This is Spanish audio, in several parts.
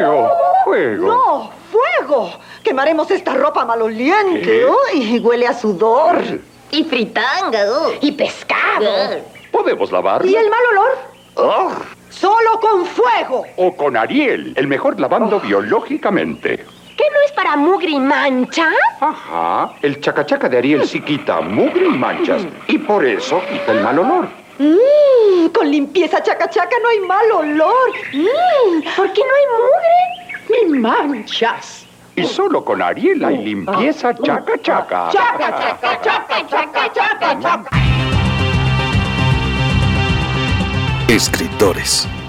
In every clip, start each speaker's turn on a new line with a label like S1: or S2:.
S1: Fuego, fuego.
S2: No, fuego. Quemaremos esta ropa maloliente. Uy, huele a sudor.
S3: Y fritanga. uh.
S2: Y pescado.
S1: ¿Podemos lavarla?
S2: ¿Y el mal olor?
S1: Ah,
S2: Solo con fuego.
S1: O con Ariel, el mejor lavando biológicamente.
S3: ¿Qué no es para mugre y mancha?
S1: Ajá, el chacachaca de Ariel sí quita mugre y manchas. Y por eso quita el mal olor.
S2: Mmm, con limpieza chaca chaca no hay mal olor. Mmm,
S3: ¿Por qué no hay mugre?
S2: ni manchas.
S1: Y solo con Ariel hay limpieza chaca chaca.
S2: Chaca, chaca, chaca, chaca, chaca, chaca.
S4: Escritores,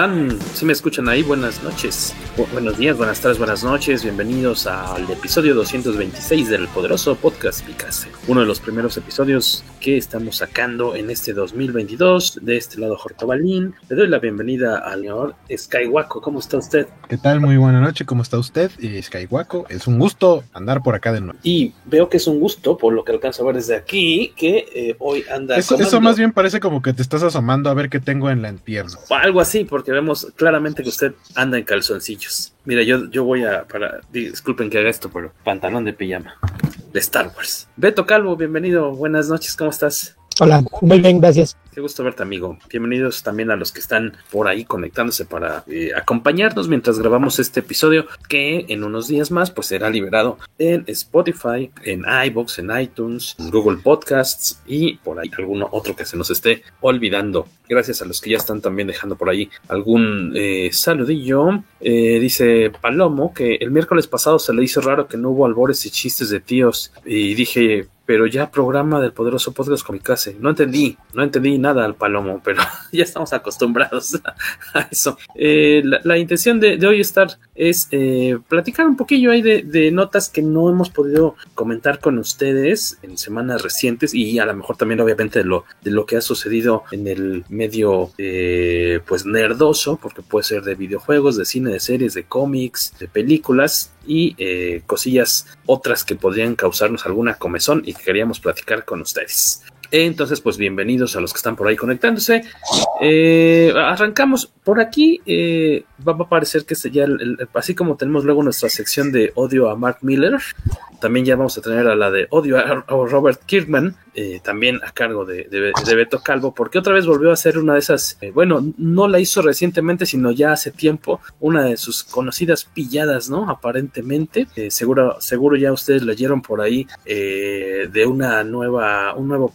S5: Están? Si me escuchan ahí, buenas noches, Bu- buenos días, buenas tardes, buenas noches, bienvenidos al episodio 226 del poderoso podcast Picase, uno de los primeros episodios que estamos sacando en este 2022, de este lado Jorge Balín, le doy la bienvenida al señor Skywako, ¿cómo está usted?
S6: ¿Qué tal? Muy buena noche, ¿cómo está usted? Y Skywako, es un gusto andar por acá de nuevo.
S5: Y veo que es un gusto, por lo que alcanzo a ver desde aquí, que eh, hoy anda...
S6: Eso, eso más bien parece como que te estás asomando a ver qué tengo en la pierna.
S5: O algo así, porque vemos claramente que usted anda en calzoncillos. Mira, yo, yo voy a, para, disculpen que haga esto, pero pantalón de pijama de Star Wars. Beto Calvo, bienvenido, buenas noches, ¿cómo estás?
S7: Hola, muy bien, gracias.
S5: Qué gusto verte, amigo. Bienvenidos también a los que están por ahí conectándose para eh, acompañarnos mientras grabamos este episodio, que en unos días más pues será liberado en Spotify, en iBox, en iTunes, en Google Podcasts y por ahí alguno otro que se nos esté olvidando. Gracias a los que ya están también dejando por ahí algún eh, saludillo. Eh, dice Palomo que el miércoles pasado se le hizo raro que no hubo albores y chistes de tíos y dije pero ya programa del poderoso podcast Comicase. No entendí, no entendí nada al palomo, pero ya estamos acostumbrados a eso. Eh, la, intención de, hoy estar es eh, platicar un poquillo ahí de, notas que no hemos podido comentar con ustedes en semanas recientes y a lo mejor también obviamente de lo, de lo que ha sucedido en el medio eh, pues nerdoso, porque puede ser de videojuegos, de cine, de series, de cómics, de películas y cosillas otras que podrían causarnos alguna comezón y que queríamos platicar con ustedes. Entonces, pues bienvenidos a los que están por ahí conectándose. Eh, arrancamos por aquí. eh, va a parecer que este ya, así como tenemos luego nuestra sección de odio a Mark Miller, también ya vamos a tener a la de odio a, Robert Kirkman, eh, también a cargo de, de- de Beto Calvo, porque otra vez volvió a hacer una de esas, bueno, no la hizo recientemente, sino ya hace tiempo, una de sus conocidas pilladas, ¿no? Aparentemente, seguro, seguro ya ustedes leyeron por ahí de una nueva, un nuevo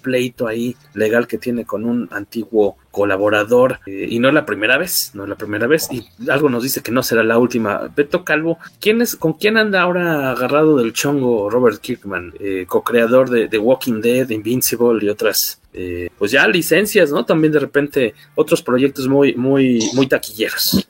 S5: ahí legal que tiene con un antiguo colaborador eh, y no es la primera vez, no es la primera vez y algo nos dice que no será la última. Beto Calvo, ¿quién es, ¿con quién anda ahora agarrado del chongo Robert Kirkman, eh, co-creador de, de Walking Dead, Invincible y otras, eh, pues ya licencias, ¿no? También de repente otros proyectos muy, muy, muy taquilleros.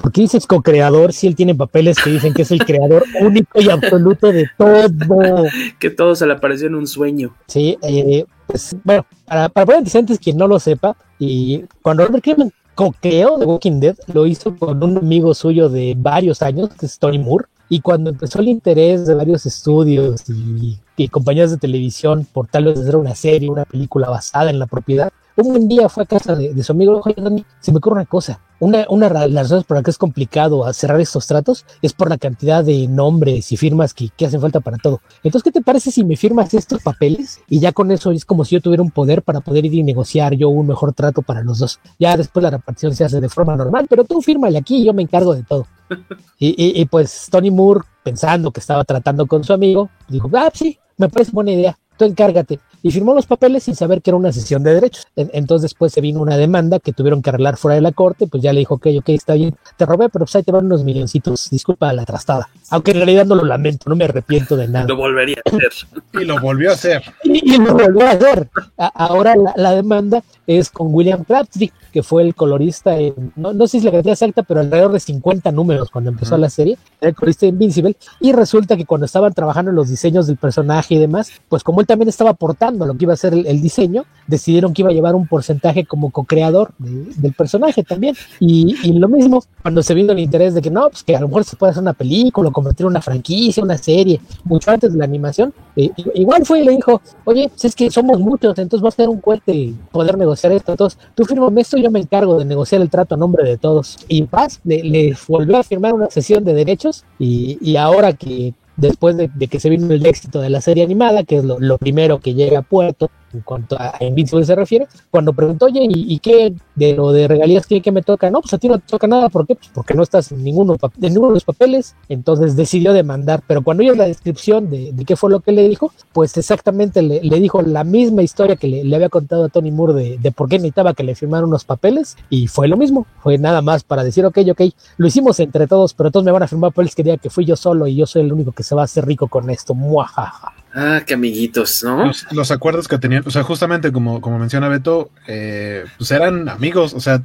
S7: ¿Por qué dices co-creador si él tiene papeles que dicen que es el creador único y absoluto de todo?
S5: Que todo se le apareció en un sueño.
S7: Sí, eh, pues bueno, para, para poner antecedentes, quien no lo sepa, y cuando Robert Kirkman
S8: co-creó The Walking Dead, lo hizo con un amigo suyo de varios años, que es Tony Moore, y cuando empezó el interés de varios estudios y, y compañías de televisión por tal vez hacer una serie, una película basada en la propiedad, un buen día fue a casa de, de su amigo, oye, Dani, se me ocurre una cosa. Una, una de las razones por las que es complicado cerrar estos tratos es por la cantidad de nombres y firmas que, que, hacen falta para todo. Entonces, ¿qué te parece si me firmas estos papeles? Y ya con eso es como si yo tuviera un poder para poder ir y negociar yo un mejor trato para los dos. Ya después la repartición se hace de forma normal, pero tú fírmale aquí y yo me encargo de todo. y, y, y pues Tony Moore, pensando que estaba tratando con su amigo, dijo, ah, sí, me parece buena idea, tú encárgate y firmó los papeles sin saber que era una sesión de derechos. Entonces después se vino una demanda que tuvieron que arreglar fuera de la corte, pues ya le dijo, ok, ok, está bien, te robé, pero pues ahí te van unos milloncitos, disculpa la trastada. Aunque en realidad no lo lamento, no me arrepiento de nada.
S5: Lo volvería a hacer.
S6: y lo volvió a hacer.
S8: Y, y lo volvió a hacer. A, ahora la, la, demanda es con William Crabtree, que fue el colorista, en, no, no, sé si la cantidad exacta, pero alrededor de 50 números cuando empezó mm. la serie, era el colorista de Invincible, y resulta que cuando estaban trabajando en los diseños del personaje y demás, pues como él también estaba aportando lo que iba a ser el, el diseño, decidieron que iba a llevar un porcentaje como co-creador de, del personaje también. Y, y, lo mismo, cuando se vino el interés de que no, pues que a lo mejor se puede hacer una película, convertir una franquicia, una serie, mucho antes de la animación, eh, igual fue y le dijo, oye, pues es que somos muchos, entonces va a ser un cohete poder negociar esto. Entonces, tú firmame esto y yo me encargo de negociar el trato a nombre de todos. Y Paz le, le volvió a firmar una sesión de derechos y, y ahora que después de, que se vino el éxito de la serie animada, que es lo, lo primero que llega a puerto en cuanto a Invincible se refiere, cuando preguntó, oye, ¿y, y qué de lo de regalías que, que, me toca? No, pues a ti no te toca nada, ¿por qué? Pues porque no estás en ninguno, en ninguno de los papeles, entonces decidió demandar, pero cuando oyes la descripción de, de, qué fue lo que le dijo, pues exactamente le, le dijo la misma historia que le, le, había contado a Tony Moore de, de por qué necesitaba que le firmaran unos papeles, y fue lo mismo, fue nada más para decir, ok, ok, lo hicimos entre todos, pero todos me van a firmar papeles que diga que fui yo solo y yo soy el único que se va a hacer rico con esto, muajaja.
S5: Ah, qué amiguitos, ¿no?
S6: Los, acuerdos que tenían, o sea, justamente como, como menciona Beto, eh, pues eran amigos, o sea,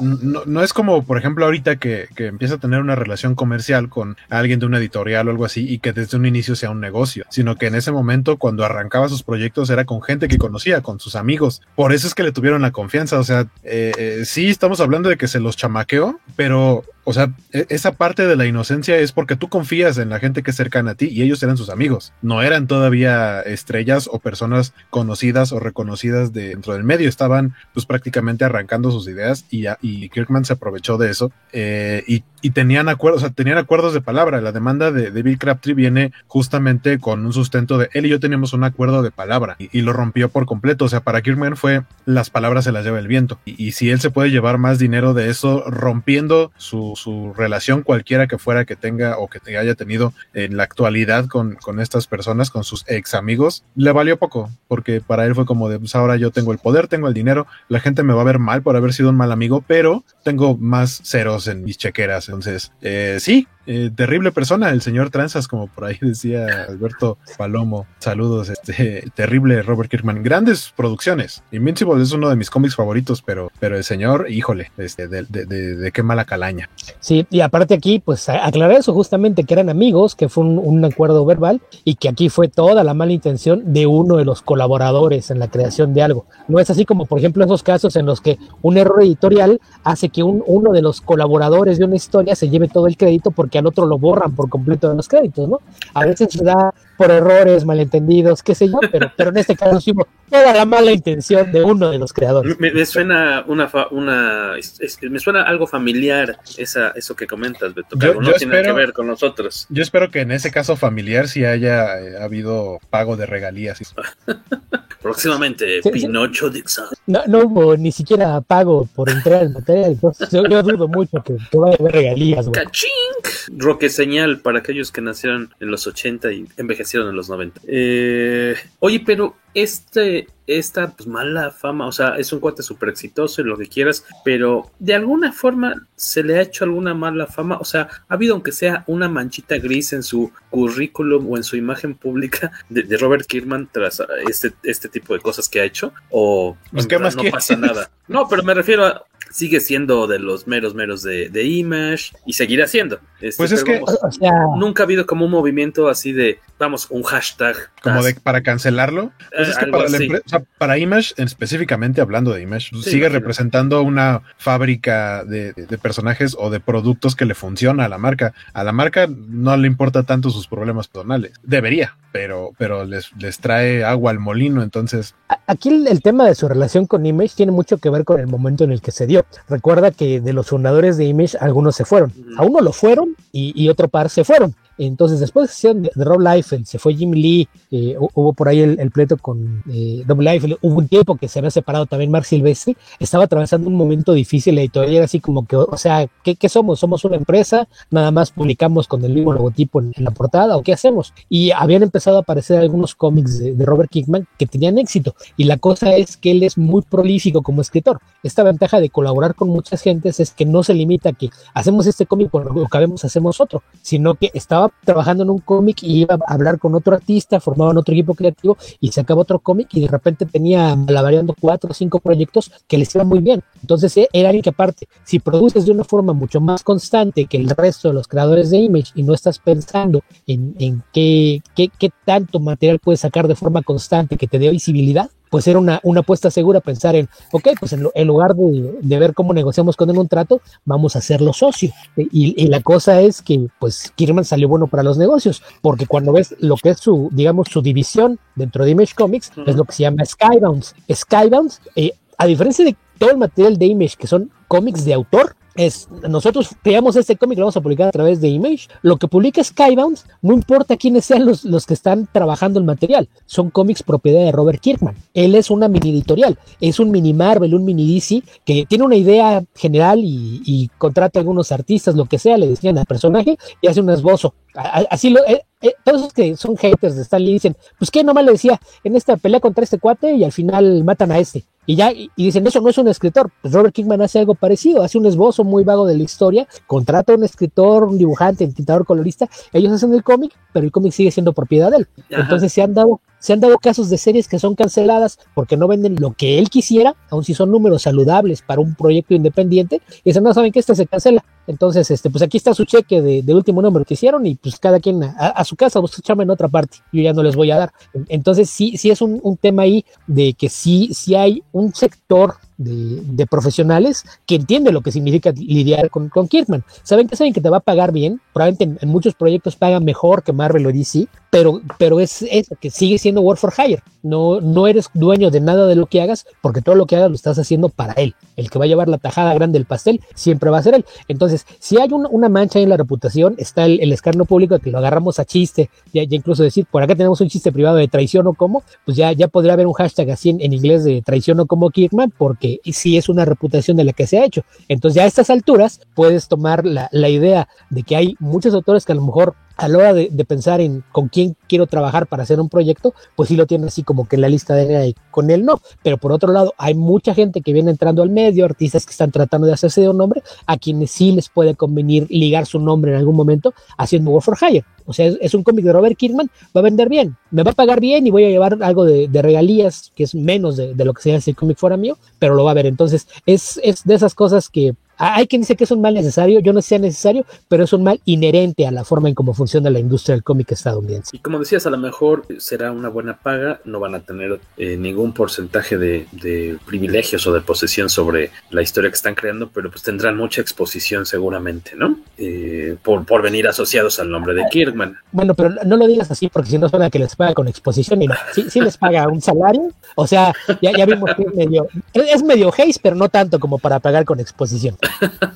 S6: no, no, es como, por ejemplo, ahorita que, que, empieza a tener una relación comercial con alguien de una editorial o algo así y que desde un inicio sea un negocio, sino que en ese momento, cuando arrancaba sus proyectos, era con gente que conocía, con sus amigos. Por eso es que le tuvieron la confianza, o sea, eh, eh, sí estamos hablando de que se los chamaqueó, pero o sea, esa parte de la inocencia es porque tú confías en la gente que es cercana a ti y ellos eran sus amigos. No eran todavía estrellas o personas conocidas o reconocidas de, dentro del medio. Estaban pues prácticamente arrancando sus ideas y, y Kirkman se aprovechó de eso eh, y, y, tenían acuerdos, o sea, tenían acuerdos de palabra. La demanda de, de, Bill Crabtree viene justamente con un sustento de él y yo teníamos un acuerdo de palabra y, lo rompió por completo. O sea, para Kirkman fue las palabras se las lleva el viento. Y, si él se puede llevar más dinero de eso rompiendo su su, relación cualquiera que fuera que tenga o que haya tenido en la actualidad con, con, estas personas, con sus ex amigos, le valió poco, porque para él fue como de, pues ahora yo tengo el poder, tengo el dinero, la gente me va a ver mal por haber sido un mal amigo, pero tengo más ceros en mis chequeras, entonces, eh, sí, eh, terrible persona, el señor Tranzas, como por ahí decía Alberto Palomo. Saludos, este terrible Robert Kirkman. Grandes producciones. Invincible es uno de mis cómics favoritos, pero, pero el señor, híjole, este, de, de, de, de qué mala calaña.
S8: Sí, y aparte aquí, pues aclarar eso justamente que eran amigos, que fue un, un, acuerdo verbal y que aquí fue toda la mala intención de uno de los colaboradores en la creación de algo. No es así como, por ejemplo, esos casos en los que un error editorial hace que un, uno de los colaboradores de una historia se lleve todo el crédito porque que al otro lo borran por completo de los créditos, ¿no? A veces se da por errores, malentendidos, qué sé yo, pero, pero en este caso sí toda la mala intención de uno de los creadores.
S5: Me, me suena una, una es, es, me suena algo familiar esa, eso que comentas, Beto, que yo, no yo tiene espero, que ver con nosotros.
S6: Yo espero que en ese caso familiar sí haya eh, habido pago de regalías.
S5: Próximamente, sí, Pinocho sí. Dixon.
S8: No, no, hubo ni siquiera pago por entrar al material, entonces yo, yo, dudo mucho que, que vaya a haber regalías. Güey.
S5: ¡Cachink! Roque señal para aquellos que nacieron en los 80 y envejecieron en los 90. Eh, oye, pero este, esta pues, mala fama, o sea, es un cuate súper exitoso y lo que quieras, pero de alguna forma se le ha hecho alguna mala fama, o sea, ha habido aunque sea una manchita gris en su currículum o en su imagen pública de, de Robert Kirkman tras este, este tipo de cosas que ha hecho, o
S6: pues, ¿qué más
S5: no pasa nada. No, pero me refiero a sigue siendo de los meros meros de, de Image y seguirá siendo. Este,
S6: Pues es que-
S5: vamos,
S8: O sea,
S5: nunca ha habido como un movimiento así de, vamos, un hashtag.
S6: Como de para cancelarlo. Pues
S5: Eh,
S6: es que para, la o sea, para Image, específicamente hablando de Image,
S5: Sí,
S6: sigue
S5: imagino.
S6: representando una fábrica de, de personajes o de productos que le funciona a la marca. A la marca no le importa tanto sus problemas personales. Debería, pero, pero les, les trae agua al molino, entonces
S8: aquí el, el tema de su relación con Image tiene mucho que ver con el momento en el que se dio. Recuerda que de los fundadores de Image, algunos se fueron. A uno lo fueron y, y otro par se fueron. Entonces, después de de, Rob Liefeld, se fue Jim Lee, eh, hu- hubo por ahí el, el pleito con eh, Rob Liefeld, hubo un tiempo que se había separado también Mark Silvestri, estaba atravesando un momento difícil, la editorial era así como que, o sea, ¿qué, somos? ¿Somos una empresa? ¿Nada más publicamos con el mismo logotipo en, la portada? ¿O qué hacemos? Y habían empezado a aparecer algunos cómics de, Robert Kickman que tenían éxito, y la cosa es que él es muy prolífico como escritor. Esta ventaja de colaborar con muchas gentes es que no se limita a que hacemos este cómic, cuando lo hacemos otro, sino que estaba trabajando en un cómic y iba a hablar con otro artista, formaban otro equipo creativo y sacaba otro cómic y de repente tenía malabareando cuatro o cinco proyectos que les iban muy bien. Entonces eh, era alguien que aparte, si produces de una forma mucho más constante que el resto de los creadores de Image y no estás pensando en, en qué, qué, qué tanto material puedes sacar de forma constante que te dé visibilidad, pues era una, una apuesta segura pensar en, ok, pues en, en lugar de, de ver cómo negociamos con él un trato, vamos a hacerlo socio. Y, y la cosa es que, pues, Kirman salió bueno para los negocios, porque cuando ves lo que es su, digamos, su división dentro de Image Comics, es lo que se llama Skybounds. Skybounds, eh, a diferencia de todo el material de Image, que son cómics de autor, es, nosotros creamos este cómic, lo vamos a publicar a través de Image. Lo que publica Skybound, no importa quiénes sean los, los que están trabajando el material, son cómics propiedad de Robert Kirkman. Él es una mini editorial, es un mini Marvel, un mini DC, que tiene una idea general y, contrata a algunos artistas, lo que sea, le diseñan al personaje y hace un esbozo. Así lo, eh, eh, todos los que son haters de Stan Lee dicen, pues qué, nomás le decía, en esta pelea contra este cuate y al final matan a este. Y ya, y, dicen, eso no es un escritor. Pues Robert Kingman hace algo parecido, hace un esbozo muy vago de la historia, contrata a un escritor, un dibujante, un tintador colorista, ellos hacen el cómic, pero el cómic sigue siendo propiedad de él.
S5: Ajá.
S8: Entonces se han dado, se han dado casos de series que son canceladas porque no venden lo que él quisiera, aun si son números saludables para un proyecto independiente, y dicen, no saben que este se cancela. Entonces, este, pues aquí está su cheque de, de último número que hicieron, y pues cada quien a, su casa chamba en otra parte. Yo ya no les voy a dar. Entonces, sí, sí es un, un tema ahí de que sí, sí hay un sector de, de profesionales que entiende lo que significa lidiar con, con Kirkman. Saben que saben que te va a pagar bien, probablemente en, en muchos proyectos pagan mejor que Marvel o DC, pero, pero es eso, que sigue siendo Work for Hire. No, no eres dueño de nada de lo que hagas, porque todo lo que hagas lo estás haciendo para él. El que va a llevar la tajada grande del pastel siempre va a ser él. Entonces, si hay un- una mancha en la reputación, está el, el escarnio público que lo agarramos a chiste, ya, ya incluso decir, por acá tenemos un chiste privado de traición o como, pues ya, ya podría haber un hashtag así en, en inglés de traición o como Kirkman, porque sí es una reputación de la que se ha hecho. Entonces, ya a estas alturas puedes tomar la, la idea de que hay muchos autores que a lo mejor a la hora de, pensar en con quién quiero trabajar para hacer un proyecto, pues sí lo tiene así como que en la lista de con él no. Pero por otro lado, hay mucha gente que viene entrando al medio, artistas que están tratando de hacerse de un nombre, a quienes sí les puede convenir ligar su nombre en algún momento haciendo Work for Hire. O sea, es, un cómic de Robert Kirkman, va a vender bien, me va a pagar bien y voy a llevar algo de, regalías, que es menos de, de lo que sería si el cómic fuera mío, pero lo va a ver. Entonces, es, es de esas cosas que hay quien dice que es un mal necesario, yo no sé si sea necesario, pero es un mal inherente a la forma en cómo funciona la industria del cómic estadounidense.
S5: Y como decías, a lo mejor será una buena paga, no van a tener eh, ningún porcentaje de, de privilegios o de posesión sobre la historia que están creando, pero pues tendrán mucha exposición seguramente, ¿no? Eh, por, por venir asociados al nombre de Kirkman.
S8: Bueno, pero no lo digas así porque si no suena que les paga con exposición y no, sí, sí les paga un salario, o sea, ya, ya vimos que es medio, es, es medio haze, pero no tanto como para pagar con exposición.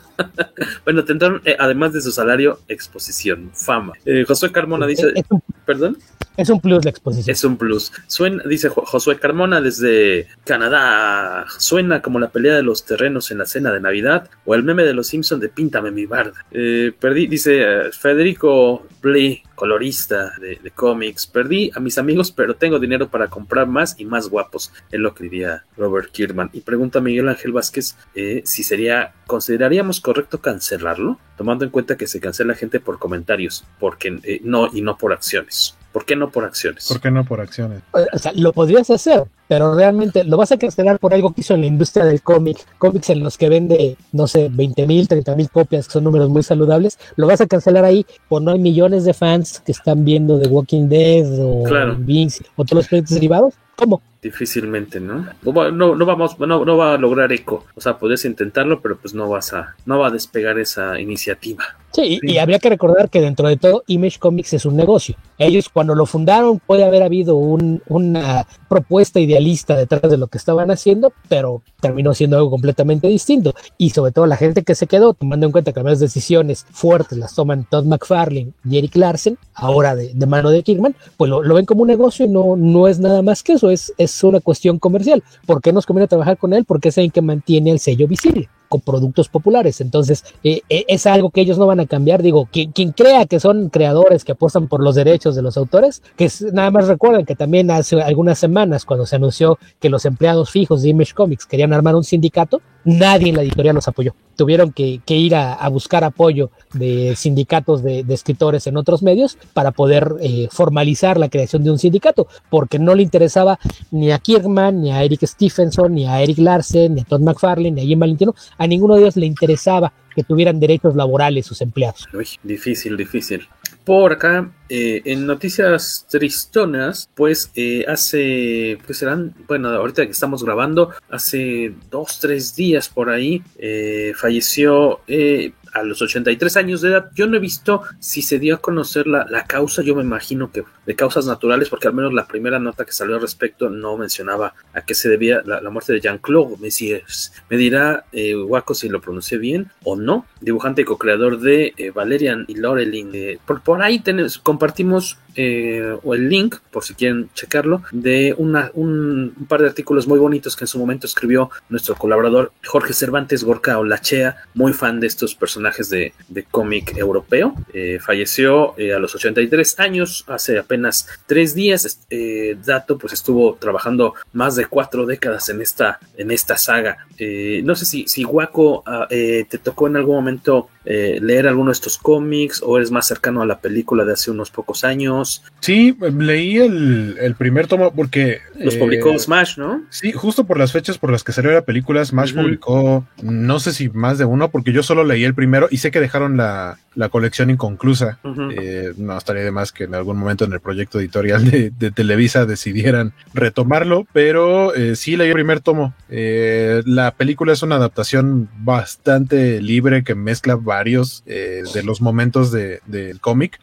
S5: Bueno, tendrán, eh, además de su salario, exposición, fama. Eh, Josué Carmona dice,
S8: Es un,
S5: perdón.
S8: es un plus la exposición.
S5: Es un plus. Suena, dice Jo- Josué Carmona desde Canadá. Suena como la pelea de los terrenos en la cena de Navidad o el meme de los Simpson de Píntame mi barda. Eh, perdí, dice eh, Federico Blee, colorista de, de cómics. Perdí a mis amigos, pero tengo dinero para comprar más y más guapos. Es lo que diría Robert Kirkman. Y pregunta Miguel Ángel Vázquez si sería, consideraríamos correcto cancelarlo, tomando en cuenta que se cancela gente por comentarios, porque eh, no y no por acciones. ¿Por qué no por acciones?
S6: ¿Por qué no por acciones?
S8: O sea, lo podrías hacer, pero realmente lo vas a cancelar por algo que hizo en la industria del cómic, cómics en los que vende, no sé, 20 mil, 30 mil copias, que son números muy saludables, lo vas a cancelar ahí por no hay millones de fans que están viendo The Walking Dead o
S5: Claro.
S8: Vince o todos los proyectos derivados. ¿Cómo?
S5: Difícilmente, ¿no? No, no, no vamos, no, no va a lograr eco. O sea, podrías intentarlo, pero pues no vas a, no va a despegar esa iniciativa.
S8: Sí, y habría que recordar que dentro de todo Image Comics es un negocio. Ellos cuando lo fundaron puede haber habido un- una propuesta idealista detrás de lo que estaban haciendo, pero terminó siendo algo completamente distinto. Y sobre todo la gente que se quedó, tomando en cuenta que las decisiones fuertes las toman Todd McFarlane y Eric Larsen, ahora de, de mano de Kirkman, pues lo, lo ven como un negocio y no, no es nada más que eso, es, es una cuestión comercial. ¿Por qué nos conviene trabajar con él? Porque es alguien que mantiene el sello visible con productos populares. Entonces, eh, eh, es algo que ellos no van a cambiar. Digo, quien, crea que son creadores que apuestan por los derechos de los autores, que es- nada más recuerden que también hace algunas semanas, cuando se anunció que los empleados fijos de Image Comics querían armar un sindicato, nadie en la editorial los apoyó. Tuvieron que, ir a, a buscar apoyo de sindicatos de, de escritores en otros medios para poder eh, formalizar la creación de un sindicato, porque no le interesaba ni a Kirkman, ni a Eric Stephenson, ni a Eric Larsen, ni a Todd McFarlane, ni a Jim Valentino, a ninguno de ellos le interesaba que tuvieran derechos laborales sus empleados.
S5: Uy, difícil, difícil. Por acá, eh, en noticias tristonas, pues eh, hace, pues serán, bueno, ahorita que estamos grabando, hace dos, tres días por ahí, eh, falleció eh, a los 83 años de edad. Yo no he visto si se dio a conocer la, la causa, yo me imagino que de causas naturales, porque al menos la primera nota que salió al respecto no mencionaba a qué se debía la, muerte de Jean-Claude. Me dirá eh, Waco si lo pronuncié bien o no, dibujante y co-creador de eh, Valerian y Lorelin. Eh, por, por ahí tenemos, compartimos eh, o el link, por si quieren checarlo, de un, par de artículos muy bonitos que en su momento escribió nuestro colaborador Jorge Cervantes Gorka Olachea, muy fan de estos personajes de, cómic europeo. Eh, falleció eh, a los 83 años, hace apenas tres días. Dato pues estuvo trabajando más de cuatro décadas en esta, en esta saga. No sé si, si Waco ah, te tocó en algún momento eh, leer alguno de estos cómics o eres más cercano a la película de hace unos pocos años.
S6: Sí, leí el, el primer tomo porque...
S5: Los
S6: eh,
S5: publicó Smash, ¿no?
S6: Sí, justo por las fechas por las que salió la película, Smash publicó, no sé si más de uno, porque yo solo leí el primero y sé que dejaron la, la colección inconclusa. Eh, no estaría de más que en algún momento en el proyecto editorial de, de Televisa decidieran retomarlo, pero eh, sí leí el primer tomo. Eh, la película es una adaptación bastante libre que mezcla varios eh, de los momentos de- del cómic.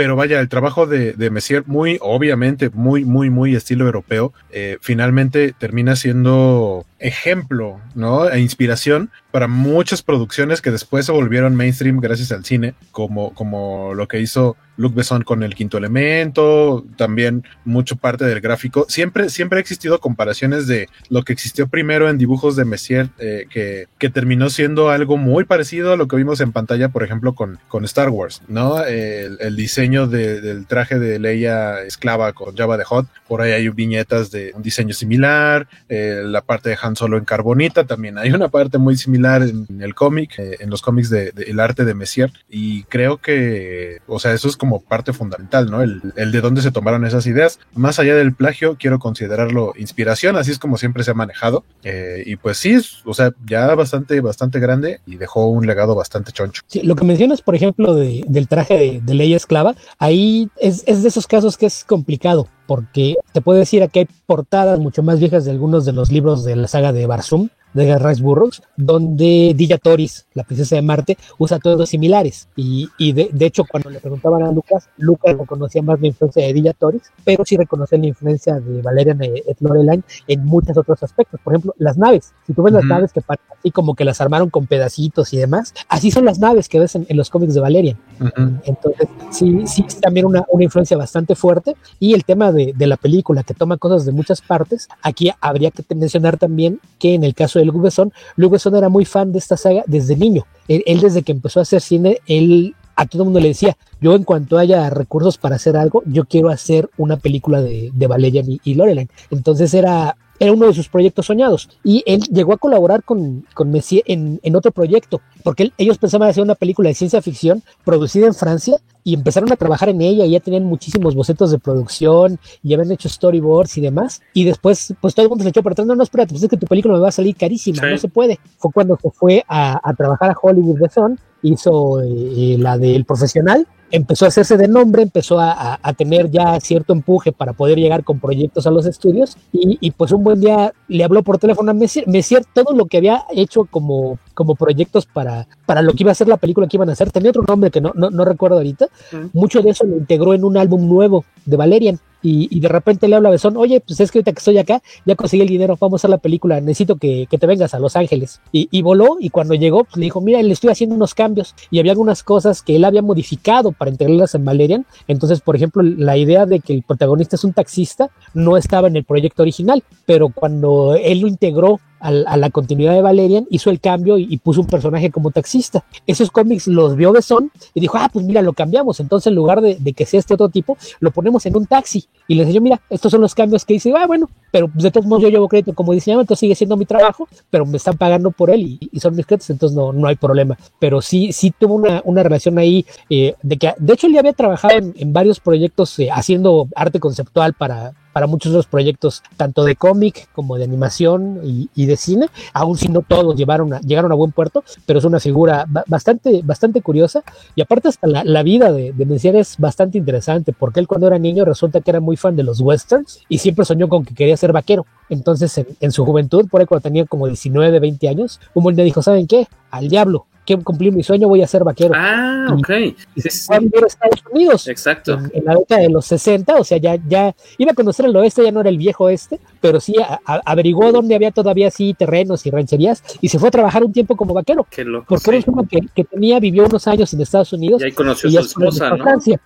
S6: Pero vaya, el trabajo de, de Messier, muy obviamente, muy, muy, muy estilo europeo, eh, finalmente termina siendo ejemplo, ¿no? E inspiración para muchas producciones que después se volvieron mainstream gracias al cine, como, como lo que hizo Luc Besson con el quinto elemento, también mucho parte del gráfico. Siempre, siempre ha existido comparaciones de lo que existió primero en dibujos de Messier, eh, que, que terminó siendo algo muy parecido a lo que vimos en pantalla, por ejemplo, con, con Star Wars, ¿no? El, diseño de- del traje de Leia esclava con Java de Hot, por ahí hay viñetas de un diseño similar, eh, la parte de Han Solo en carbonita, también hay una parte muy similar en, el cómic, eh, en los cómics del de, el arte de Messier, y creo que, o sea, eso es como parte fundamental, ¿no? El, de dónde se tomaron esas ideas. Más allá del plagio, quiero considerarlo inspiración, así es como siempre se ha manejado, eh, y pues sí, o sea, ya bastante, bastante grande y dejó un legado bastante choncho.
S8: Lo que mencionas, por ejemplo, de- del traje de, de Leia esclava, ahí es, es de esos casos que es complicado, porque te puedo decir que hay portadas mucho más viejas de algunos de los libros de la saga de Barzum, de Rice Burroughs, donde Dilla Toris, la princesa de Marte, usa todos similares. Y, y de, de hecho, cuando le preguntaban a Lucas, Lucas reconocía más la influencia de Dilla Toris, pero sí reconocía la influencia de Valerian et Lorelai en muchos otros aspectos. Por ejemplo, las naves. Si tú ves las
S6: Ujú.
S8: naves que así como que las armaron con pedacitos y demás, así son las naves que ves en, en los cómics de Valerian.
S6: Ujú.
S8: Entonces, sí, sí, es también una, una influencia bastante fuerte. Y el tema de, de la película, que toma cosas de muchas partes, aquí habría que mencionar también que en el caso de Luc Besson, era muy fan de esta saga desde niño. Él, él desde que empezó a hacer cine, él a todo el mundo le decía, yo en cuanto haya recursos para hacer algo, yo quiero hacer una película de, de Valerian y, y Lorelai. Entonces era era uno de sus proyectos soñados. Y él llegó a colaborar con, con Messier en, en otro proyecto, porque él- ellos pensaban hacer una película de ciencia ficción producida en Francia y empezaron a trabajar en ella y ya tenían muchísimos bocetos de producción y habían hecho storyboards y demás. Y después, pues todo el mundo se echó para atrás, no, no, espérate, pues es que tu película me va a salir carísima, no se puede. Fue cuando se fue a, a trabajar a Hollywood The Sun, hizo eh, la del profesional, empezó a hacerse de nombre, empezó a, a- a tener ya cierto empuje para poder llegar con proyectos a los estudios y, y, pues un buen día le habló por teléfono a Messier, Messier todo lo que había hecho como, como proyectos para, para lo que iba a ser la película que iban a hacer, tenía otro nombre que no, no, no recuerdo ahorita, mucho de eso lo integró en un álbum nuevo de Valerian. Y, de repente le habla a Besón, oye, pues es que ahorita que estoy acá, ya conseguí el dinero, vamos a hacer la película, necesito que, que te vengas a Los Ángeles. Y, y voló, y cuando llegó, pues le dijo, mira, le estoy haciendo unos cambios. Y había algunas cosas que él había modificado para integrarlas en Valerian. Entonces, por ejemplo, la idea de que el protagonista es un taxista no estaba en el proyecto original, pero cuando él lo integró a, la continuidad de Valerian, hizo el cambio y, puso un personaje como taxista. Esos cómics los vio Besón y dijo, ah, pues mira, lo cambiamos. Entonces, en lugar de, que sea este otro tipo, lo ponemos en un taxi. Y le enseñó, mira, estos son los cambios que hice. Ah, bueno, pero pues, de todos modos yo llevo crédito como diseñador, entonces sigue siendo mi trabajo, pero me están pagando por él y, son mis créditos, entonces no, no hay problema. Pero sí, sí tuvo una, una relación ahí eh, de que, de hecho, él ya había trabajado en, en varios proyectos eh, haciendo arte conceptual para, para muchos de los proyectos, tanto de cómic como de animación y, de cine, aun si no todos llevaron a- llegaron a buen puerto, pero es una figura ba- bastante, bastante curiosa y aparte hasta la, vida de, de es bastante interesante porque él cuando era niño resulta que era muy fan de los westerns y siempre soñó con que quería ser vaquero. Entonces en, su juventud, por ahí cuando tenía como 19, 20 años, un día dijo, ¿saben qué? Al diablo, quiero cumplir mi sueño, voy a ser vaquero.
S5: Ah, ok.
S8: Y se fue a vivir a Estados Unidos.
S5: Exacto.
S8: En, en la década de los 60, o sea, ya, ya iba a conocer el oeste, ya no era el viejo oeste, pero sí a- a- averiguó dónde había todavía así terrenos y rancherías y se fue a trabajar un tiempo como vaquero.
S5: Qué loco.
S8: Porque era un que, que tenía, vivió unos años en Estados Unidos.
S5: Y ahí conoció a su esposa, ¿no?
S8: Francia.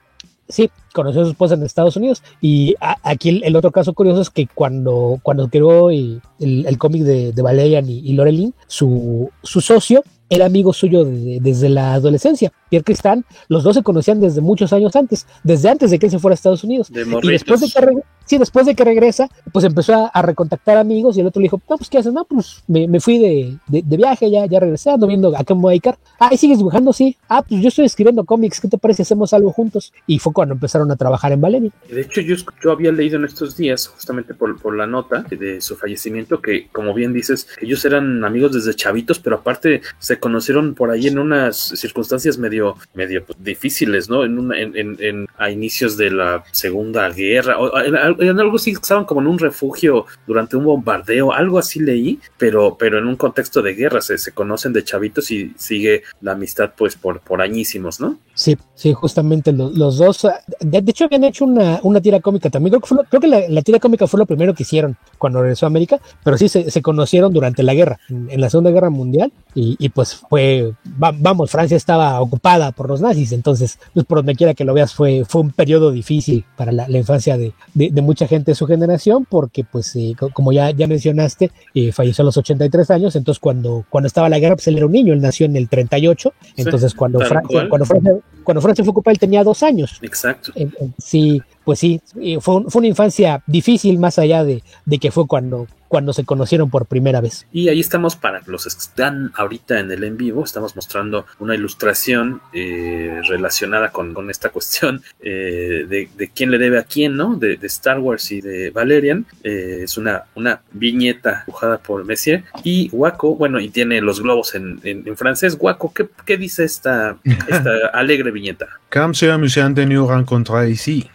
S8: Sí, conoció a su esposa en Estados Unidos. Y a- aquí el, el otro caso curioso es que cuando, cuando creó el, el- el cómic de, de Valerian y, y Lorelin, su, su socio era amigo suyo de- desde la adolescencia. Pierre Cristán, los dos se conocían desde muchos años antes, desde antes de que él se fuera a Estados Unidos.
S5: De
S8: y después de que sí, después de que regresa, pues empezó a, a recontactar amigos y el otro le dijo, no, pues ¿qué haces? No, pues me, me fui de, de- de viaje, ya, ya regresé, ando viendo a cómo dedicar. Ah, ¿y sigues dibujando? Sí. Ah, pues yo estoy escribiendo cómics, ¿qué te parece hacemos algo juntos? Y fue cuando empezaron a trabajar en Valerian.
S5: De hecho, yo, yo había leído en estos días, justamente por, por la nota de su fallecimiento, que como bien dices, ellos eran amigos desde chavitos, pero aparte se conocieron por ahí en unas circunstancias medio, medio pues, difíciles, ¿no? En, una, en, en- en- a inicios de la Segunda Guerra, o en, al- en algo así, estaban como en un refugio durante un bombardeo, algo así leí, pero, pero en un contexto de guerra, se, se conocen de chavitos y sigue la amistad pues por, por añísimos, ¿no?
S8: Sí, sí, justamente lo- los, dos. ah, De, hecho, habían hecho una, una tira cómica también. Creo que, fue creo que la, tira cómica fue lo primero que hicieron cuando regresó a América, pero sí se, se conocieron durante la guerra, en, la Segunda Guerra Mundial, y pues fue, va- vamos, Francia estaba ocupada por los nazis, entonces, pues por donde quiera que lo veas, fue, fue un periodo difícil para la, la infancia de, de- de mucha gente de su generación, porque pues, eh, co- como ya, ya mencionaste, eh, falleció a los 83 años, entonces cuando, cuando estaba la guerra, pues él era un niño, él nació en el 38, entonces cuando Francia, cuando Francia, cuando Francia fue ocupada, él tenía dos años.
S5: Exacto.
S8: Sí, pues sí, y fue, un- fue una infancia difícil más allá de, de que fue cuando, cuando se conocieron por primera vez.
S5: Y ahí estamos para los que están ahorita en el en vivo, estamos mostrando una ilustración eh, relacionada con, con esta cuestión eh, de, de quién le debe a quién, ¿no? De, de Star Wars y de Valerian. Eh, es una, una viñeta dibujada por Messier. Y Waco, bueno, y tiene los globos en, en, en francés. Waco, ¿qué, qué dice esta, esta alegre viñeta?
S6: Comme c'est amusant de nous rencontrer ici.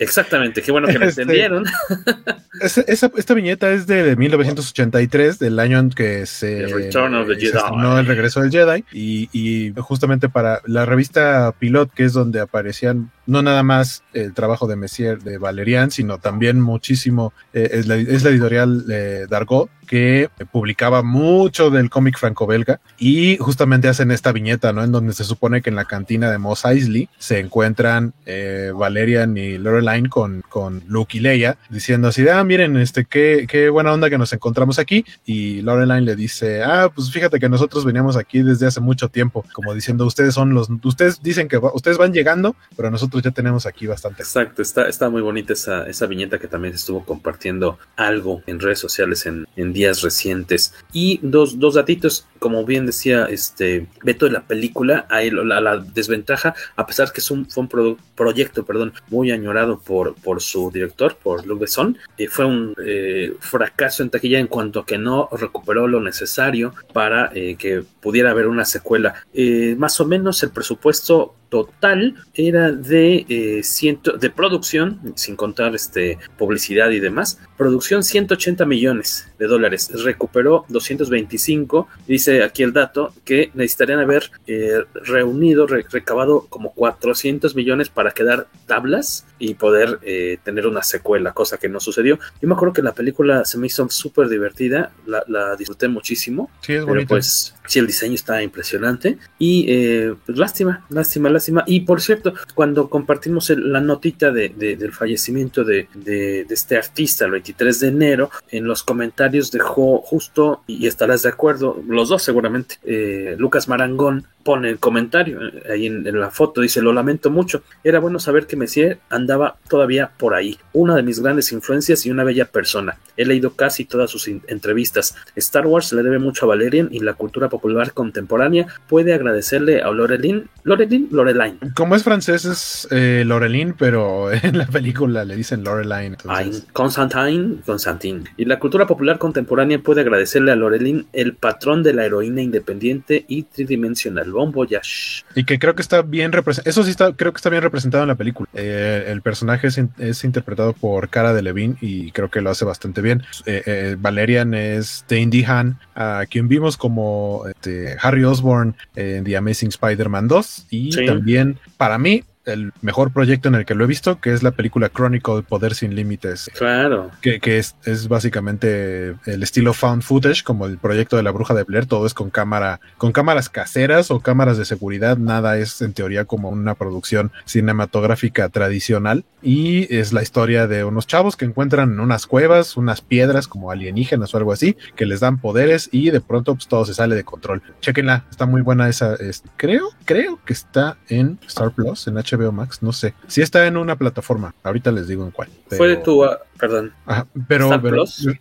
S5: Exactamente, qué bueno que lo
S6: Este,
S5: entendieron.
S6: Esa, esa- esta viñeta es de 1983, del año en que se, estrenó el regreso del Jedi. Y, y justamente para la revista Pilot, que es donde aparecían no nada más el trabajo de Messier de Valerian, sino también muchísimo, eh, es, la, editorial de Dargaud, que publicaba mucho del cómic franco-belga. Y justamente hacen esta viñeta, ¿no? En donde se supone que en la cantina de Mos Eisley se encuentran eh, Valerian y Loreline con, con Luke y Leia, diciendo así ah, miren, este, qué, qué buena onda que nos encontramos aquí. Y Lorelaine le dice, ah, pues fíjate que nosotros veníamos aquí desde hace mucho tiempo, como diciendo, ustedes son los, ustedes dicen que ustedes van llegando, pero nosotros ya tenemos aquí bastante.
S5: Exacto, está, está muy bonita esa, esa viñeta que también estuvo compartiendo algo en redes sociales en, en días recientes. Y dos, dos datitos, como bien decía este Beto de la película, lo- la, desventaja, a pesar que es un, fue un proyecto perdón, muy añorado por, por su director, por Luc Besson, eh, fue un eh, fracaso en taquilla en cuanto a que no recuperó lo necesario para eh, que pudiera haber una secuela. Eh, más o menos el presupuesto total era de eh, ciento, de producción, sin contar este publicidad y demás, producción 180 millones de dólares, recuperó 225, dice aquí el dato que necesitarían haber eh, reunido, re- recabado como 400 millones para quedar tablas y poder eh, tener una secuela, cosa que no sucedió. Yo me acuerdo que la película se me hizo súper divertida, la, la disfruté muchísimo,
S6: Sí, es
S5: pero
S6: bonito.
S5: pues sí, el diseño está impresionante. Y eh, pues lástima, lástima, lástima. Y por cierto, cuando compartimos el- la notita de, de- del fallecimiento de, de- de este artista el 23 de enero, en los comentarios dejó justo, y estarás de acuerdo, los dos seguramente, eh, Lucas Marangón pone el comentario eh, ahí en, en la foto, dice, lo lamento mucho, era bueno saber que Messier andaba todavía por ahí, una de mis grandes influencias y una bella persona. He leído casi todas sus entrevistas. Star Wars le debe mucho a Valerian y la cultura popular contemporánea puede agradecerle a Lorelin, Lorelin, Loreline.
S6: Como es francés es eh, Laureline, pero en la película le dicen Loreline. entonces-
S5: Constantine, Constantine. Y la cultura popular contemporánea puede agradecerle a Lorelin el patrón de la heroína independiente y tridimensional, Bon Voyage.
S6: Y que creo que está bien representado. Eso sí está, creo que está bien representado en la película. Eh, el personaje es, in- es interpretado por Cara de Levine y creo que lo hace bastante bien. Eh, eh, Valerian es Dane DeHaan, a quien vimos como este, Harry Osborn en The Amazing Spider-Man 2. Y
S5: Sí.
S6: también, para mí, el mejor proyecto en el que lo he visto, que es la película Chronicle Poder sin Límites.
S5: Claro.
S6: Que, que es, es básicamente el estilo found footage, como el proyecto de la bruja de Blair, todo es con cámara, con cámaras caseras o cámaras de seguridad, nada es en teoría como una producción cinematográfica tradicional. Y es la historia de unos chavos que encuentran en unas cuevas, unas piedras como alienígenas o algo así, que les dan poderes y de pronto pues, todo se sale de control. Chequenla, está muy buena esa. es- creo, creo que está en Star Plus, en HBO Max, no sé. Si está en una plataforma, ahorita les digo en cuál.
S5: Fue de tu, perdón.
S6: Ajá, pero,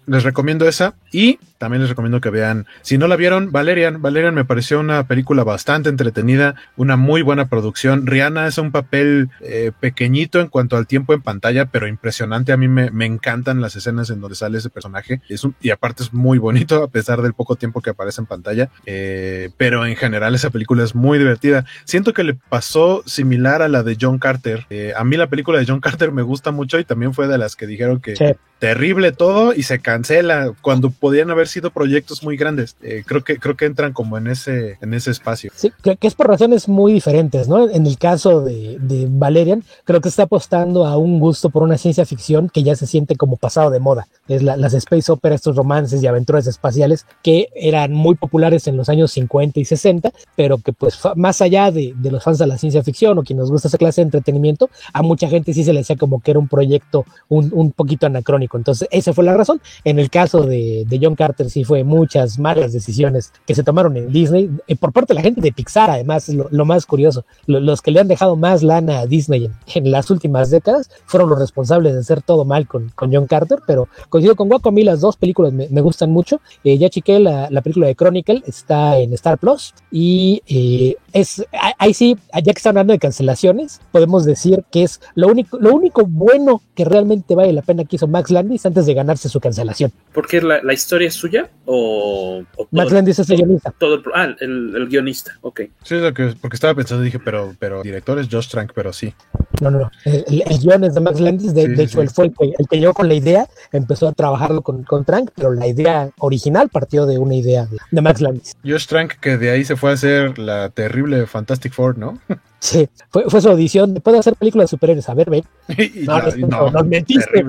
S6: les recomiendo esa y también les recomiendo que vean, si no la vieron, Valerian. Valerian me pareció una película bastante entretenida, una muy buena producción. Rihanna es un papel eh, pequeñito en cuanto al tiempo en pantalla, pero impresionante. A mí me, me encantan las escenas en donde sale ese personaje. Es un- y aparte es muy bonito a pesar del poco tiempo que aparece en pantalla. Eh, pero en general esa película es muy divertida. Siento que le pasó similar a la de John Carter. Eh, a mí la película de John Carter me gusta mucho y también fue de las que dijeron que
S8: Sí.
S6: terrible todo y se cancela cuando podían haber sido proyectos muy grandes. Eh, creo que creo que entran como en ese en ese espacio.
S8: Sí, que, que es por razones muy diferentes, ¿no? En el caso de, de Valerian, creo que está apostando a un gusto por una ciencia ficción que ya se siente como pasado de moda. Es la- las space opera, estos romances y aventuras espaciales que eran muy populares en los años 50 y 60, pero que pues más allá de, de los fans de la ciencia ficción o quien nos gusta esa clase de entretenimiento, a mucha gente sí se le decía como que era un proyecto un, un poquito anacrónico. Entonces, esa fue la razón. En el caso de, de John Carter, sí fue muchas malas decisiones que se tomaron en Disney, eh, por parte de la gente de Pixar, además, lo, lo más curioso, lo- los que le han dejado más lana a Disney en, las últimas décadas fueron los responsables de hacer todo mal con, con John Carter, pero coincido con Guaco, a mí las dos películas me, me gustan mucho. Eh, ya chequé la, la película de Chronicle, está en Star Plus y eh, es ahí- sí, ya que están hablando de cancelaciones, podemos decir que es lo único, lo único bueno que realmente vale la pena que hizo Max Landis antes de ganarse su cancelación.
S5: ¿Porque la, la historia es suya o, o todo,
S8: Max Landis es el guionista.
S5: todo el, ah, el, el guionista? Ok.
S6: Sí, es lo que porque estaba pensando dije, pero pero director es Josh Trank, pero sí.
S8: No, no, no. El, el- guion es de Max Landis. De,
S6: Sí,
S8: de
S6: sí,
S8: hecho,
S6: sí.
S8: él fue el que, el que llegó con la idea, empezó a trabajarlo con, con Trank, pero la idea original partió de una idea de, de Max Landis.
S6: Josh Trank que de ahí se fue a hacer la terrible Fantastic Four, ¿no?
S8: Sí, fue, fue su audición. ¿Puedo hacer películas de superhéroes? A ver, ven. No, no,
S6: no,
S8: nos mentiste.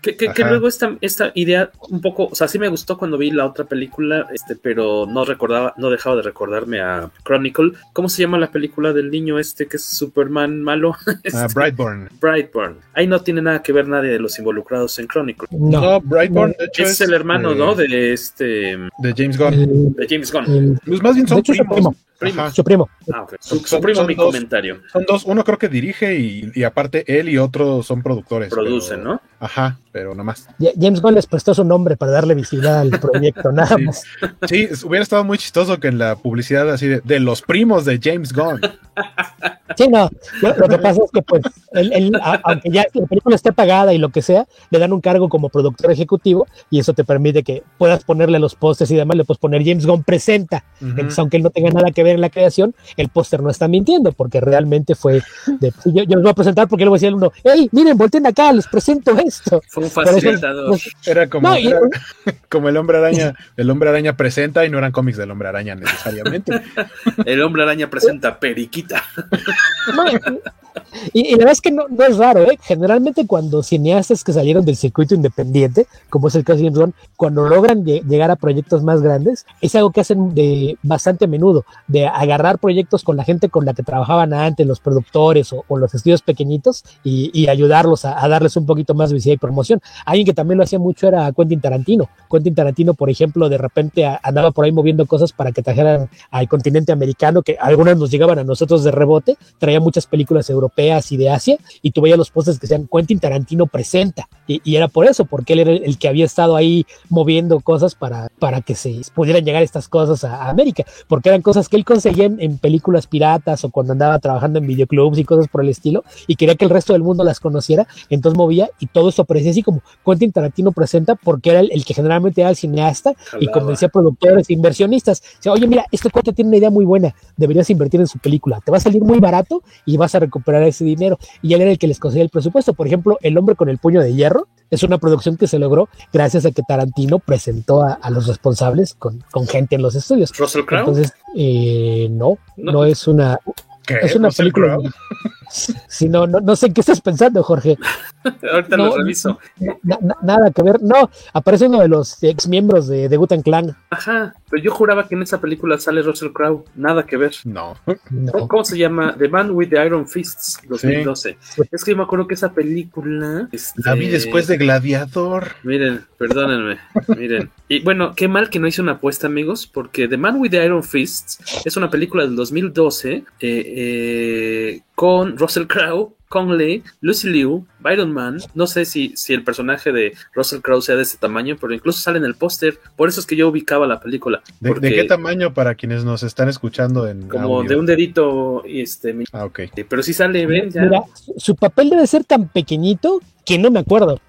S5: Que, que- que luego esta, esta idea un poco, o sea, sí me gustó cuando vi la otra película, este, pero no recordaba, no dejaba de recordarme a Chronicle. ¿Cómo se llama la película del niño este que es Superman malo? Este,
S6: Ah, Brightburn.
S5: Brightburn. Ahí no tiene nada que ver nadie de los involucrados en Chronicle.
S8: No.
S6: No, Brightburn, de hecho,
S5: es, el hermano,
S6: eh,
S5: ¿no? De este,
S6: de James Gunn.
S8: El-
S5: de James Gunn.
S8: el-
S6: Pues más bien son
S8: hecho, su
S6: primos.
S8: primo.
S5: Primos.
S8: Su primo.
S5: Ah, ok. Su, su
S6: Son-
S5: primo
S6: son
S5: mi
S6: dos.
S5: Comentario.
S6: Son dos, uno creo que dirige y, y aparte él y otro son productores.
S5: Producen,
S6: pero-
S5: ¿no?
S6: Ajá, pero nada más.
S8: Ja- James Gunn les prestó su nombre para darle visibilidad al proyecto, nada
S6: Sí.
S8: más.
S6: Sí, hubiera estado muy chistoso que en la publicidad así de, de los primos de James Gunn.
S8: Sí, no, lo, lo que pasa es que, pues, él- él, a- aunque ya la película esté pagada y lo que sea, le dan un cargo como productor ejecutivo y eso te permite que puedas ponerle los pósters y demás, le puedes poner James Gunn presenta.
S6: Ujú.
S8: Entonces, aunque él no tenga nada que ver en la creación, el póster no está mintiendo, porque realmente fue de, "Sí, yo, yo les voy a presentar porque luego decía el uno, hey, miren, volteen acá, les presento esto.
S5: Fue un
S8: eso-
S5: facilitador.
S6: Era como,
S8: No, y-
S6: era como el hombre araña, el hombre araña presenta y no eran cómics del hombre araña necesariamente.
S5: El hombre araña presenta Periquita.
S8: No, y, la verdad es que no, no es raro, ¿eh? Generalmente cuando cineastas que salieron del circuito independiente, como es el caso de James Gunn, cuando logran lle- llegar a proyectos más grandes, es algo que hacen de bastante a menudo, de agarrar proyectos con la gente con la que trabajaban antes, los productores o, los estudios pequeñitos, y, ayudarlos a, darles un poquito más de visibilidad y promoción. Alguien que también lo hacía mucho era Quentin Tarantino. Quentin Tarantino, por ejemplo, de repente andaba por ahí moviendo cosas para que trajeran al continente americano, que algunas nos llegaban a nosotros de rebote, traía muchas películas europeas y de Asia, y tú veías los postes que decían Quentin Tarantino presenta, y, y era por eso, porque él era el, que había estado ahí moviendo cosas para, para que se pudieran llegar estas cosas a, a América, porque eran cosas que él conseguía en, en películas piratas o cuando andaba trabajando en videoclubs y cosas por el estilo, y quería que el resto del mundo las conociera, entonces movía, y todo esto parecía así como Quentin Tarantino presenta, porque era el, el que generalmente era el cineasta y convencía a productores e inversionistas. O sea, oye, mira, este cuate tiene una idea muy buena, deberías invertir en su película, te va a salir muy barato y vas a recuperar ese dinero. Y él era el que les conseguía el presupuesto. Por ejemplo, El hombre con el puño de hierro es una producción que se logró gracias a que Tarantino presentó a, a los responsables con, con gente en los estudios.
S5: Russell Crowe.
S8: Entonces, eh, no,
S5: No.
S8: no, es una,
S6: ¿Qué?
S8: es una
S6: Russell
S8: película.
S6: Crowe?
S8: No, no, no sé en qué estás pensando, Jorge.
S5: Ahorita
S8: No,
S5: lo reviso.
S8: Na- na- nada que ver. No, aparece uno de los ex miembros de, de Wu-Tang Clan.
S5: Ajá, pero yo juraba que en esa película sale Russell Crowe. Nada que ver.
S6: No.
S8: No.
S5: ¿Cómo, se llama? The Man with the Iron Fists, 2012. Es que yo me acuerdo que esa película. este,
S6: La vi después de Gladiador.
S5: Miren, perdónenme, miren. Y bueno, qué mal que no hice una apuesta, amigos, porque The Man with the Iron Fists es una película del 2012 eh, eh, con Russell Crowe, Conley, Lucy Liu, Byron Man. No sé si, si el personaje de Russell Crowe sea de ese tamaño, pero incluso sale en el póster. Por eso es que yo ubicaba la película.
S6: ¿De, qué tamaño para quienes nos están escuchando en
S5: Como
S6: audio?
S5: de un dedito, y este,
S6: Ah, ok.
S5: pero sí sale, ven, ya.
S8: Mira, su- su papel debe ser tan pequeñito que no me acuerdo.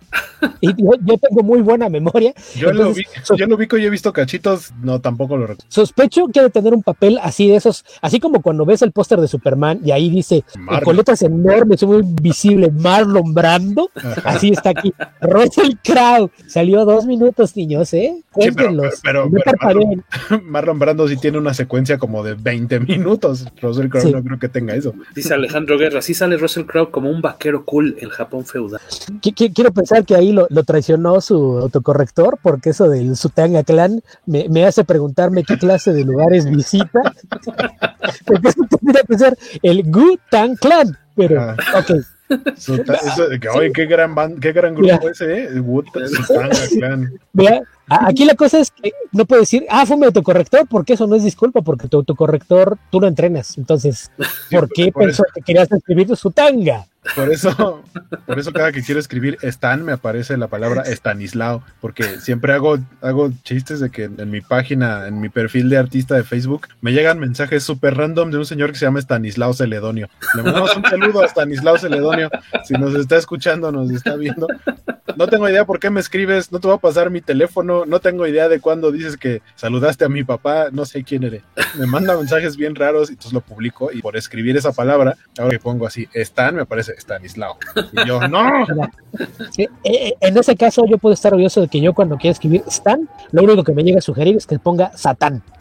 S8: Y yo, yo tengo muy buena memoria.
S6: Yo lo, vi, yo lo ubico y he visto cachitos, no, tampoco lo recuerdo.
S8: Sospecho que ha de tener un papel así de esos, así como cuando ves el póster de Superman y ahí dice
S6: Marlon.
S8: con letras enormes, muy visible, Marlon Brando. Así está aquí. Russell Crowe. Salió dos minutos, niños, ¿eh?
S6: Sí, pero,
S8: Cuéntenlos.
S6: pero-
S8: No
S6: pero
S8: parpadeen.
S6: Marlon, Marlon Brando sí tiene una secuencia como de 20 minutos. Russell Crowe
S8: Sí.
S6: no creo que tenga eso.
S5: Dice Alejandro Guerra, sí sale Russell Crowe como un vaquero cool en Japón feudal.
S8: Qui- qui- Quiero pensar que ahí lo, lo traicionó su autocorrector, porque eso del Sutanga Clan me, me hace preguntarme qué clase de lugares visita. porque eso tendría que ser el Gu-Tang Clan. Pero,
S6: Ah.
S8: ok.
S6: Su- eso de que, oye, qué gran, qué gran grupo
S8: Mira.
S6: ese, ¿eh? Sutanga Clan.
S8: Vea, a- aquí la cosa es que no puedes decir, ah, fue mi autocorrector, porque eso no es disculpa, porque tu autocorrector tú lo entrenas. Entonces, ¿por qué
S6: por
S8: pensó
S6: eso.
S8: que querías escribir Sutanga?
S6: Por eso, por eso cada que quiero escribir Stan me aparece la palabra Stanislao, porque siempre hago, hago chistes de que en mi página, en mi perfil de artista de Facebook, me llegan mensajes súper random de un señor que se llama Stanislao Celedonio. Le mandamos un saludo a Stanislao Celedonio, si nos está escuchando, nos está viendo. no tengo idea por qué me escribes, no te voy a pasar mi teléfono, no tengo idea de cuándo dices que saludaste a mi papá, no sé quién eres. Me manda mensajes bien raros y entonces lo publico y por escribir esa palabra, ahora que pongo así, Stan, me aparece Stanislao. Y yo, no.
S8: Eh, eh, en ese caso, yo puedo estar orgulloso de que yo cuando quiera escribir Stan, lo único que me llega a sugerir es que ponga Satán.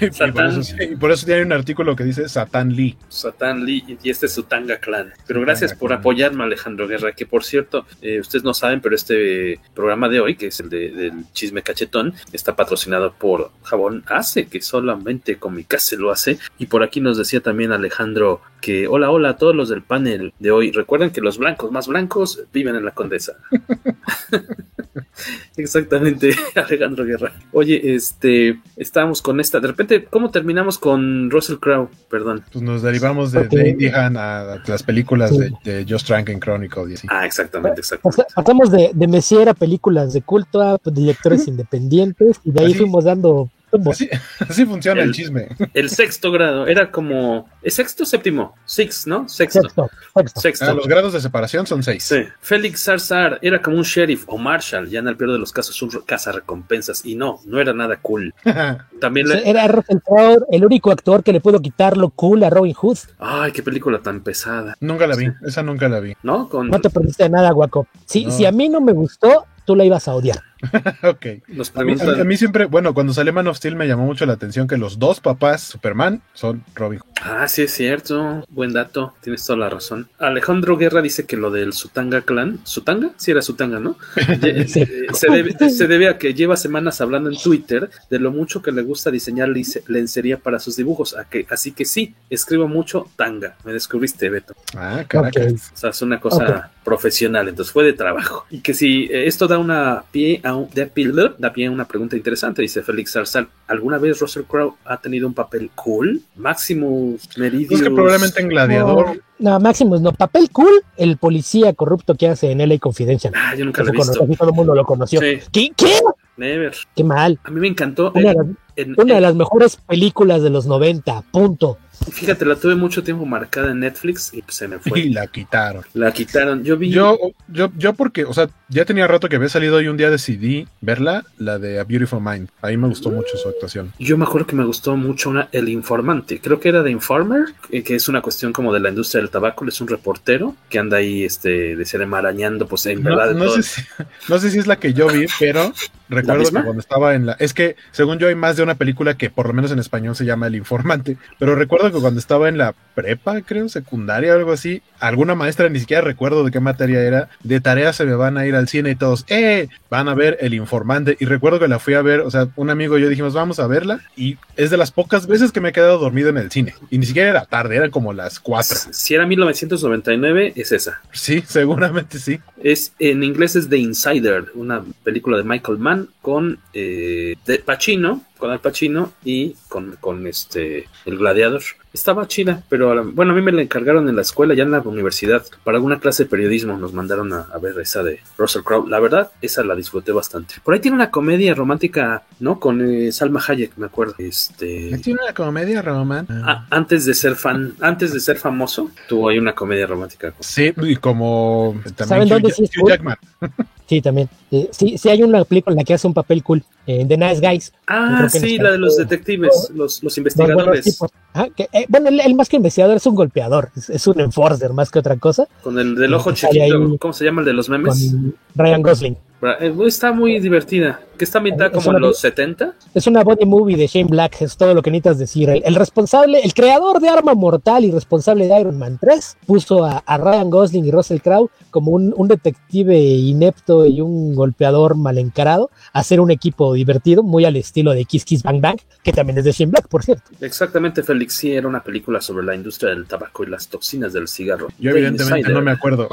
S6: Y por, eso, y por eso tiene un artículo que dice Satán Lee.
S5: Satán Lee y este es su Tanga Clan. Pero gracias por apoyarme, Alejandro Guerra, que por cierto, eh, ustedes no saben, pero este programa de hoy, que es el de, del chisme cachetón, está patrocinado por Jabón Ace, que solamente Comicase lo hace. Y por aquí nos decía también Alejandro que hola, hola a todos los del panel de hoy. Recuerden que los blancos más blancos viven en la Condesa. Exactamente, Alejandro Guerra. Oye, este, estábamos con esta. De repente, ¿cómo terminamos con Russell Crowe? Perdón.
S6: Pues nos derivamos de, de Indie Han a las películas
S8: Sí.
S6: de, de Just Rankin Chronicle y así.
S5: Ah, exactamente, exactamente.
S8: Pas- Pasamos de, de Messier a películas de culto a directores independientes y de ahí
S6: Así-
S8: fuimos dando.
S6: Así, así funciona el, chisme.
S5: El sexto grado era como. ¿Es sexto o séptimo? Six, ¿no? Sexto.
S8: Sexto, sexto.
S5: Sexto.
S6: Ah, los grados de separación son seis.
S5: Sí. Félix Zarzar era como un sheriff o marshal, ya en el peor de los casos un recompensas y no, no era nada cool. También le...
S8: Era Russell Crowe el único actor que le pudo quitar lo cool a Robin Hood.
S5: Ay, qué película tan pesada.
S6: Nunca la vi, esa nunca la vi.
S5: ¿No? Con...
S8: No te perdiste de nada, guaco. Si,
S6: No.
S8: si a mí no me gustó, tú la ibas a odiar.
S6: ok.
S5: Nos
S6: A mí,
S5: preguntan...
S6: a mí siempre, bueno, cuando salió Man of Steel me llamó mucho la atención que los dos papás Superman son Robin Hood.
S5: Ah, sí es cierto. Buen dato. Tienes toda la razón. Alejandro Guerra dice que lo del Sutanga Clan. ¿Sutanga? Sí era Sutanga, ¿no? Eh, se, debe, se debe a que lleva semanas hablando en Twitter de lo mucho que le gusta diseñar lencería para sus dibujos. A que, así que sí, escribo mucho tanga. Me descubriste, Beto.
S6: Ah, caracas.
S8: Ok.
S5: O sea, es una cosa profesional, entonces fue de trabajo. Y que si eh, esto da una pie a un, da pie, da pie a una pregunta interesante, dice Félix Zarzal. ¿Alguna vez Russell Crowe ha tenido un papel cool? Maximus Meridius.
S6: Es que probablemente en Gladiador.
S8: No, Maximus, no. Papel cool, el policía corrupto que hace en LA Confidential.
S5: Ah, yo nunca lo he visto.
S8: todo el mundo lo conoció.
S5: Sí.
S8: ¿Qué? ¿Qué?
S5: Never.
S8: Qué mal.
S5: A mí me encantó.
S8: Una, de
S5: en-
S8: las-
S5: en-
S8: una de las mejores películas de los 90, punto.
S5: Fíjate, la tuve mucho tiempo marcada en Netflix y pues se me
S6: Y
S5: fue.
S6: la quitaron.
S5: La quitaron. Yo vi.
S6: Yo, yo, yo porque, o sea, ya tenía rato que había salido y un día decidí verla, la de A Beautiful Mind. Ahí me gustó mucho su actuación.
S5: Yo me acuerdo que me gustó mucho una, El Informante, creo que era de Informer, eh, que es una cuestión como de la industria del tabaco, es un reportero que anda ahí, este, de ser marañando, pues en
S6: No,
S5: verdad.
S6: no
S5: todo-
S6: sé si, no sé si es la que yo vi, pero recuerdo que cuando estaba en la... Es que, según yo, hay más de una película que por lo menos en español se llama El Informante, pero recuerdo que cuando estaba en la prepa, creo, secundaria o algo así, alguna maestra, ni siquiera recuerdo de qué materia era, de tarea se me van a ir al cine y todos, ¡eh! Van a ver El Informante. Y recuerdo que la fui a ver, o sea, un amigo y yo dijimos, vamos a verla, y es de las pocas veces que me he quedado dormido en el cine. Y ni siquiera era tarde, eran como las 4.
S5: Si era 1999, es esa.
S6: Sí, seguramente sí.
S5: Es, en inglés es The Insider, una película de Michael Mann con eh, de Pacino, con Al Pacino y con, con este el gladiador. Estaba chida, pero a la- bueno, a mí me la encargaron en la escuela, ya en la universidad, para alguna clase de periodismo nos mandaron a, a ver esa de Russell Crowe. La verdad, esa la disfruté bastante. Por ahí tiene una comedia romántica, ¿no? Con eh, Salma Hayek, me acuerdo. Este,
S6: Tiene una comedia román.
S5: a- antes de ser fan, antes de ser famoso, tuvo ahí una comedia romántica.
S6: Sí, y como también
S8: ¿Saben
S6: Hugh,
S8: dónde sí
S6: Hugh? Jackman.
S8: Sí, también. Eh, sí, sí hay una película en la que hace un papel cool. eh, The Nice Guys.
S5: Ah, sí, la de los detectives, los, los
S8: Los
S5: investigadores.
S8: tipos. Ajá, que, eh, bueno, él, él más que investigador es un golpeador, es, es un enforcer más que otra cosa.
S5: Con el del ojo chiquito,
S8: ahí
S5: ¿cómo se llama el de los memes?
S8: Con Ryan Gosling.
S5: Eh, Está muy divertida. Que está ambientada como
S8: una
S5: en los
S8: pe-
S5: 70.
S8: Es una body movie de Shane Black, es todo lo que necesitas decir. El, el responsable, el creador de Arma Mortal y responsable de Iron Man 3, puso a, a Ryan Gosling y Russell Crowe como un, un detective inepto y un golpeador mal encarado, a hacer un equipo divertido, muy al estilo de Kiss Kiss Bang Bang, que también es de Shane Black, por cierto.
S5: Exactamente, Félix. Sí, era una película sobre la industria del tabaco y las toxinas del cigarro.
S6: Yo
S5: The
S6: evidentemente
S5: Insider.
S6: no me acuerdo.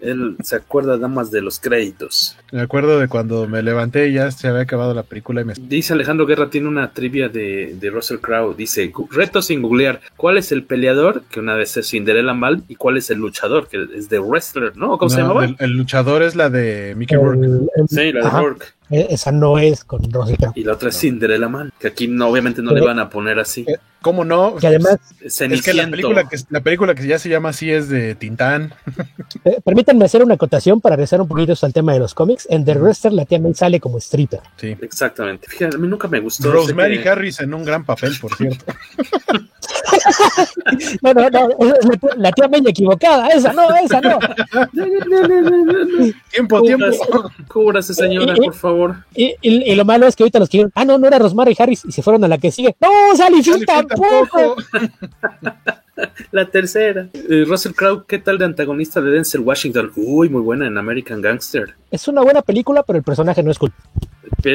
S5: Él se acuerda nada más de los créditos.
S6: Me acuerdo de cuando me levanté y ya se había acabado la película y me...
S5: Dice Alejandro Guerra, tiene una trivia de, de Russell Crowe. Dice, "Gu- reto sin googlear. ¿Cuál es el peleador que una vez es Cinderella Mal y cuál es el luchador que es de wrestler, ¿no? ¿Cómo se llamaba?
S6: el, el luchador es la de Mickey Rourke.
S8: El-
S5: Sí, la de
S8: ajá,
S5: Rourke.
S8: eh, Esa no es con Russell Crowe.
S5: Y la otra es Cinderella Man, que aquí no, obviamente no le van a poner así.
S6: ¿Cómo no?
S8: Que además-
S6: es que la película que, la película que ya se llama así es de Tintán.
S8: Eh, permítanme hacer una acotación para regresar un poquito al tema de los cómics. En The Wrestler la tía May sale como stripper.
S6: Sí.
S5: Exactamente. Fíjate, a mí nunca me gustó.
S6: Rosemary
S5: que-
S6: Harris en un gran papel, por cierto.
S8: No, no, no, la, tía- la tía May equivocada. Esa no, esa no.
S6: tiempo,
S8: tiempo.
S5: Cúbrase, señora,
S8: Y- y-
S5: por favor.
S8: Y, y- y lo malo es que ahorita los quieren. Ah, no, no era Rosemary Harris y se fueron a la que sigue. No, Sally Field tampoco.
S5: La tercera. Eh, Russell Crowe, ¿qué tal de antagonista de Denzel Washington? Uy, muy buena en American Gangster.
S8: Es una buena película, pero el personaje no es cool.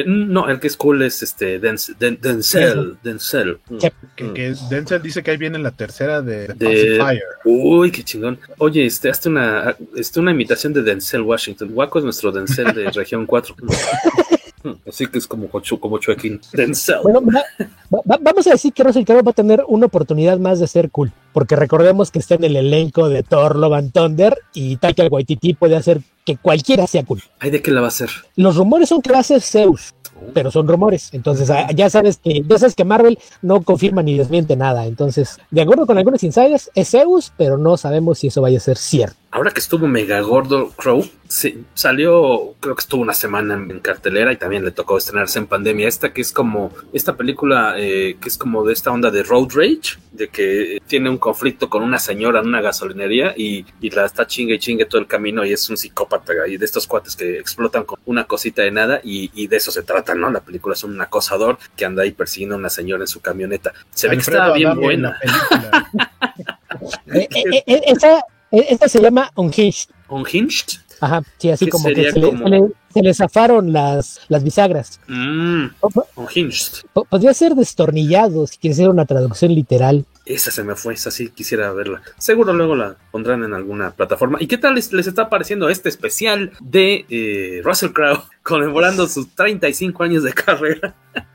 S5: No, el que es cool es este Denzel. Den- Denzel. Denzel. Mm.
S6: Que, que Denzel dice que ahí viene la tercera de, de Pacifier.
S5: Uy, qué chingón. Oye, este, hazte una, este, una imitación de Denzel Washington. Waco es nuestro Denzel de región 4. Así que es como, como Chuequín.
S8: Bueno, va- va- vamos a decir que Russell Crowe va a tener una oportunidad más de ser cool, porque recordemos que está en el elenco de Thor, Love and Thunder y Taika Waititi puede hacer que cualquiera sea cool.
S5: Ay, ¿de qué la va a hacer?
S8: Los rumores son que va a ser Zeus, pero son rumores. Entonces ah, ya sabes que ya sabes que Marvel no confirma ni desmiente nada. Entonces, de acuerdo con algunos insiders, es Zeus, pero no sabemos si eso vaya a ser cierto.
S5: Ahora que estuvo mega gordo Crow, sí, salió, creo que estuvo una semana en, en cartelera y también le tocó estrenarse en pandemia. Esta que es como, esta película eh, que es como de esta onda de road rage, de que tiene un conflicto con una señora en una gasolinería y, y la está chingue y chingue todo el camino y es un psicópata y de estos cuates que explotan con una cosita de nada y, y de eso se trata, ¿no? La película es un acosador que anda ahí persiguiendo a una señora en su camioneta. Se ve que estaba bien buena.
S8: Eh, eh, eh, esa, esta se llama Unhinged.
S5: ¿Unhinged?
S8: Ajá, sí, así
S5: ¿Qué
S8: como que se le,
S5: como?
S8: se le- se le zafaron las, las bisagras.
S5: Mm, Unhinged.
S8: Po- Podría ser destornillado si ser una traducción literal.
S5: Esa se me fue, esa sí quisiera verla. Seguro luego la pondrán en alguna plataforma. ¿Y qué tal les, les está pareciendo este especial de eh, Russell Crowe conmemorando sus 35 años de carrera?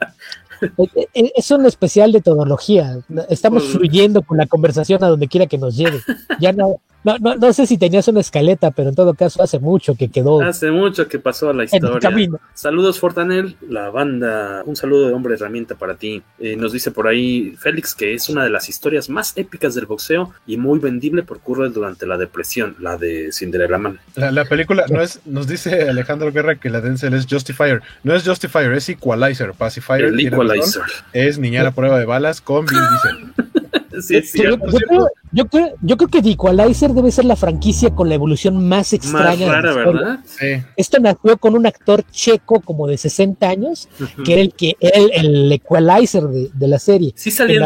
S8: Eh, eh, Es un especial de todología. Estamos
S5: Pues-
S8: fluyendo con la conversación a donde quiera que nos lleve. Ya no, no, no, no sé si tenías una escaleta, pero en todo caso hace mucho que quedó.
S5: Hace mucho que pasó a la historia.
S8: camino.
S5: Saludos, Fortanel, la banda. Un saludo de hombre herramienta para ti. Eh, nos dice por ahí Félix que es una de las historias más épicas del boxeo y muy vendible por ocurre durante la depresión, la de Cinderella Man.
S6: La, la película no es, nos dice Alejandro Guerra que la Denzel es Justifier. No es Justifier, es Equalizer. Pacifier.
S5: El Equalizer.
S6: razón, Es niñera a prueba de balas con Vin Diesel.
S5: Sí, es
S8: Yo,
S5: cierto.
S8: yo creo, yo, creo, yo creo que The Equalizer debe ser la franquicia con la evolución más extraña. de la
S5: rara. ¿verdad?
S6: Sí.
S8: Esto nació con un actor checo como de 60 años, que era el que era el, el equalizer de, de la serie.
S5: Sí salió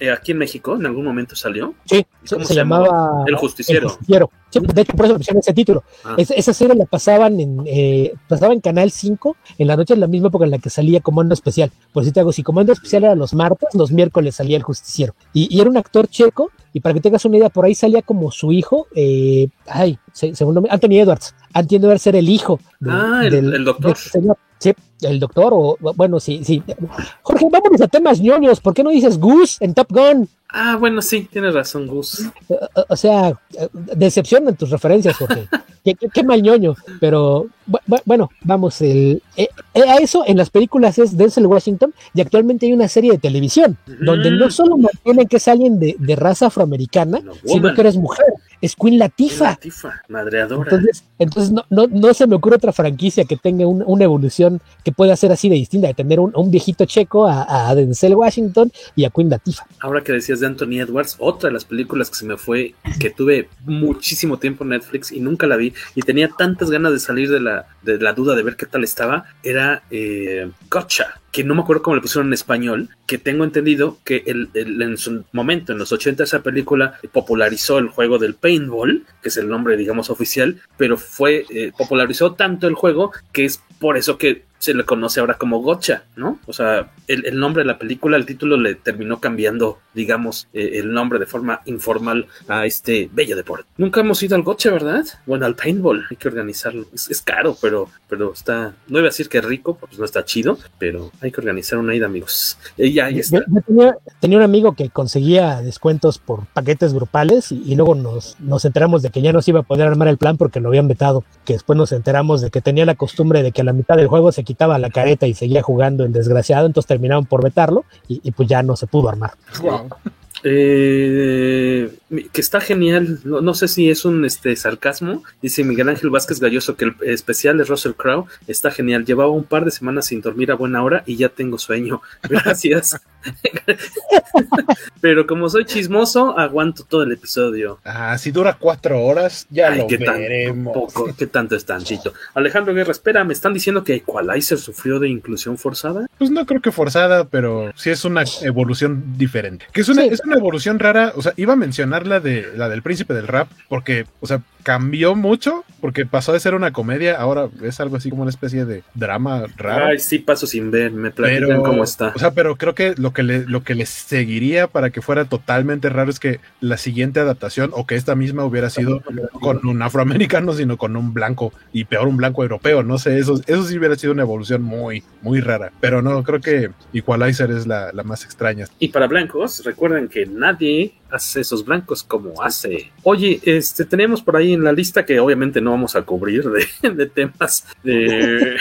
S5: eh, aquí en México, en algún momento salió.
S8: sí,
S5: ¿Y
S8: se,
S5: cómo
S8: se
S5: se llamaba?
S8: llamaba
S5: El Justiciero.
S8: Sí, de hecho, por eso le pusieron ese título.
S5: Ah.
S8: Es- esa serie la pasaban en, eh, pasaba en Canal 5 en la noche, en la misma época en la que salía Comando Especial. Por si te hago, si Comando Especial era los martes, los miércoles salía El Justiciero. Y, y era un actor checo, y para que tengas una idea, por ahí salía como su hijo, eh, ay, se- segundo nombre, Anthony Edwards. Anthony Edwards era el hijo de-
S5: Ah, el-
S8: del,
S5: el doctor.
S8: señor. Sí, el doctor, o bueno, sí, sí. Jorge, vámonos a temas ñoños. ¿Por qué no dices Goose en Top Gun?
S5: Ah, bueno, sí, tienes razón, Gus.
S8: O, o sea, decepción en tus referencias, Jorge. qué, qué- qué mal ñoño. Pero bu- bu- bueno, vamos, el, eh, eh, a eso en las películas es Denzel Washington y actualmente hay una serie de televisión donde no solo mantienen que es alguien de, de raza afroamericana, sino que eres mujer. Es Queen Latifah.
S5: Tifa, madreadora.
S8: Entonces, entonces no, no, no se me ocurre otra franquicia que tenga un- una evolución que pueda ser así de distinta, de tener un, un viejito checo a, a Denzel Washington y a Queen Latifah.
S5: Ahora que decías de Anthony Edwards, otra de las películas que se me fue, que tuve muchísimo tiempo en Netflix y nunca la vi, y tenía tantas ganas de salir de la, de la duda de ver qué tal estaba, era eh, Gotcha, que no me acuerdo cómo le pusieron en español, que tengo entendido que en su momento, en los 80, esa película popularizó el juego del paintball, que es el nombre, digamos, oficial, pero fue, eh, popularizó tanto el juego que es por eso que se le conoce ahora como Gotcha, ¿no? O sea, el, el nombre de la película, el título le terminó cambiando, digamos, eh, el nombre de forma informal a este bello deporte. Nunca hemos ido al Gotcha, ¿verdad? Bueno, al paintball, hay que organizarlo. Es, es caro, pero, pero está, no iba a decir que es rico, pues no está chido, pero hay que organizar una ida, amigos. Y ya, está.
S8: Yo, yo tenía, tenía un amigo que conseguía descuentos por paquetes grupales y, y luego nos, nos enteramos de que ya no se iba a poder armar el plan porque lo habían vetado. Que después nos enteramos de que tenía la costumbre de que la mitad del juego se quitaba la careta y seguía jugando el desgraciado, entonces terminaron por vetarlo y, y pues ya no se pudo armar.
S5: Eh, que está genial, no, no, sé si es un este sarcasmo, dice Miguel Ángel Vázquez Galloso que el especial de Russell Crowe está genial, llevaba un par de semanas sin dormir a buena hora y ya tengo sueño, gracias. Pero como soy chismoso, aguanto todo el episodio.
S6: Ah, si dura cuatro horas, ya
S5: Ay,
S6: lo
S5: ¿qué
S6: veremos.
S5: Poco, ¿Qué tanto es tanchito? Alejandro Guerra, espera, ¿me están diciendo que Equalizer sufrió de inclusión forzada?
S6: Pues no creo que forzada, pero sí es una evolución diferente. Que es una,
S8: Sí.
S6: es una evolución rara. O sea, iba a mencionar la de la del príncipe del rap, porque, o sea, cambió mucho, porque pasó de ser una comedia, ahora es algo así como una especie de drama raro.
S5: Ay, sí, paso sin ver, me platican
S6: Pero,
S5: cómo está.
S6: o sea, pero creo que lo que le, lo que le seguiría para que fuera totalmente raro es que la siguiente adaptación o que esta misma hubiera sido con un afroamericano, sino con un blanco y peor un blanco europeo. No sé, eso, eso sí hubiera sido una evolución muy, muy rara. Pero no, creo que Equalizer es la, la más extraña.
S5: Y para blancos, recuerden que nadie hace esos blancos como hace. Oye, este tenemos por ahí en la lista que obviamente no vamos a cubrir de, de temas de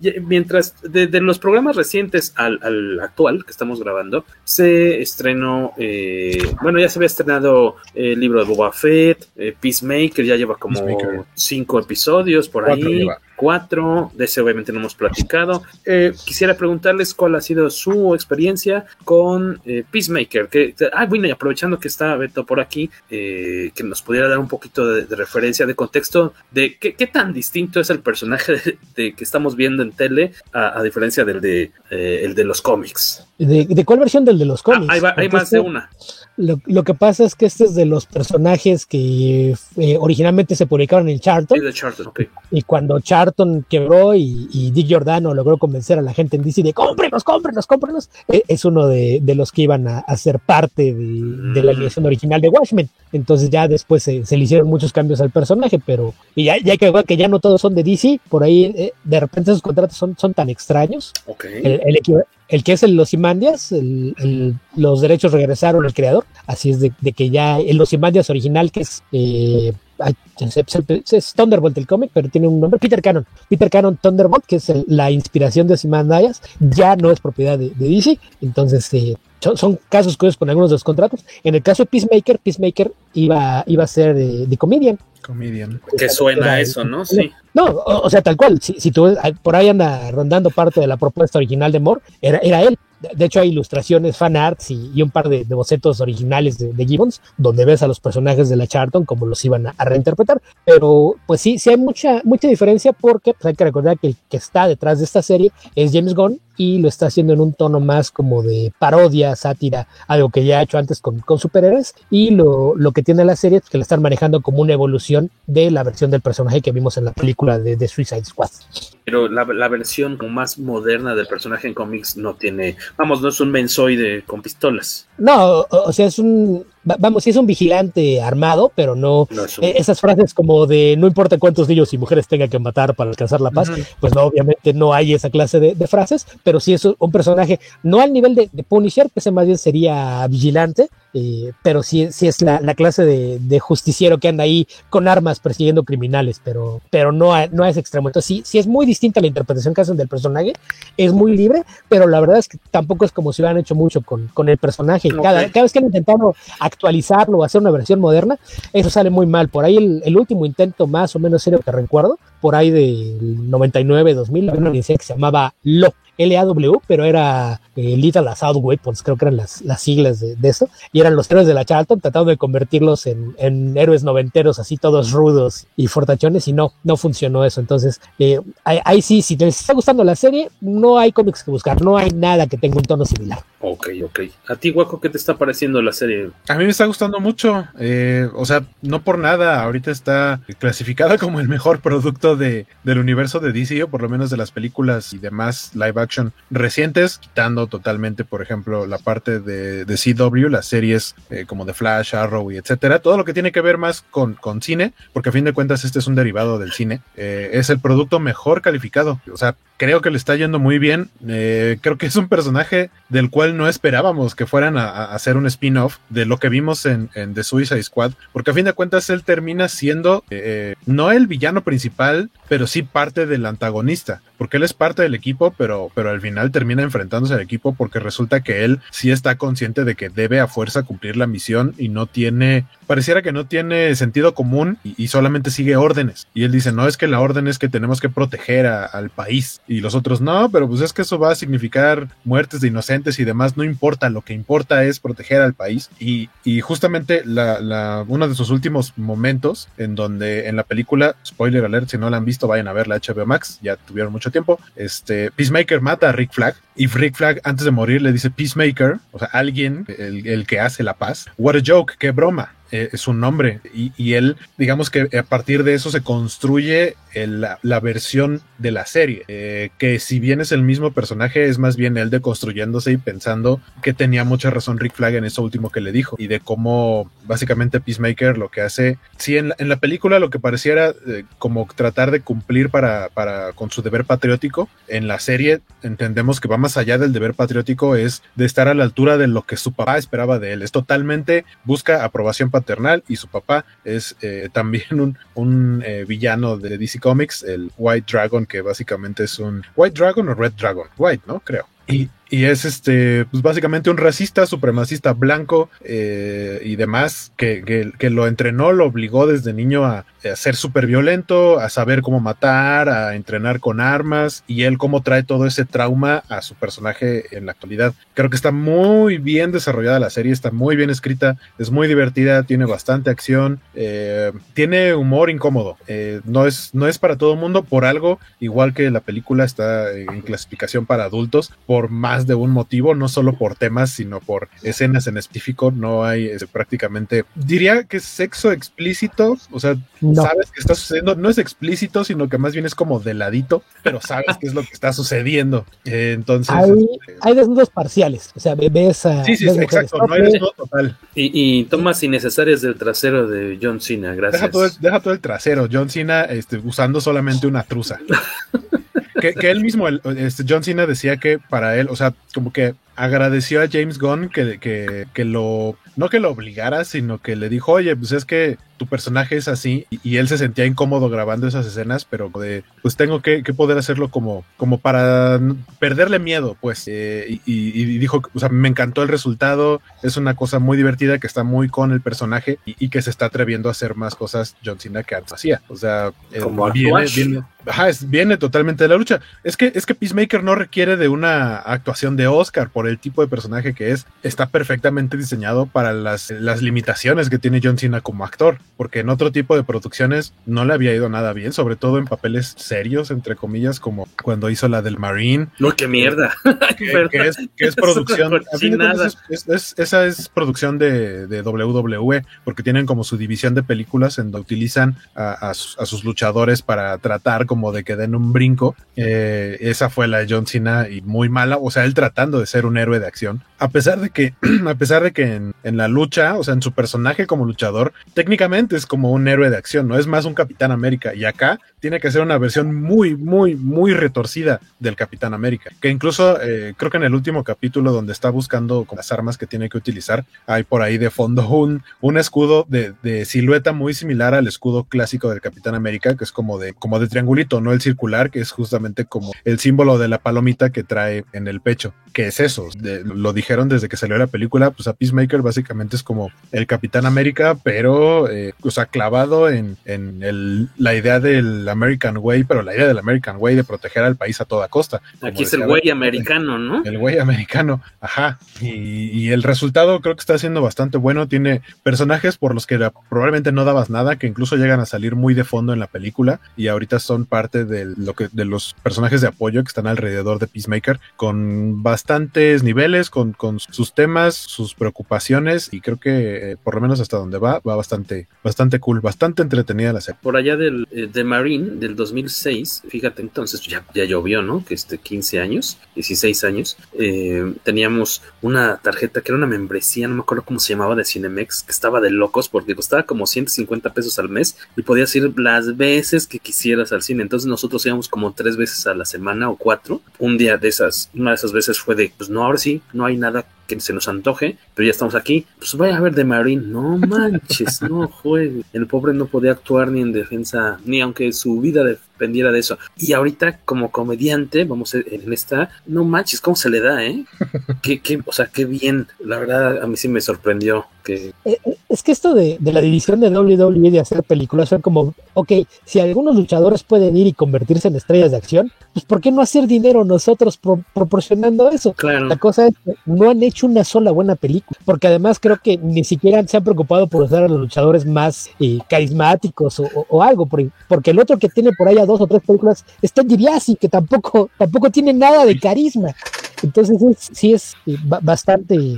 S5: mientras de, de los programas recientes al, al actual que estamos grabando, se estrenó eh, bueno, ya se había estrenado el libro de Boba Fett, eh, Peacemaker, ya lleva como
S6: Peacemaker.
S5: cinco episodios por
S6: Cuatro
S5: ahí.
S6: lleva.
S5: Cuatro, de ese obviamente no hemos platicado. Eh, quisiera preguntarles cuál ha sido su experiencia con eh, Peacemaker. Que, ah, bueno, y aprovechando que está Beto por aquí, eh, que nos pudiera dar un poquito de, de referencia, de contexto, de qué, qué tan distinto es el personaje de, de que estamos viendo en tele a, a diferencia del de, el de los cómics.
S8: ¿De, de cuál versión del de los cómics?
S5: Ah, hay, va- hay más de
S8: este-
S5: una.
S8: Lo, lo que pasa es que este es de los personajes que originalmente se publicaron en Charlton
S5: Es de Charlton, ok.
S8: y cuando Charlton quebró y, y Dick Giordano logró convencer a la gente en DC de cómprenos, cómprenos, cómprenos, eh, es uno de, de los que iban a, a ser parte de, de la alineación original de Watchmen. Entonces ya después se, se le hicieron muchos cambios al personaje, pero y ya, ya que, que ya no todos son de DC, por ahí eh, de repente esos contratos son, son tan extraños.
S5: Ok.
S8: El, el que es el Los Imandias, el- el- los derechos regresaron al creador, así es de, de que ya el Los Imandias original, que es, eh, ay, es Thunderbolt el cómic, pero tiene un nombre, Peter Cannon, Peter Cannon Thunderbolt, que es el- la inspiración de Ozymandias, ya no es propiedad de, de DC, entonces eh, son, son casos curiosos con algunos de los contratos. En el caso de Peacemaker, Peacemaker iba, iba a ser de, de comedian,
S6: Comedian.
S5: Que suena
S8: Era-
S5: a eso, ¿no? Sí.
S8: no, o, o sea, tal cual. Si, si tú por ahí anda rondando parte de la propuesta original de Moore, era, era él. De- hecho, hay ilustraciones, fan arts y, un par de, bocetos originales de, Gibbons, donde ves a los personajes de la Charlton como los iban a, a reinterpretar. Pero, pues sí, sí hay mucha, mucha diferencia porque pues, hay que recordar que el que está detrás de esta serie es James Gunn y lo está haciendo en un tono más como de parodia, sátira, algo que ya ha hecho antes con, con superhéroes. Y lo, lo que tiene la serie es que la están manejando como una evolución de la versión del personaje que vimos en la película de, de Suicide Squad.
S5: Pero la, versión más moderna del personaje en cómics no tiene, vamos, no es un mensoide con pistolas.
S8: No, o sea, es un, va- vamos, sí es un vigilante armado, pero no,
S5: No es un-
S8: eh, esas frases como de no importa cuántos niños y mujeres tenga que matar para alcanzar la paz,
S6: Ujú.
S8: pues no, obviamente no hay esa clase de, de frases, pero sí es un, personaje, no al nivel de, de Punisher, que ese más bien sería vigilante, eh, pero sí, sí es la, la clase de, de justiciero que anda ahí con armas persiguiendo criminales, pero, pero no, a, no a ese extremo. Entonces sí, sí es muy distinta la interpretación que hacen del personaje, es muy libre, pero la verdad es que tampoco es como si hubieran hecho mucho con, con el personaje. Cada,
S5: Ok.
S8: cada vez que han intentado actualizarlo o hacer una versión moderna, eso sale muy mal. Por ahí el, último intento más o menos serio que recuerdo, por ahí del 99, 2000, había una licencia que se llamaba LO. LAW, pero era eh, Little Assault Weapons, creo que eran las, las siglas de, de eso, y eran los héroes de la Charlton tratando de convertirlos en, en héroes noventeros, así todos rudos y fortachones, y no, no funcionó eso. Entonces, eh, ahí, ahí sí, si les está gustando la serie, no hay cómics que buscar, no hay nada que tenga un tono similar.
S5: Ok, ok. ¿A ti, Guaco, qué te está pareciendo la serie?
S6: A mí me está gustando mucho. eh, o sea, no por nada. Ahorita está clasificada como el mejor producto de, del universo de DC, o por lo menos de las películas y demás live action recientes, quitando totalmente, por ejemplo, la parte de, de CW, las series eh, como The Flash, Arrow y etcétera. Todo lo que tiene que ver más con, con cine, porque a fin de cuentas este es un derivado del cine. eh, es el producto mejor calificado. O sea, creo que le está yendo muy bien. eh, creo que es un personaje del cual no esperábamos que fueran a, hacer un spin-off de lo que vimos en, en The Suicide Squad, porque a fin de cuentas él termina siendo eh, no el villano principal, pero sí parte del antagonista, porque él es parte del equipo, pero, pero al final termina enfrentándose al equipo porque resulta que él sí está consciente de que debe a fuerza cumplir la misión y no tiene, pareciera que no tiene sentido común y, y solamente sigue órdenes. Y él dice, no es que la orden es que tenemos que proteger al país. Y los otros, no, pero pues es que eso va a significar muertes de inocentes y demás, no importa, lo que importa es proteger al país. Y, y justamente la, la- uno de sus últimos momentos en donde en la película, spoiler alert, si no la han visto, vayan a ver la HBO Max, ya tuvieron mucho tiempo, este, Peacemaker mata a Rick Flag y Rick Flag antes de morir le dice Peacemaker, o sea, alguien, el, el que hace la paz. What a joke, qué broma. Eh, es un nombre. Y, él, digamos que a partir de eso se construye la, la versión de la serie, eh, que si bien es el mismo personaje, es más bien él deconstruyéndose y pensando que tenía mucha razón Rick Flag en eso último que le dijo y de cómo básicamente Peacemaker lo que hace, sí, en la, en la película lo que pareciera eh, como tratar de cumplir para, para con su deber patriótico, en la serie entendemos que va más allá del deber patriótico, es de estar a la altura de lo que su papá esperaba de él, es totalmente busca aprobación y su papá es eh, también un, un eh, villano de DC Comics, el White Dragon, que básicamente es un White Dragon o Red Dragon, White, ¿no? Creo. Y, y es este, pues básicamente un racista, supremacista blanco eh, y demás, que, que, que lo entrenó, lo obligó desde niño a, a ser súper violento, a saber cómo matar, a entrenar con armas, y él cómo trae todo ese trauma a su personaje en la actualidad. Creo que está muy bien desarrollada la serie, está muy bien escrita, es muy divertida, tiene bastante acción, eh, tiene humor incómodo, eh, no, es, no es para todo el mundo, por algo, igual que la película está en clasificación para adultos, por más de un motivo, no solo por temas, sino por escenas en específico, no hay este, prácticamente, diría que es sexo explícito, o sea,
S8: No.
S6: sabes que está sucediendo, no es explícito, sino que más bien es como de ladito, pero sabes qué es lo que está sucediendo. Eh, entonces,
S8: Hay,
S6: este,
S8: hay desnudos parciales, o sea, ves a.
S6: sí, sí,
S8: ves
S6: exacto, no hay desnudo total.
S5: Y, y tomas innecesarias del trasero de John Cena, gracias.
S6: Deja todo, el, deja todo el trasero, John Cena este, usando solamente una truza. que, que él mismo, el- este, John Cena decía que para él, o sea, como que agradeció a James Gunn que, que, que lo, no que lo obligara, sino que le dijo, oye, pues es que tu personaje es así y, y él se sentía incómodo grabando esas escenas, pero de, pues tengo que, que poder hacerlo como, como para perderle miedo, pues, eh, y, y- dijo, o sea, me encantó el resultado, es una cosa muy divertida que está muy con el personaje y, y que se está atreviendo a hacer más cosas John Cena que antes hacía, o sea, eh,
S5: Como
S6: viene, ajá, es- viene totalmente de la lucha. Es que, es que Peacemaker no requiere de una actuación de Oscar por el tipo de personaje que es. Está perfectamente diseñado para las, las limitaciones que tiene John Cena como actor, porque en otro tipo de producciones no le había ido nada bien, sobre todo en papeles serios, entre comillas, como cuando hizo la del Marine.
S5: No, qué mierda.
S6: Que, que es, que producción. es- es- es- esa es producción de, de WWE, porque tienen como su división de películas en donde utilizan a, a sus, a sus luchadores para tratar como de que den un brinco. Eh, esa fue la de John Cena y muy mala, o sea, él tratando de ser un héroe de acción. A pesar de que, a pesar de que en, la lucha, o sea, en su personaje como luchador, técnicamente es como un héroe de acción, no es más un Capitán América. Y acá tiene que ser una versión muy, muy, muy retorcida del Capitán América. Que incluso eh, creo que en el último capítulo donde está buscando las armas que tiene que utilizar, hay por ahí de fondo un, un escudo de, de silueta muy similar al escudo clásico del Capitán América, que es como de, como de triangulito, no el circular, que es justamente como el símbolo de la palomita que trae en el pecho. ¿Qué es eso? De- lo dijeron desde que salió la película, pues a Peacemaker básicamente es como el Capitán América, pero, eh, o sea, clavado en, en el- la idea del American Way, pero la idea del American Way de proteger al país a toda costa.
S5: Aquí es el güey americano, ¿no?
S6: el güey americano, ajá. Y, y el resultado creo que está siendo bastante bueno. Tiene personajes por los que probablemente no dabas nada, que incluso llegan a salir muy de fondo en la película y ahorita son parte de, lo que, de los personajes de apoyo que están alrededor de Peacemaker, con bastantes niveles, con, con sus temas, sus preocupaciones y creo que eh, por lo menos hasta donde va, va bastante, bastante cool, bastante entretenida la serie.
S5: Por allá del eh, de Marine del 2006, fíjate entonces, ya, ya llovió, ¿no? Que este 15 años, 16 años, eh, teníamos una tarjeta que era una membresía, no me acuerdo cómo se llamaba, de Cinemex, que estaba de locos porque costaba como 150 pesos al mes y podías ir las veces que quisieras al cine. Entonces nosotros íbamos como tres veces a la semana o cuatro. Un día de esas, una de esas veces fue de, pues no ahora sí, no hay nada que se nos antoje, pero ya estamos aquí. Pues vaya a ver de Marín, no manches, no juegue. El pobre no podía actuar ni en defensa, ni aunque su vida dependiera de eso. Y ahorita, como comediante, vamos en esta, no manches, ¿cómo se le da, eh? Qué, qué, o sea, qué bien. La verdad, a mí sí me sorprendió que
S8: Eh, eh, Es que esto de, de la división de WWE de hacer películas fue como, ok, si algunos luchadores pueden ir y convertirse en estrellas de acción, pues ¿por qué no hacer dinero nosotros pro- proporcionando eso?
S5: Claro.
S8: La cosa es que no han hecho una sola buena película, porque además creo que ni siquiera se han preocupado por usar a los luchadores más eh, carismáticos o, algo, por- porque el otro que tiene por allá dos o tres películas es Ted DiBiase, que tampoco, tampoco tiene nada de carisma. Entonces es- sí es ba- bastante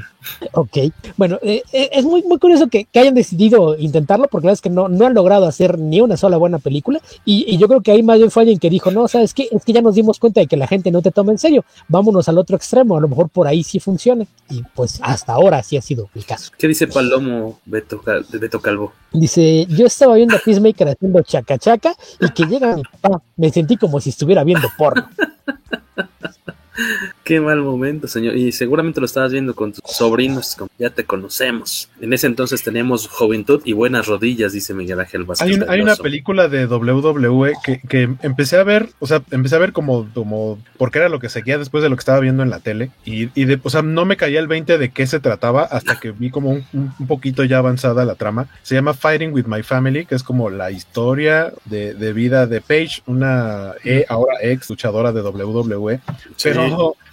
S8: ok. Bueno, eh, eh, es muy, muy curioso que, que hayan decidido intentarlo porque la verdad es que no, no han logrado hacer ni una sola buena película y, y yo creo que ahí más bien fue alguien que dijo, no, ¿sabes qué? Es que ya nos dimos cuenta de que la gente no te toma en serio, vámonos al otro extremo, a lo mejor por ahí sí funciona y pues hasta ahora sí ha sido el caso.
S5: ¿Qué dice Palomo Beto, Cal- Beto Calvo?
S8: Dice, yo estaba viendo a Peacemaker haciendo chaca chaca y que llega mi papá, me sentí como si estuviera viendo porno.
S5: Qué mal momento, señor. Y seguramente lo estabas viendo con tus sobrinos, como ya te conocemos. En ese entonces teníamos juventud y buenas rodillas, dice Miguel Ángel Vázquez.
S6: Hay, un- hay una película de WWE que, que empecé a ver, o sea, empecé a ver como, como porque era lo que seguía después de lo que estaba viendo en la tele. Y, y de, o sea, no me caía el 20 de qué se trataba hasta que vi como un, poquito ya avanzada la trama. Se llama Fighting with My Family, que es como la historia de, de vida de Paige, una eh, ahora ex luchadora de WWE. Pero,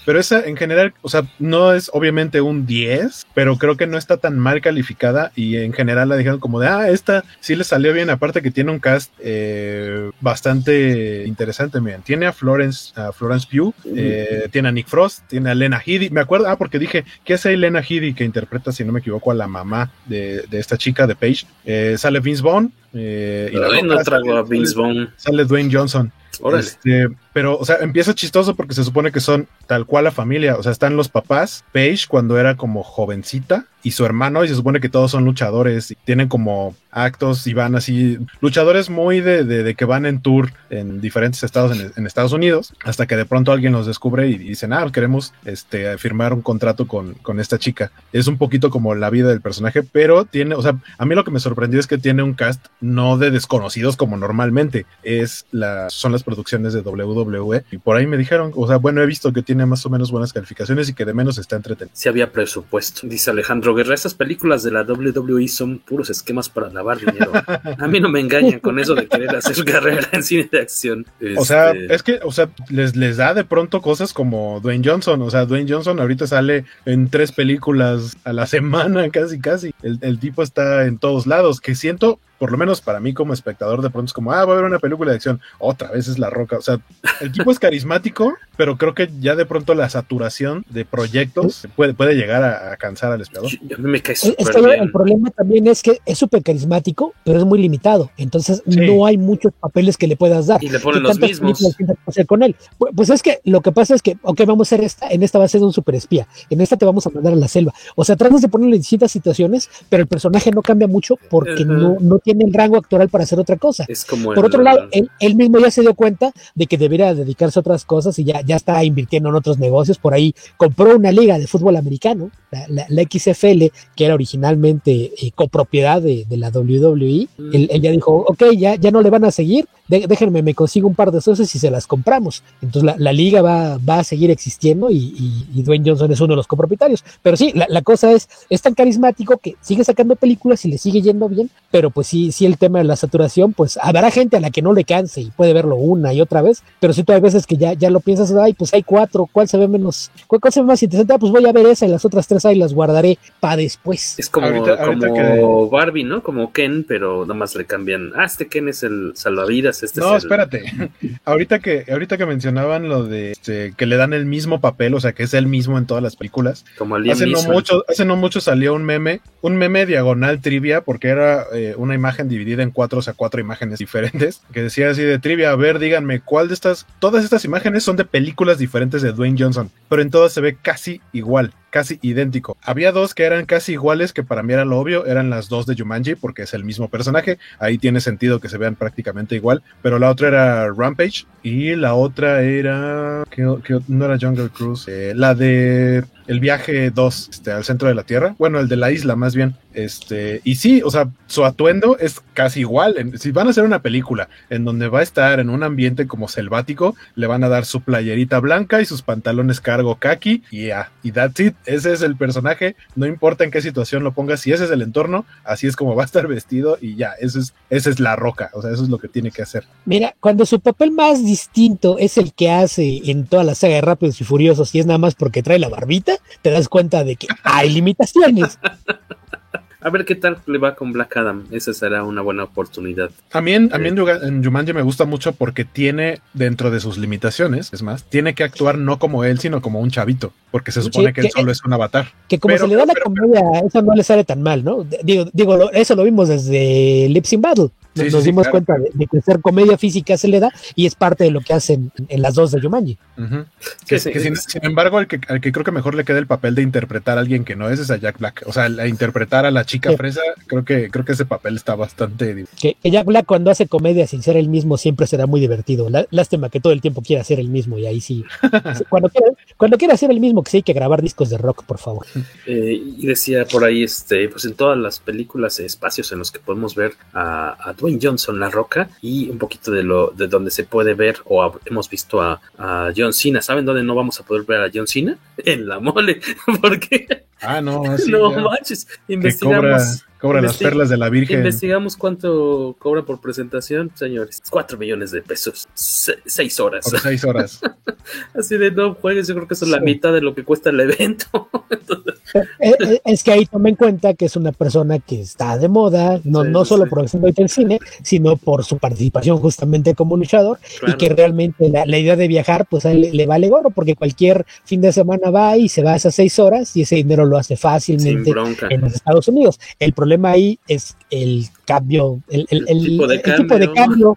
S6: pero esa en general, o sea, no es obviamente un 10, pero creo que no está tan mal calificada y en general la dijeron como de, ah, esta sí le salió bien, aparte que tiene un cast eh, bastante interesante, miren, tiene a Florence, a Florence Pugh, eh, tiene a Nick Frost, tiene a Lena Headey, me acuerdo, ah, porque dije, ¿qué hace Lena Headey que interpreta, si no me equivoco, a la mamá de, de esta chica de Paige? Eh, sale Vince Vaughn. eh, y la
S5: no trago a Vince Vaughn.
S6: Sale Dwayne Johnson.
S5: Órale.
S6: Este, pero, o sea, empieza chistoso porque se supone que son tal cual la familia. O sea, están los papás, Paige cuando era como jovencita y su hermano, y se supone que todos son luchadores y tienen como actos y van así, luchadores muy de, de- de que van en tour en diferentes estados en, en Estados Unidos, hasta que de pronto alguien los descubre y dicen, ah, queremos este, firmar un contrato con, con esta chica. Es un poquito como la vida del personaje, pero tiene, o sea, a mí lo que me sorprendió es que tiene un cast no de desconocidos como normalmente, es la, son las producciones de WWE y por ahí me dijeron, o sea, bueno, he visto que tiene más o menos buenas calificaciones y que de menos está entretenido.
S5: Si había presupuesto. Dice Alejandro Guerra, esas películas de la WWE son puros esquemas para lavar dinero. A mí no me engañan con eso de querer hacer carrera en cine de acción.
S6: O sea,
S5: Este,
S6: es que, o sea, les, les da de pronto cosas como Dwayne Johnson. O sea, Dwayne Johnson ahorita sale en tres películas a la semana, casi, casi. El, el tipo está en todos lados. Que siento, por lo menos para mí como espectador, de pronto es como, ah, va a haber una película de acción. Otra vez es La Roca. O sea, el tipo es carismático, pero creo que ya de pronto la saturación de proyectos puede, puede llegar a, a cansar al espectador.
S5: mí me cae
S8: Es es
S5: súper
S8: que
S5: bien.
S8: el problema también es que es súper carismático, pero es muy limitado. Entonces
S6: Sí.
S8: no hay muchos papeles que le puedas dar.
S5: Y le ponen
S8: ¿Qué
S5: los
S8: tantas
S5: mismos.
S8: hacer con él? Pu- Pues es que lo que pasa es que, ok, vamos a hacer esta, en esta va a ser un super espía, en esta te vamos a mandar a la selva. O sea, tratas de ponerlo en distintas situaciones, pero el personaje no cambia mucho porque
S5: Ajá.
S8: no, no tiene el rango actoral para hacer otra cosa.
S5: Es como
S8: Por
S5: el-
S8: otro lado, él, él mismo ya se dio cuenta de que debería dedicarse a otras cosas y ya, ya está invirtiendo en otros negocios. Por ahí compró una liga de fútbol americano, la, la- la XFL, que era originalmente eh, copropiedad de, de la WWE.
S5: Mm.
S8: Él, él ya dijo, ok, ya, ya no le van a seguir, de- déjenme, me consigo un par de socios y se las compramos. Entonces la, la liga va, va a seguir existiendo y, y- y Dwayne Johnson es uno de los copropietarios. Pero sí, la, la cosa es, es tan carismático que sigue sacando películas y le sigue yendo bien, pero pues sí, sí el tema de la saturación, pues habrá gente a la que no le canse y puede verlo una y otra vez, pero sí tú hay veces que ya, ya lo piensas, ay, pues hay cuatro, ¿cuál se ve menos, cuál, cuál se ve más interesante? Ah, pues voy a ver esa y las otras tres ahí las guardaré para después.
S5: Es como,
S6: Ahorita- ahorita
S5: como Barbie, ¿no? Como Ken, pero nada más le cambian. Ah, este Ken es el salvavidas, este
S6: No,
S5: es el...
S6: espérate. ahorita que ahorita que mencionaban lo de este, que le dan el mismo papel, o sea, que es el mismo en todas las películas.
S5: Como
S6: Hace no
S5: Neeson.
S6: mucho, hace no mucho salió un meme, un meme diagonal trivia, porque era eh, una imagen dividida en cuatro, o sea, cuatro imágenes diferentes, que decía así de trivia, a ver, díganme, ¿cuál de estas, todas estas imágenes son de películas diferentes de Dwayne Johnson, pero en todas se ve casi igual. Casi idéntico. Había dos que eran casi iguales, que para mí era lo obvio, eran las dos de Jumanji, porque es el mismo personaje. Ahí tiene sentido que se vean prácticamente igual. Pero la otra era Rampage y la otra era. ¿qué- qué- no era Jungle Cruise, eh, la de el viaje 2 este, al centro de la Tierra. Bueno, el de la isla más bien. Este, y sí, o sea, su atuendo es casi igual. Si van a hacer una película en donde va a estar en un ambiente como selvático, le van a dar su playerita blanca y sus pantalones cargo kaki y ya, y that's it. Ese es el personaje, no importa en qué situación lo pongas, si ese es el entorno, así es como va a estar vestido y ya, eso es, esa es la roca, o sea, eso es lo que tiene que hacer.
S8: Mira, cuando su papel más distinto es el que hace en toda la saga de Rápidos y Furiosos y es nada más porque trae la barbita, te das cuenta de que hay limitaciones.
S5: A ver qué tal le va con Black Adam. Esa será una buena oportunidad.
S6: A mí, en, a mí en Yuga- en Jumanji me gusta mucho porque tiene, dentro de sus limitaciones, es más, tiene que actuar no como él, sino como un chavito, porque se supone
S8: Sí,
S6: que él solo es un avatar.
S8: Que como
S6: Pero-
S8: se le da la comedia, eso no le sale tan mal, ¿no? Digo, digo eso lo vimos desde Lips in Battle. Nos,
S6: Sí, sí,
S8: nos
S6: sí,
S8: dimos
S6: claro.
S8: cuenta de, de que ser comedia física se le da y es parte de lo que hacen en las dos de Jumanji.
S6: Ujú. Que,
S5: Sí,
S6: que
S5: sí,
S6: sin,
S5: sí.
S6: sin embargo, al que, al que creo que mejor le queda el papel de interpretar a alguien que no es, es a Jack Black. O sea, la interpretar a la chica
S8: Sí.
S6: fresa, creo que, creo que ese papel está bastante.
S8: Que, que Jack Black cuando hace comedia sin ser el mismo siempre será muy divertido. Lá- Lástima que todo el tiempo quiera ser el mismo y ahí sí. cuando, quiera, cuando quiera ser el mismo, que sí hay que grabar discos de rock, por favor.
S5: Eh, y decía por ahí, este, pues en todas las películas, espacios en los que podemos ver a, a Dwayne Johnson, La Roca, y un poquito de lo de donde se puede ver o a- hemos visto a, a John Cena. ¿Saben dónde no vamos a poder ver a John Cena? En la mole, porque
S6: Ah, no, sí,
S5: no
S6: ya.
S5: manches, investigamos.
S6: Cobra las perlas de la Virgen.
S5: Investigamos cuánto cobra por presentación, señores. 4 millones de pesos, 6 horas.
S6: Por seis horas.
S5: Así de no juegues, yo creo que eso es la
S8: Sí.
S5: mitad de lo que cuesta el evento.
S8: Eh, eh, es que ahí toma en cuenta que es una persona que está de moda, no,
S5: Sí,
S8: no solo
S5: sí.
S8: por ahorita el cine, sino por su participación justamente como luchador
S5: Claro.
S8: y que realmente la, la idea de viajar pues a él le, le vale gorro porque cualquier fin de semana va y se va a esas seis horas y ese dinero lo hace fácilmente en los Estados Unidos. El problema ahí es el cambio, el, el-
S5: El
S8: el-
S5: tipo de
S8: el tipo de
S5: cambio.
S8: cambio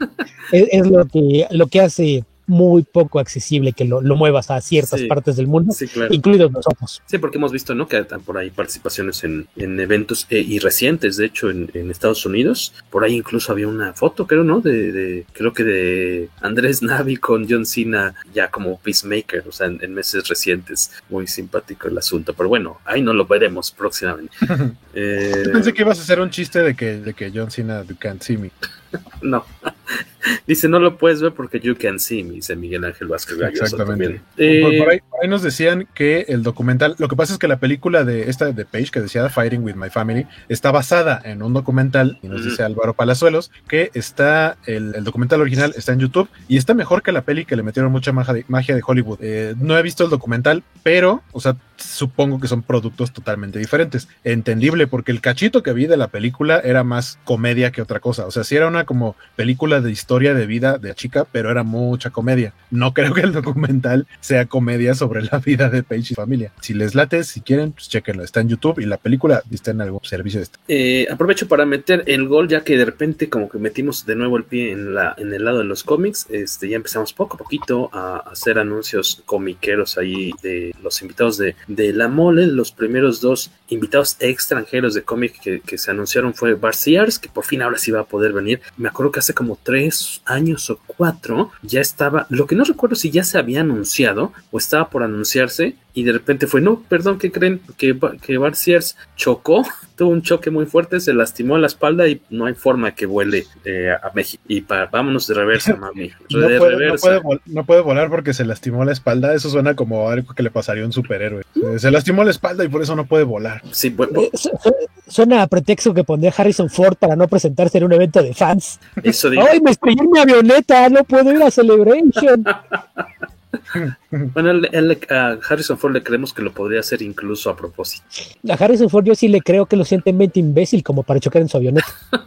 S8: es, es lo que lo que hace muy poco accesible que lo, lo muevas a ciertas
S5: Sí.
S8: partes del mundo,
S5: Sí, claro.
S8: incluidos nosotros.
S5: Sí, porque hemos visto, ¿no? Que están por ahí participaciones en, en eventos eh, y recientes, de hecho, en, en Estados Unidos. Por ahí incluso había una foto, creo, ¿no? De, de- creo que de Andrés Navi con John Cena ya como Peacemaker, o sea, en, en meses recientes. Muy simpático el asunto. Pero bueno, ahí no lo veremos próximamente. Eh,
S6: pensé que ibas a hacer un chiste de que, de que John Cena you can't see me.
S5: no. Dice, no lo puedes ver porque you can see me, dice Miguel Ángel Vázquez Galloso
S6: Exactamente.
S5: también. Eh,
S6: Por, por ahí, ahí nos decían que el documental, lo que pasa es que la película de esta de Page que decía Fighting with My Family está basada en un documental y nos dice Álvaro Palazuelos que está el, el documental original está en YouTube y está mejor que la peli que le metieron mucha magia de, magia de Hollywood. Eh, no he visto el documental, pero, o sea, supongo que son productos totalmente diferentes. Entendible porque el cachito que vi de la película era más comedia que otra cosa. O sea, sí era una como película de historia de vida de la chica, pero era mucha comedia. No creo que el documental sea comedia sobre la vida de Paige y familia. Si les late, si quieren, pues chequenlo. Está en YouTube y la película está en algún servicio este.
S5: Eh, aprovecho para meter el gol, ya que de repente como que metimos de nuevo el pie en, el lado de los cómics, este, ya empezamos poco a poquito a hacer anuncios comiqueros ahí de los invitados de, La Mole. Los primeros dos invitados extranjeros de cómic que, que se anunciaron fue Bar Sears, que por fin ahora sí va a poder venir. Me acuerdo que hace como tres años o cuatro ya estaba, lo que no recuerdo si ya se había anunciado o estaba por anunciarse y de repente fue, no, perdón, ¿qué creen? Que, que Bar Sears chocó, tuvo un choque muy fuerte, se lastimó la espalda y no hay forma que vuele eh, a México. Y pa- vámonos de reversa, mami.
S6: No
S5: de
S6: puede, no,
S5: reversa.
S6: puede vol- no puede volar porque se lastimó la espalda. Eso suena como algo que le pasaría a un superhéroe. Eh, Se lastimó la espalda y por eso no puede volar.
S5: Sí, bueno,
S8: Eh, su- su- Suena a pretexto que pondría Harrison Ford para no presentarse en un evento de fans.
S5: eso digo.
S8: ¡Ay, me estrellé en mi avioneta! ¡No puedo ir a Celebration!
S5: Bueno, él- él- a Harrison Ford le creemos que lo podría hacer incluso a propósito.
S8: A Harrison Ford yo sí le creo que lo siente mente imbécil como para chocar en su avioneta.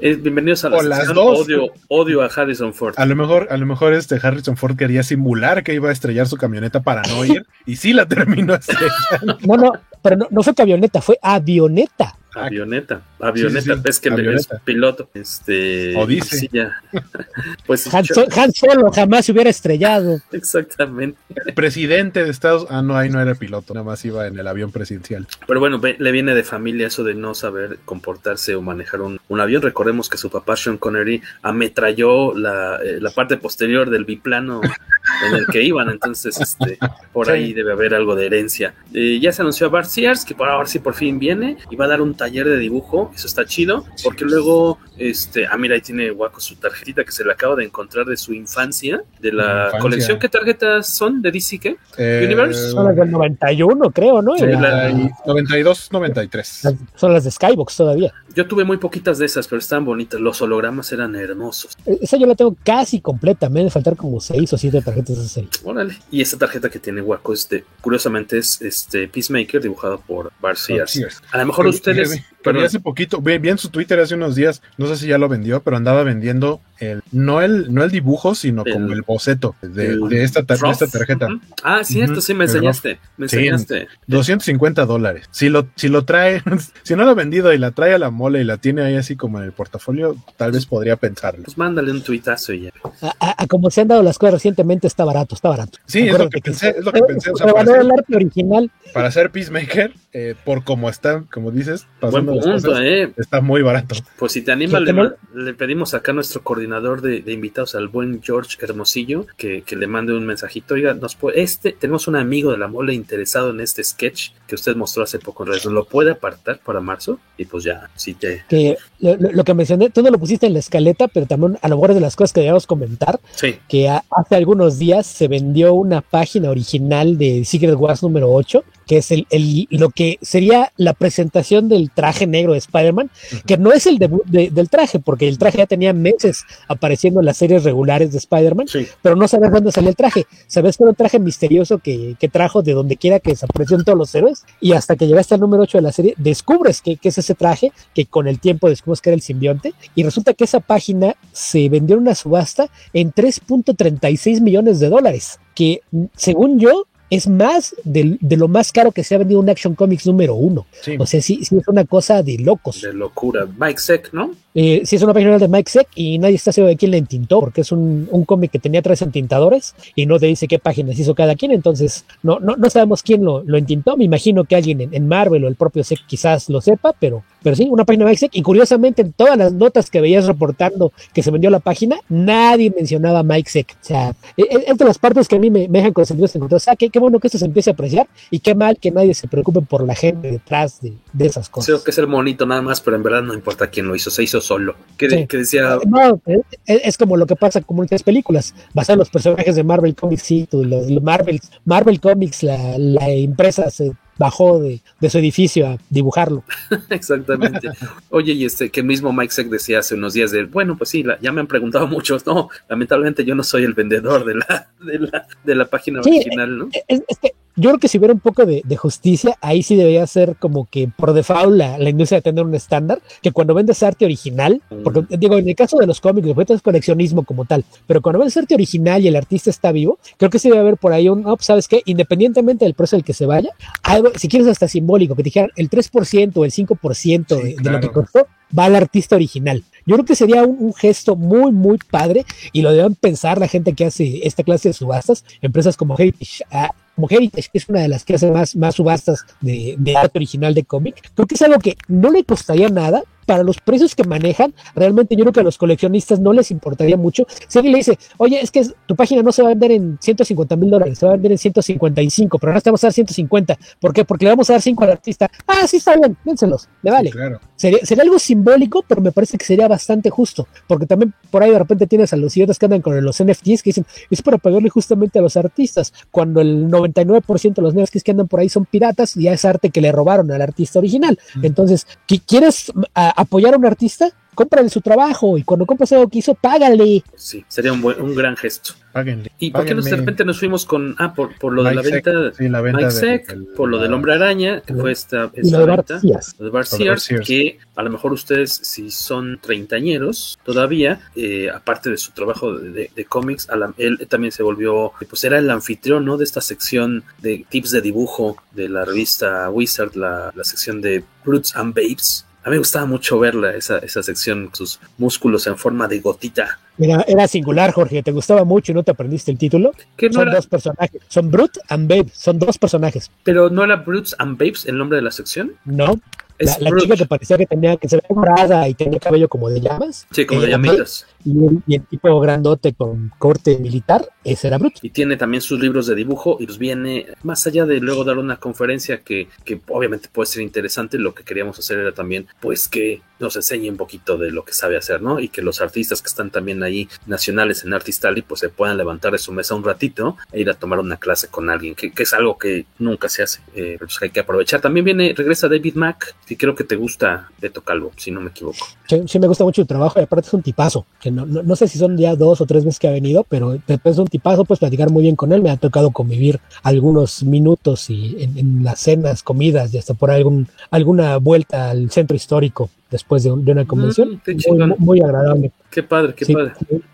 S5: Eh, bienvenidos a la
S6: O las dos.
S5: Odio, odio a Harrison Ford.
S6: A lo mejor, a lo mejor este Harrison Ford quería simular que iba a estrellar su camioneta para no ir y sí la terminó estrellando.
S8: No, no, pero no, no fue que avioneta, fue avioneta.
S5: Avioneta, avioneta,
S6: Sí, sí, sí,
S5: es que
S6: avioneta.
S5: es piloto. Este,
S6: O dice.
S5: sí, ya. pues
S8: Han, So- Han Solo jamás se hubiera estrellado.
S5: exactamente.
S6: El presidente de Estados Ah, no, ahí no era piloto, nada más iba en el avión presidencial.
S5: Pero bueno, ve- le viene de familia eso de no saber comportarse o manejar un, un avión. Recordemos que su papá Sean Connery ametralló la, eh, la parte posterior del biplano en el que iban, entonces este, por
S6: Sí.
S5: ahí debe haber algo de herencia. Eh, ya se anunció a Bart Sears, que por ahora sí por fin viene y va a dar un taller de dibujo, eso está chido, porque luego, este, ah mira, ahí tiene Guaco su tarjetita que se le acaba de encontrar de su infancia, de la
S6: Infancia.
S5: colección. ¿Qué tarjetas son de DC? ¿Qué?
S6: Eh,
S5: Universe.
S8: Son las del 91, creo, ¿no?
S5: Sí,
S8: Y la-
S5: la-
S6: 92, 93.
S8: las- son las de Skybox todavía.
S5: Yo tuve muy poquitas de esas, pero estaban bonitas. Los hologramas eran hermosos.
S8: Eh, Esa yo la tengo casi completa, me deben faltar como seis o siete tarjetas de serie.
S5: Órale. Y esta tarjeta que tiene Waco, este, curiosamente es este Peacemaker dibujado por Sears.
S6: Sears.
S5: A lo mejor
S6: Que-
S5: ustedes.
S6: vi hace poquito, vi, vi en su Twitter hace unos días, no sé si ya lo vendió, pero andaba vendiendo el, no el, no el dibujo, sino
S5: El-
S6: como el boceto de,
S5: el
S6: de esta, tar- de esta
S5: Rough.
S6: tarjeta.
S5: Ah, cierto,
S6: Ujú,
S5: sí, me enseñaste. Me
S6: Sí,
S5: enseñaste.
S6: 250 dólares. Si lo, si lo trae, si no lo ha vendido y la trae a la mole y la tiene ahí así como en el portafolio, tal vez podría pensarlo.
S5: Pues mándale un tuitazo y ya.
S8: A, a- a como se han dado las cosas recientemente, está barato, está barato.
S6: Sí, es lo que pensé, es lo que pensé. O sea, para,
S8: el
S6: hacer,
S8: arte original.
S6: para hacer Peacemaker, eh, por como está, como dices,
S5: Buen
S6: pasando las cosas,
S5: eh.
S6: está muy barato.
S5: Pues si te anima, le,
S8: no-
S5: pedimos acá a nuestro coordinador de, de invitados, al buen George Hermosillo, que, que le mande un mensajito. Oiga, nos puede, este, tenemos un amigo de la mole interesado en este sketch que usted mostró hace poco en redes. ¿Lo puede apartar para marzo? Y pues ya, si te.
S8: Que lo, que mencioné, tú no lo pusiste en la escaleta, pero también a lo mejor es de las cosas que debíamos comentar,
S5: Sí.
S8: que hace algunos días se vendió una página original de Secret Wars número 8, que es el, el- lo que sería la presentación del traje negro de Spider-Man, que no es el debut de- del traje, porque el traje ya tenía meses apareciendo en las series regulares de Spider-Man,
S5: Sí.
S8: pero no sabes dónde salió el traje. Sabes que era un traje misterioso que, que trajo de donde quiera que desaparecieron todos los héroes, y hasta que llegaste al número 8 de la serie, descubres que, que es ese traje, que con el tiempo descubres que era el simbionte, y resulta que esa página se vendió en una subasta en 3.36 millones de dólares, que según yo es más del- de, lo más caro que se ha vendido un Action Comics número uno.
S6: Sí.
S8: O sea, sí, sí es una cosa de locos.
S5: De locura. Mike Seck, ¿no?
S8: Eh, sí es una página de Mike Seck y nadie está seguro de quién la entintó, porque es un, un cómic que tenía tres entintadores y no te dice qué páginas hizo cada quien, entonces no, no, no sabemos quién lo, lo entintó. Me imagino que alguien en, en Marvel o el propio Seck quizás lo sepa, pero, pero sí, una página de Mike Seck. Y curiosamente, en todas las notas que veías reportando que se vendió la página, nadie mencionaba Mike Seck. O sea, e- e- las partes que a mí me, me dejan con sentidos encontrados. Sea, qué, qué bueno que esto se empiece a apreciar y qué mal que nadie se preocupe por la gente detrás de, de esas cosas.
S5: Creo que es el monito nada más, pero en verdad no importa quién lo hizo, se hizo solo. Que,
S8: Sí.
S5: que decía,
S8: No, es, es como lo que pasa con muchas películas, basadas en los personajes de Marvel Comics, sí, los, los Marvel, Marvel Comics, la, la empresa se bajó de, de su edificio a dibujarlo.
S5: Exactamente. Oye, y este, que mismo Mike Seck decía hace unos días de, bueno, pues sí, la- ya me han preguntado muchos, no, lamentablemente yo no soy el vendedor de la, de la, de la página
S8: Sí,
S5: original, ¿no?
S8: Es, es que yo creo que si hubiera un poco de, de justicia, ahí sí debería ser como que por default la, la industria de tener un estándar, que cuando vendes arte original, porque digo, en el caso de los cómics, después es coleccionismo como tal, pero cuando vendes arte original y el artista está vivo, creo que sí debe haber por ahí un, oh, pues, ¿sabes qué? Independientemente del precio al que se vaya, algo, si quieres hasta simbólico, que te dijeran el 3% o el 5% de, de lo que costó, va al artista original. Yo creo que sería un, gesto muy, muy padre y lo deben pensar la gente que hace esta clase de subastas, empresas como Heritage, ah, como Heritage, que es una de las que hace más, más subastas de, de arte original de cómic. Creo que es algo que no le costaría nada. Para los precios que manejan, realmente yo creo que a los coleccionistas no les importaría mucho. Si alguien le dice, oye, es que tu página no se va a vender en 150 mil dólares, se va a vender en 155, pero ahora te vamos a dar 150. ¿Por qué? Porque le vamos a dar 5 al artista. Ah, sí, está bien, dénselos, le vale.
S6: Claro.
S8: Sería, sería algo simbólico, pero me parece que sería bastante justo, porque también por ahí de repente tienes a los idiotas que andan con los NFTs que dicen, es para pagarle justamente a los artistas, cuando el 99% de los NFTs que andan por ahí son piratas y ya es arte que le robaron al artista original. Entonces, ¿qui- ¿quieres a- apoyar a un artista? Cómprale su trabajo y cuando compras algo que hizo, págale.
S5: Sí, sería un, buen, un gran gesto.
S6: Páguenle.
S5: ¿Y por qué no de repente nos fuimos con, ah, por, por lo de la venta,
S6: sí, la venta
S5: Mike
S6: de-
S5: por lo del hombre araña, que fue esta,
S8: Y
S5: esta
S8: lo de Bart
S5: venta, de Bart
S6: Lo de
S5: Sears. que a lo mejor ustedes, si son treintañeros todavía, eh, aparte de su trabajo de, de- de cómics, a la- él también se volvió, pues era el anfitrión, ¿no? De esta sección de tips de dibujo de la revista Wizard, la, la sección de Brutes and Babes. A mí me gustaba mucho verla, esa, esa sección, sus músculos en forma de gotita.
S8: Era, era singular, Jorge, te gustaba mucho y no te aprendiste el título.
S5: No
S8: son
S5: era-
S8: dos personajes, son Brute and Babe, son dos personajes.
S5: Pero no era Brutes and Babes el nombre de la sección.
S8: No, la,
S5: Es
S8: la
S5: Brute.
S8: chica que parecía que tenía que se veía morada y tenía cabello como de llamas.
S5: Sí, como de
S8: eh,
S5: llamitas.
S8: Y el, y el tipo grandote con corte militar, ese era Brute.
S5: Y tiene también sus libros de dibujo y pues viene, más allá de luego dar una conferencia que, que obviamente puede ser interesante, lo que queríamos hacer era también pues que nos enseñe un poquito de lo que sabe hacer, ¿no? Y que los artistas que están también ahí nacionales en Artist Alley pues se puedan levantar de su mesa un ratito e ir a tomar una clase con alguien, que, que es algo que nunca se hace, eh, pero pues hay que aprovechar. También viene, regresa David Mack, que creo que te gusta Beto Calvo, si no me equivoco.
S8: Sí, sí me gusta mucho el trabajo y aparte es un tipazo, que no, no, sé si son ya dos o tres veces que ha venido, pero después es un tipazo, pues platicar muy bien con él, me ha tocado convivir algunos minutos y en, en las cenas, comidas y hasta por algún, alguna vuelta al centro histórico después de, un- de una convención,
S5: Mm, qué
S8: muy, agradable.
S5: Qué padre, qué
S8: Sí.
S5: padre.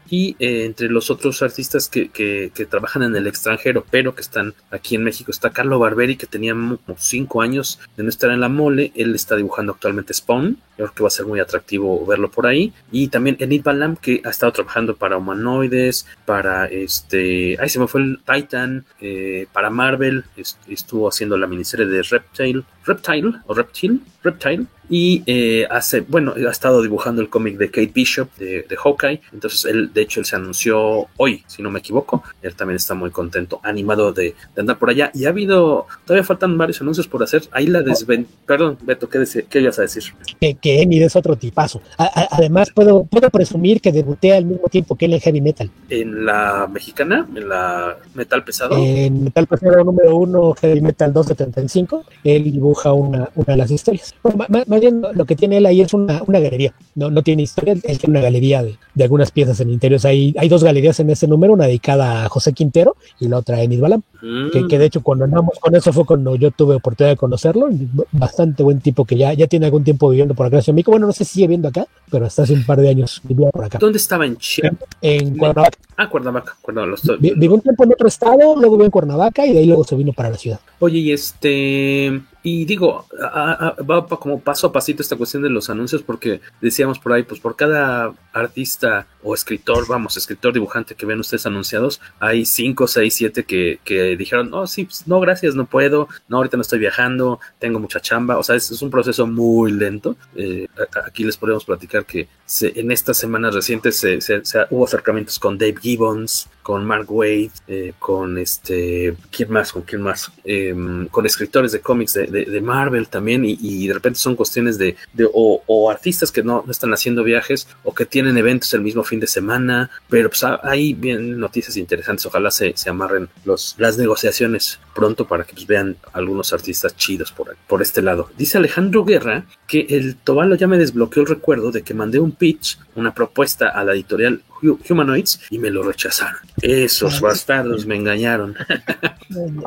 S5: Y eh, entre los otros artistas que, que- que trabajan en el extranjero, pero que están aquí en México, está Carlo Barberi, que tenía como cinco años de no estar en la mole. Él está dibujando actualmente Spawn. Yo creo que va a ser muy atractivo verlo por ahí. Y también Enid Balam, que ha estado trabajando para Humanoides, para este. Ay, se me fue el Titan, eh, para Marvel. est- estuvo haciendo la miniserie de Reptile. Reptile o Reptile. Reptile. Y eh, hace, bueno, ha estado dibujando el cómic de Kate Bishop de, de Hawkeye. Entonces, él, de hecho, él se anunció hoy, si no me equivoco. Él también está muy contento, animado de, de andar por allá. Y ha habido, todavía faltan varios anuncios por hacer. Ahí la desven... Perdón, Beto, ¿qué, dese- qué ibas a decir?
S8: Que, que Enid es otro tipazo. A- a- además, puedo, puedo presumir que debuté al mismo tiempo que él en Heavy Metal.
S5: En la mexicana, en la metal pesado.
S8: En Metal Pesado número uno, Heavy Metal 275, él dibuja una, una de las historias. Bueno, ma- más lo que tiene él ahí es una, una galería. No, no tiene historia, él tiene una galería de, de algunas piezas en interiores. Hay, hay dos galerías en ese número, una dedicada a José Quintero y la otra a Enid Balam.
S5: Mm.
S8: Que, que de hecho cuando andamos con eso fue cuando yo tuve oportunidad de conocerlo. Bastante buen tipo que ya, ya tiene algún tiempo viviendo por acá en México. Bueno, no sé si sigue viviendo acá, pero hasta hace un par de años vivía por acá.
S5: ¿Dónde estaba? En Chiapas.
S8: En Cuernavaca.
S5: Ah, Cuernavaca. Cuernavaca,
S8: Vivió un tiempo en otro estado, luego vivió en Cuernavaca y de ahí luego se vino para la ciudad.
S5: Oye, y este, y digo, a- va como paso a pasito esta cuestión de los anuncios, porque decíamos por ahí, pues por cada artista o escritor, vamos, escritor, dibujante que ven ustedes anunciados, hay cinco, seis, siete que, que dijeron, no, sí, pues, no, gracias, no puedo, no, ahorita no estoy viajando, tengo mucha chamba, o sea, es, es un proceso muy lento. Eh, aquí les podemos platicar que se- en estas semanas recientes se, se- hubo acercamientos con Dave Gibbons, con Mark Wade, eh, con este, ¿quién más? ¿Con quién más? Em, con escritores de cómics de, de- de Marvel también, y, y de repente son cuestiones de, de- o, o artistas que no, no están haciendo viajes o que tienen eventos el mismo fin de semana, pero pues ah, ahí vienen noticias interesantes, ojalá se, se amarren los, las negociaciones pronto para que pues, vean algunos artistas chidos por, por este lado. Dice Alejandro Guerra que el Tobalo ya me desbloqueó el recuerdo de que mandé un pitch, una propuesta a la editorial Hu- Humanoids y me lo rechazaron. Esos bastardos me engañaron.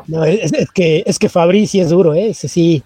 S8: No, es, es que, es que Fabri sí es duro, ¿eh? Ese sí,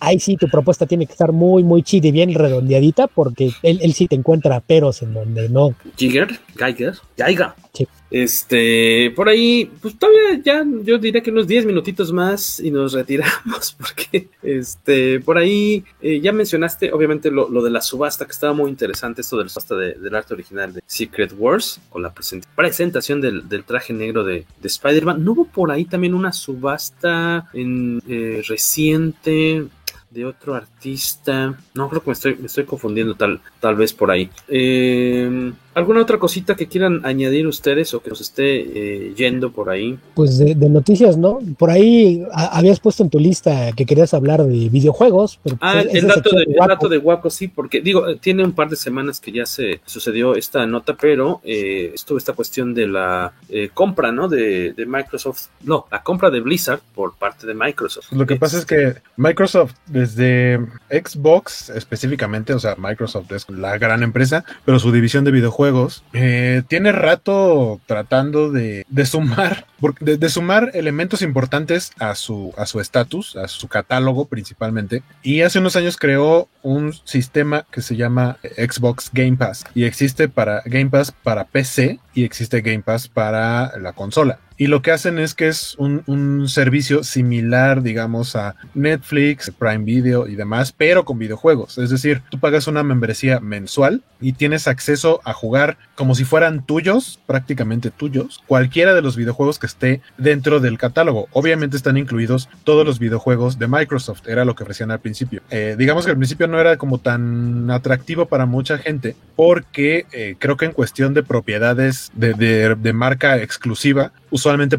S8: ahí sí tu propuesta tiene que estar muy, muy chida y bien redondeadita porque él, él sí te encuentra peros en donde no.
S5: Giger, Geiger, Geiger.
S8: Sí.
S5: Este, por ahí, pues todavía ya, yo diría que unos 10 minutitos más y nos retiramos, porque, este, por ahí, eh, ya mencionaste, obviamente, lo, lo de la subasta, que estaba muy interesante, esto de la subasta de- del arte original de Secret Wars, con la present- presentación del, del traje negro de, de Spider-Man. ¿No hubo por ahí también una subasta en, eh, reciente? de otro artista. No, creo que me estoy, me estoy confundiendo tal, tal vez por ahí. Eh, ¿Alguna otra cosita que quieran añadir ustedes o que nos esté eh, yendo por ahí?
S8: Pues de, de noticias, ¿no? Por ahí a- habías puesto en tu lista que querías hablar de videojuegos. Pero
S5: Ah,
S8: pues,
S5: el, dato de, el
S8: Waco-
S5: dato de Waco, sí, porque digo, eh, tiene un par de semanas que ya se sucedió esta nota, pero eh, estuvo esta cuestión de la eh, compra, ¿no? De, de Microsoft, no, la compra de Blizzard por parte de Microsoft.
S6: Lo que pasa es que Microsoft, desde Xbox específicamente, o sea, Microsoft es la gran empresa, pero su división de videojuegos eh, tiene rato tratando de, sumar, de sumar elementos importantes a su a su estatus, a su catálogo principalmente. Y hace unos años creó un sistema que se llama Xbox Game Pass y existe para Game Pass para PC y existe Game Pass para la consola. Y lo que hacen es que es un, un servicio similar, digamos, a Netflix, Prime Video y demás, pero con videojuegos. Es decir, tú pagas una membresía mensual y tienes acceso a jugar como si fueran tuyos, prácticamente tuyos, cualquiera de los videojuegos que esté dentro del catálogo. Obviamente están incluidos todos los videojuegos de Microsoft, era lo que ofrecían al principio. Eh, digamos que al principio no era como tan atractivo para mucha gente, porque eh, creo que en cuestión de propiedades de, de- de marca exclusiva,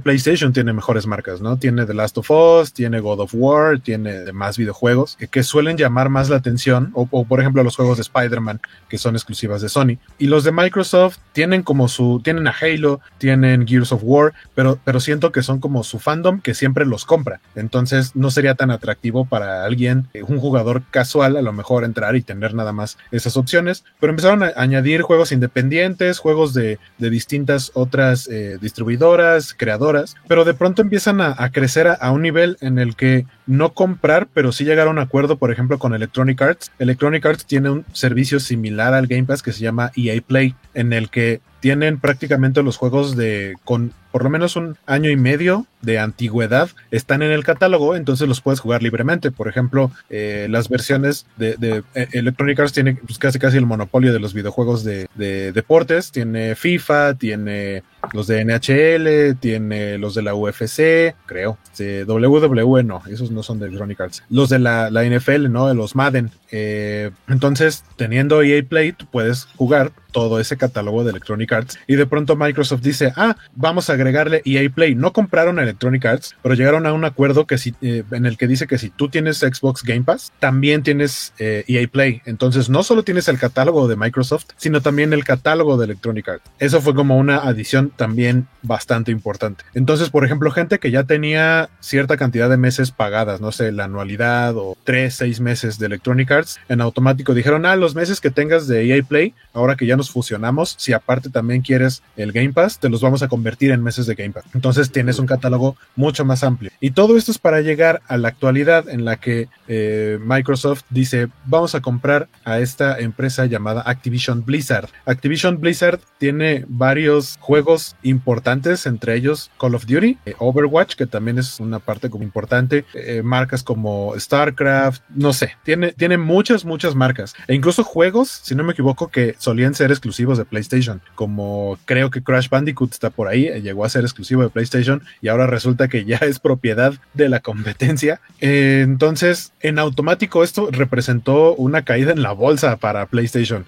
S6: PlayStation tiene mejores marcas, ¿no? Tiene The Last of Us, tiene God of War, tiene demás videojuegos que, suelen llamar más la atención, o, o, por ejemplo los juegos de Spider-Man que son exclusivas de Sony. Y los de Microsoft tienen como su, tienen a Halo, tienen Gears of War, pero, pero siento que son como su fandom que siempre los compra. Entonces no sería tan atractivo para alguien, eh, un jugador casual, a lo mejor entrar y tener nada más esas opciones. Pero empezaron a añadir juegos independientes, juegos de, de distintas otras eh, distribuidoras, creadoras, pero de pronto empiezan a, crecer a un nivel en el que no comprar, pero sí llegar a un acuerdo, por ejemplo, con Electronic Arts. Electronic Arts tiene un servicio similar al Game Pass que se llama EA Play, en el que tienen prácticamente los juegos de con por lo menos un año y medio de antigüedad están en el catálogo, entonces los puedes jugar libremente. Por ejemplo, eh, las versiones de, eh, Electronic Arts tiene pues, casi casi el monopolio de los videojuegos de, de deportes. Tiene FIFA, tiene los de NHL, tiene los de la UFC, creo. De WWE no, esos no son de Electronic Arts. Los de la, la NFL, ¿no? Los Madden. Eh, entonces, teniendo EA Play, tú puedes jugar todo ese catálogo de Electronic Arts y de pronto Microsoft dice, ah, vamos a agregarle EA Play. No compraron Electronic Arts, pero llegaron a un acuerdo que si, eh, en el que dice que si tú tienes Xbox Game Pass, también tienes eh, EA Play. Entonces no solo tienes el catálogo de Microsoft, sino también el catálogo de Electronic Arts. Eso fue como una adición también bastante importante. Entonces, por ejemplo, gente que ya tenía cierta cantidad de meses pagadas, no sé, la anualidad o tres, seis meses de Electronic Arts, en automático dijeron, ah, los meses que tengas de EA Play, ahora que ya nos fusionamos, si aparte también quieres el Game Pass, te los vamos a convertir en meses de Game Pass. Entonces tienes un catálogo mucho más amplio. Y todo esto es para llegar a la actualidad en la que eh, Microsoft dice, vamos a comprar a esta empresa llamada Activision Blizzard. Activision Blizzard tiene varios juegos importantes, entre ellos Call of Duty, eh, Overwatch, que también es una parte como importante, eh, marcas como StarCraft, no sé, tiene, tiene muchas, muchas marcas. E incluso juegos, si no me equivoco, que solían ser exclusivos de PlayStation, como creo que Crash Bandicoot está por ahí, eh, llegó a ser exclusivo de PlayStation y ahora resulta que ya es propiedad de la competencia. Eh, entonces, en automático esto representó una caída en la bolsa para PlayStation.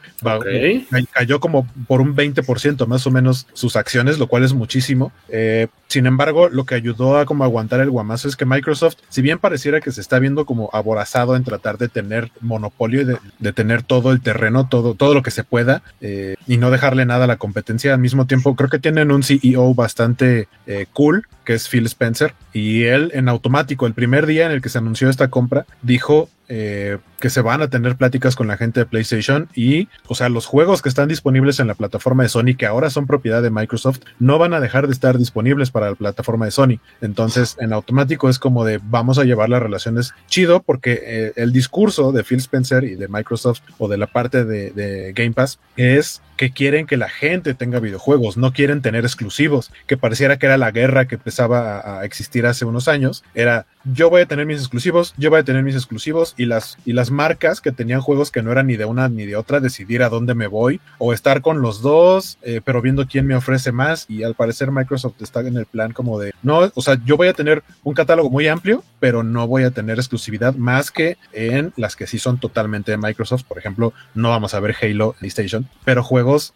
S6: Cayó como por un 20% más o menos sus acciones, lo cual es muchísimo. Eh, sin embargo, lo que ayudó a como aguantar el guamazo es que Microsoft, si bien pareciera que se está viendo como aborazado en tratar de tener monopolio de, de tener todo el terreno, todo, todo lo que se pueda, eh, y no dejarle nada a la competencia, al mismo tiempo creo que tienen un CEO bastante eh, cool, que es Phil Spencer, y él en automático, el primer día en el que se anunció esta compra, dijo eh, que se van a tener pláticas con la gente de PlayStation y, o sea, los juegos que están disponibles en la plataforma de Sony, que ahora son propiedad de Microsoft, no van a dejar de estar disponibles para la plataforma de Sony. Entonces, en automático es como de vamos a llevar las relaciones chido, porque eh, el discurso de Phil Spencer y de Microsoft o de la parte de, de Game Pass es que quieren que la gente tenga videojuegos, no quieren tener exclusivos, que pareciera que era la guerra que empezaba a, existir hace unos años, era yo voy a tener mis exclusivos, yo voy a tener mis exclusivos y las, y las marcas que tenían juegos que no eran ni de una ni de otra, decidir a dónde me voy o estar con los dos, eh, pero viendo quién me ofrece más y al parecer Microsoft está en el plan como de, no, o sea, yo voy a tener un catálogo muy amplio, pero no voy a tener exclusividad más que en las que sí son totalmente de Microsoft, por ejemplo, no vamos a ver Halo PlayStation, pero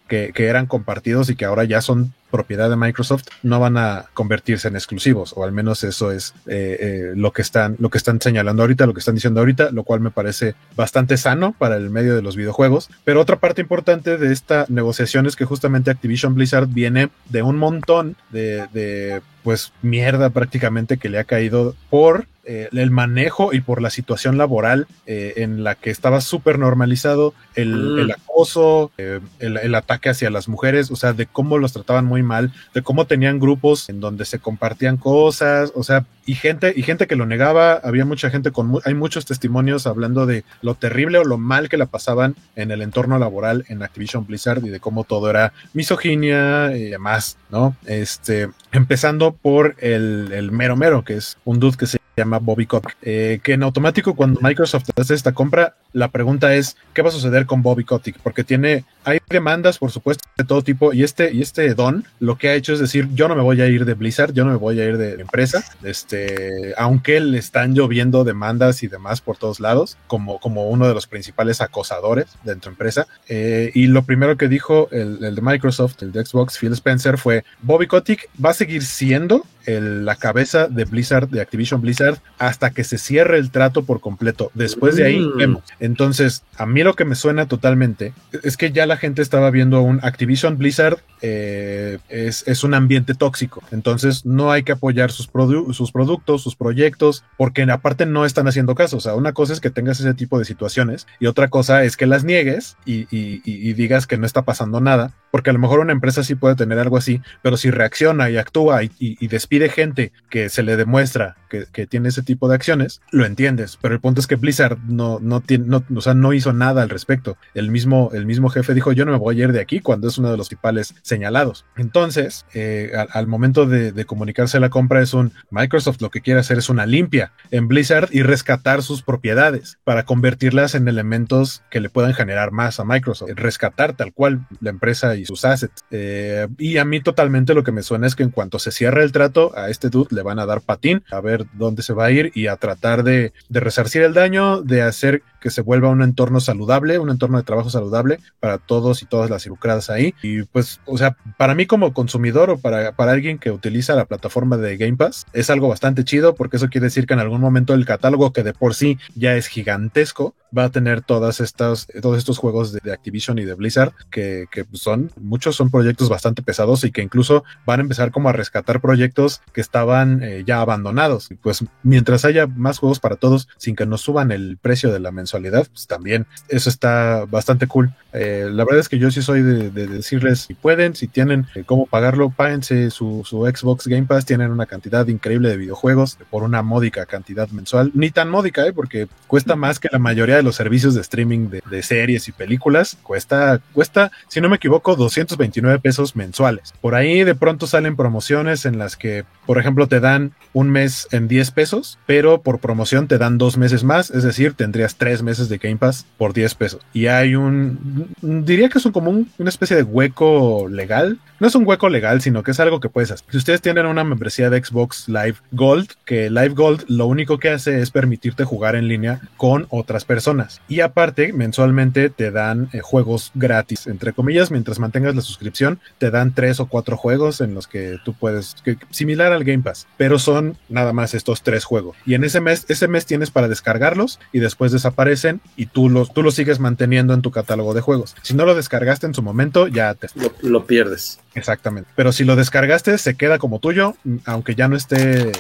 S6: que eran compartidos y que ahora ya son propiedad de Microsoft no van a convertirse en exclusivos o al menos eso es eh, eh, lo que están lo que están señalando ahorita lo que están diciendo ahorita lo cual me parece bastante sano para el medio de los videojuegos. Pero otra parte importante de esta negociación es que justamente Activision Blizzard viene de un montón de, de pues mierda prácticamente que le ha caído por eh, el manejo y por la situación laboral eh, en la que estaba súper normalizado el,
S5: Mm.
S6: el acoso, eh, el, el ataque hacia las mujeres, o sea, de cómo los trataban muy mal, de cómo tenían grupos en donde se compartían cosas, o sea, y gente, y gente que lo negaba, había mucha gente con, hay muchos testimonios hablando de lo terrible o lo mal que la pasaban en el entorno laboral en Activision Blizzard y de cómo todo era misoginia y demás, ¿no? Este, empezando por el, el mero mero, que es un dude que se llama Bobby Kotick, eh, que en automático cuando Microsoft hace esta compra, la pregunta es, ¿qué va a suceder con Bobby Kotick? Porque tiene, hay demandas, por supuesto, de todo tipo, y este, y este Don lo que ha hecho es decir, yo no me voy a ir de Blizzard, yo no me voy a ir de empresa, este, aunque le están lloviendo demandas y demás por todos lados, como, como uno de los principales acosadores de tu empresa, eh, y lo primero que dijo el, el de Microsoft, el de Xbox, Phil Spencer, fue, Bobby Kotick va a seguir siendo el- la cabeza de Blizzard, de Activision Blizzard, hasta que se cierre el trato por completo. Después de ahí
S5: Mm.
S6: vemos. Entonces, a mí lo que me suena totalmente es que ya la gente estaba viendo un Activision Blizzard eh, es, es un ambiente tóxico. Entonces, no hay que apoyar sus, produ- sus productos, sus proyectos, porque aparte no están haciendo caso. O sea, una cosa es que tengas ese tipo de situaciones y otra cosa es que las niegues y, y- y- y digas que no está pasando nada, porque a lo mejor una empresa sí puede tener algo así, pero si reacciona y actúa y- y despide gente que se le demuestra que, que tiene ese tipo de acciones, lo entiendes. Pero el punto es que Blizzard no, no tiene, no, o sea, no hizo nada al respecto. El mismo, el mismo jefe dijo: Yo no me voy a ir de aquí cuando es uno de los principales señalados. Entonces, eh, al, momento de, comunicarse la compra, es un Microsoft lo que quiere hacer es una limpia en Blizzard y rescatar sus propiedades para convertirlas en elementos que le puedan generar más a Microsoft. Rescatar tal cual la empresa y sus assets. Eh, y a mí totalmente lo que me suena es que en cuanto se cierre el trato, a este dude le van a dar patín, a ver dónde se va a ir y a tratar de, de resarcir el daño, de hacer que se vuelva un entorno saludable, un entorno de trabajo saludable para todos y todas las involucradas ahí. Y pues, o sea, para mí como consumidor o para, para alguien que utiliza la plataforma de Game Pass, es algo bastante chido porque eso quiere decir que en algún momento el catálogo que de por sí ya es gigantesco, va a tener todas estas, todos estos juegos de, Activision y de Blizzard que, que son, muchos son proyectos bastante pesados y que incluso van a empezar como a rescatar proyectos que estaban eh, ya abandonados. Y pues mientras haya más juegos para todos sin que nos suban el precio de la mensualidad, pues también eso está bastante cool. Eh, verdad es que yo sí soy de, de decirles si pueden, si tienen eh, cómo pagarlo, páguense su, su Xbox Game Pass, tienen una cantidad increíble de videojuegos por una módica cantidad mensual, ni tan módica, eh, porque cuesta más que la mayoría de los servicios de streaming de, de series y películas, cuesta, cuesta, si no me equivoco, 229 pesos mensuales. Por ahí de pronto salen promociones en las que, por ejemplo, te dan un mes en 10 pesos, pero por promoción te dan dos meses más, es decir, tendrías tres meses de Game Pass por 10 pesos. Y hay un, diría que es un, como un- una especie de hueco legal. No es un hueco legal, sino que es algo que puedes hacer. Si ustedes tienen una membresía de Xbox Live Gold, que Live Gold lo único que hace es permitirte jugar en línea con otras personas. Y aparte, mensualmente te dan eh, juegos gratis, entre comillas, mientras mantengas la suscripción, te dan tres o cuatro juegos en los que tú puedes, similar al Game Pass, pero son nada más estos tres juegos. Y en ese mes, ese mes tienes para descargarlos y después desaparecen y tú los, tú los sigues manteniendo en tu catálogo de juegos. No lo descargaste en su momento, ya te...
S5: Lo, lo pierdes.
S6: Exactamente. Pero si lo descargaste, se queda como tuyo, mm, aunque ya no esté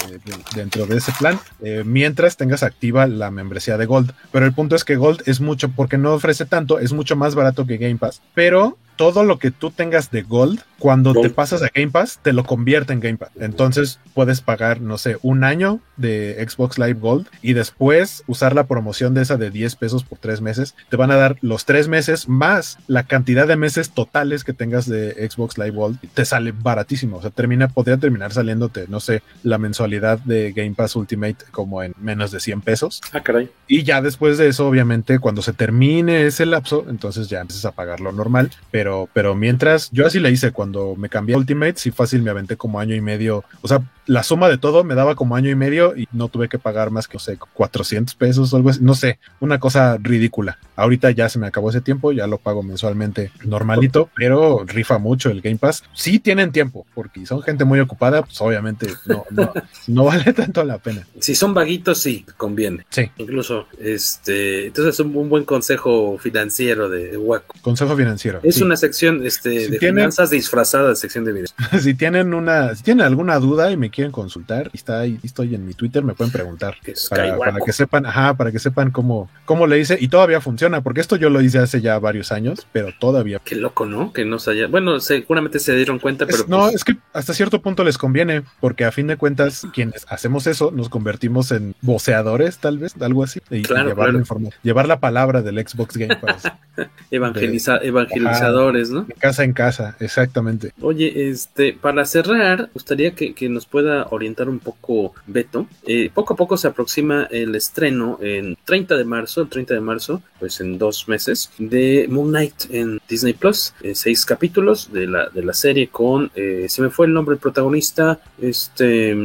S6: dentro de ese plan, eh, mientras tengas activa la membresía de Gold. Pero el punto es que Gold es mucho, porque no ofrece tanto, es mucho más barato que Game Pass, pero todo lo que tú tengas de Gold, cuando te pasas a Game Pass, te lo convierte en Game Pass. Entonces puedes pagar, no sé, un año de Xbox Live Gold y después usar la promoción de esa de 10 pesos por tres meses. Te van a dar los tres meses más la cantidad de meses totales que tengas de Xbox Live Gold. Te sale baratísimo. O sea, termina, podría terminar saliéndote, no sé, la mensualidad de Game Pass Ultimate como en menos de 100 pesos.
S5: Ah, caray.
S6: Y ya después de eso, obviamente, cuando se termine ese lapso, entonces ya empiezas a pagar lo normal. Pero, pero mientras, yo así le hice cuando me cambié a Ultimate, sí fácil me aventé como año y medio. O sea, la suma de todo me daba como año y medio y no tuve que pagar más que, no sé, 400 pesos o algo así. No sé, una cosa ridícula. Ahorita ya se me acabó ese tiempo, ya lo pago mensualmente normalito, pero rifa mucho el Game Pass. Sí tienen tiempo, porque son gente muy ocupada, pues obviamente no, no, no vale tanto la pena.
S5: Si son vaguitos, sí, conviene.
S6: Sí.
S5: Incluso, este, entonces es un, un buen consejo financiero de Waco.
S6: Consejo financiero.
S5: Es
S6: sí.
S5: una sección este,
S6: Si
S5: de
S6: tienen-
S5: finanzas disfrazada de sección de video.
S6: si tienen una, si tienen alguna duda y me quieren consultar, está ahí, estoy en mi Twitter, me pueden preguntar para, que sepan, ajá, para que sepan cómo, cómo le hice y todavía funciona, porque esto yo lo hice hace ya varios años, pero todavía.
S5: Qué loco, ¿no? Que no se haya. Bueno, seguramente se dieron cuenta, pero.
S6: Es- no,
S5: pues,
S6: es que hasta cierto punto les conviene, porque a fin de cuentas, quienes hacemos eso, nos convertimos en voceadores, tal vez, algo así, y, llevar,
S5: claro.
S6: La llevar la palabra del Xbox Game Pass
S5: evangeliza-
S6: de-
S5: ¿no?
S6: de casa en casa, exactamente.
S5: Oye, este, para cerrar, gustaría que, que nos pueda orientar un poco Beto. Eh, poco a poco se aproxima el estreno en 30 de marzo, el 30 de marzo, pues en dos meses, de Moon Knight en Disney Plus. Eh, seis capítulos de la, de la serie con, eh, se me fue el nombre del protagonista, este,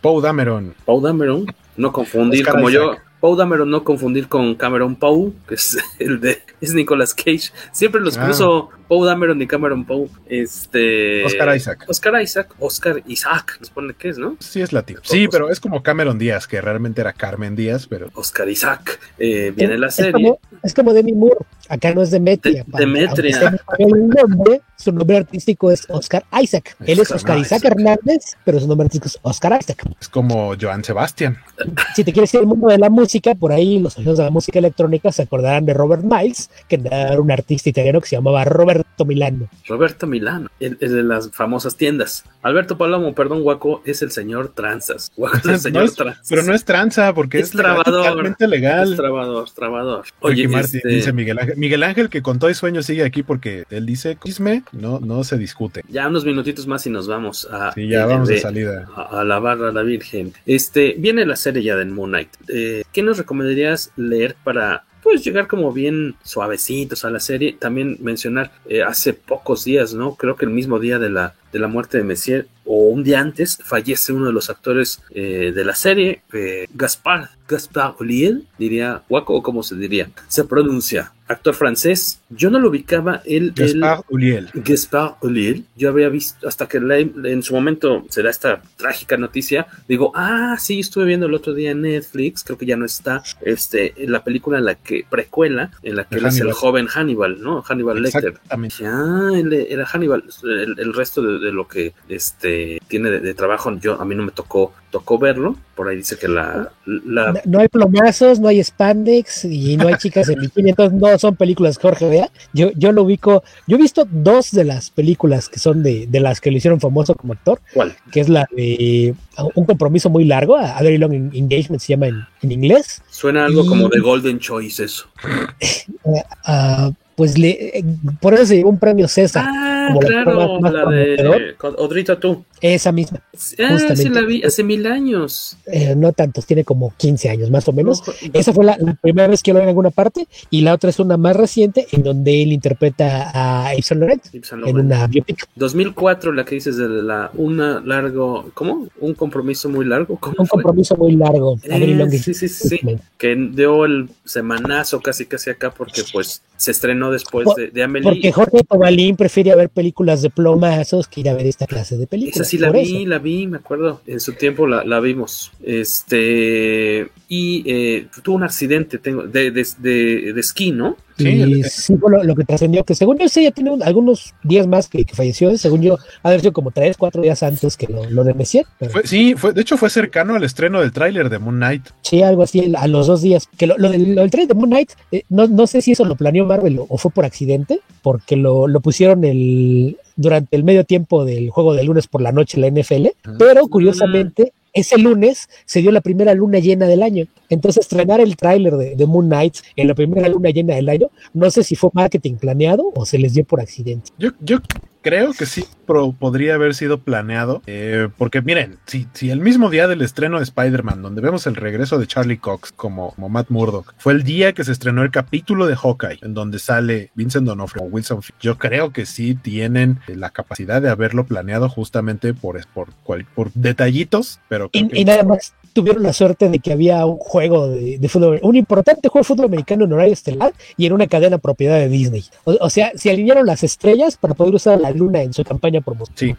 S6: Poe Dameron.
S5: Paul Dameron, no confundir
S6: Oscar
S5: como
S6: Isaac.
S5: yo. Paul Dameron no confundir con Cameron Poe, que es el de es Nicolas Cage. Siempre los
S6: Ah.
S5: cruzo Paul Dameron y Cameron Poe. Este
S6: Oscar Isaac.
S5: Oscar Isaac, Oscar Isaac, nos pone que es, ¿no?
S6: Sí, es latino. Sí, pero es como Cameron Díaz, que realmente era Carmen Díaz, pero.
S5: Oscar Isaac. Eh, viene la
S8: Es
S5: serie.
S8: como, es como Demi Moore. Acá no es Demetria.
S5: De- Demetria.
S8: El nombre, su nombre artístico es Oscar Isaac. Él es
S6: Oscar
S8: Oscar Isaac Hernández, pero su nombre artístico es Oscar Isaac.
S6: Es como Joan Sebastián.
S8: Si te quieres ir al mundo de la música, por ahí los años de la música electrónica se acordarán de Robert Miles, que era un artista italiano que se llamaba Roberto Milano.
S5: Roberto Milano, el, el de las famosas tiendas. Alberto Palomo, perdón, Guaco, es el señor Tranzas. Guaco es el
S6: No
S5: señor
S6: es-
S5: Tranzas.
S6: pero no es tranza, porque es,
S5: Es trabador.
S6: totalmente legal.
S5: Es trabador, trabador.
S6: Oye,
S5: este,
S6: dice Miguel Ángel. Miguel Ángel, que con todo y sueño sigue aquí porque él dice chisme, no, no se discute.
S5: ya unos minutitos más y nos vamos a,
S6: Sí, ya
S5: eh,
S6: vamos
S5: de-
S6: de salida.
S5: a, a alabar a la Virgen. Este, viene la serie ya del Moon Knight. Eh, ¿Qué nos recomendarías leer para pues llegar como bien suavecitos a la serie? También mencionar eh, hace pocos días, ¿no? Creo que el mismo día de la, de la muerte de Messier o un día antes fallece uno de los actores eh, de la serie, eh, Gaspar, Gaspar Ulliel, diría Waco o como se diría, se pronuncia, actor francés. Yo no lo ubicaba, él,
S6: Gaspar Uliel.
S5: Gaspar Ulliel, yo había visto hasta que la- en su momento se da esta trágica noticia, digo, ah, sí, estuve viendo el otro día en Netflix, creo que ya no está, este, la película en la que, precuela, en la que él es el joven Hannibal, ¿no? Hannibal Lecter.
S6: Exactamente.
S5: Ah, él era Hannibal. El, el resto de, de lo que este tiene de, de trabajo, yo a mí no me tocó tocó verlo. Por ahí dice que la, la
S8: No, no hay plomazos, no hay spandex y no hay chicas en bikini, entonces no son películas Jorge Yo, yo lo ubico, yo he visto dos de las películas que son de, de las que lo hicieron famoso como actor,
S5: ¿Cuál?
S8: que es la de un compromiso muy largo, a Very Long Engagement se llama en, en inglés.
S5: suena algo como de Golden Choice eso.
S8: Ah, pues le, eh, por eso se llevó un premio César.
S5: Ah,
S8: como la
S5: claro, la
S8: prometedor.
S5: de Odrita tú.
S8: Esa misma.
S5: Ah,
S8: justamente.
S5: la vi hace mil años.
S8: Eh, no tantos, tiene como 15 años más o menos.
S5: Ojo,
S8: Esa fue la, la primera vez que lo vi en alguna parte y la otra es una más reciente en donde él interpreta a Yves Saint Laurent
S5: Yves Saint
S8: en una biopic.
S5: 2004, la que dices de la una largo, ¿cómo? Un compromiso muy largo. ¿Cómo
S8: Un
S5: fue?
S8: compromiso muy largo.
S5: Eh, sí, sí, sí, que dio el semanazo casi casi acá porque pues se estrenó después
S8: Por-
S5: de, de Amelie.
S8: Porque Jorge Tobalín prefiere ver películas de plomazos que ir a ver esta clase de películas.
S5: Sí la vi,
S8: eso.
S5: la vi, me acuerdo. En su tiempo la, la vimos. Este. Y eh, tuvo un accidente tengo, de, de, de, de esquí, ¿no?
S8: y sí fue lo, lo que trascendió, que según yo sí ya tiene un- algunos días más que, que falleció, según yo, haber sido como tres, cuatro días antes que lo, lo de Messier. pero
S6: Fue- sí, fue, de hecho fue cercano al estreno del tráiler de Moon Knight.
S8: Sí, algo así, a los dos días. Que lo, lo del, lo del trailer de Moon Knight, eh, no, no sé si eso lo planeó Marvel o, o fue por accidente, porque lo, lo pusieron el, durante el medio tiempo del juego de lunes por la noche en la NFL, pero curiosamente ese lunes se dio la primera luna llena del año. Entonces, estrenar el tráiler de, de Moon Knight en la primera luna llena del año, no sé si fue marketing planeado o se les dio por accidente.
S6: Yo, yo creo que sí pro- podría haber sido planeado, eh, porque miren, si, si el mismo día del estreno de Spider-Man, donde vemos el regreso de Charlie Cox como, como Matt Murdock, fue el día que se estrenó el capítulo de Hawkeye, en donde sale Vincent D'Onofrio o Wilson yo creo que sí tienen la capacidad de haberlo planeado justamente por, por, cual- por detallitos, pero
S8: Y,
S6: que-
S8: y nada más tuvieron la suerte de que había un juego de, de fútbol, un importante juego de fútbol americano en horario estelar y en una cadena propiedad de Disney. O, o sea, se alinearon las estrellas para poder usar la luna en su campaña promocional.
S6: Sí.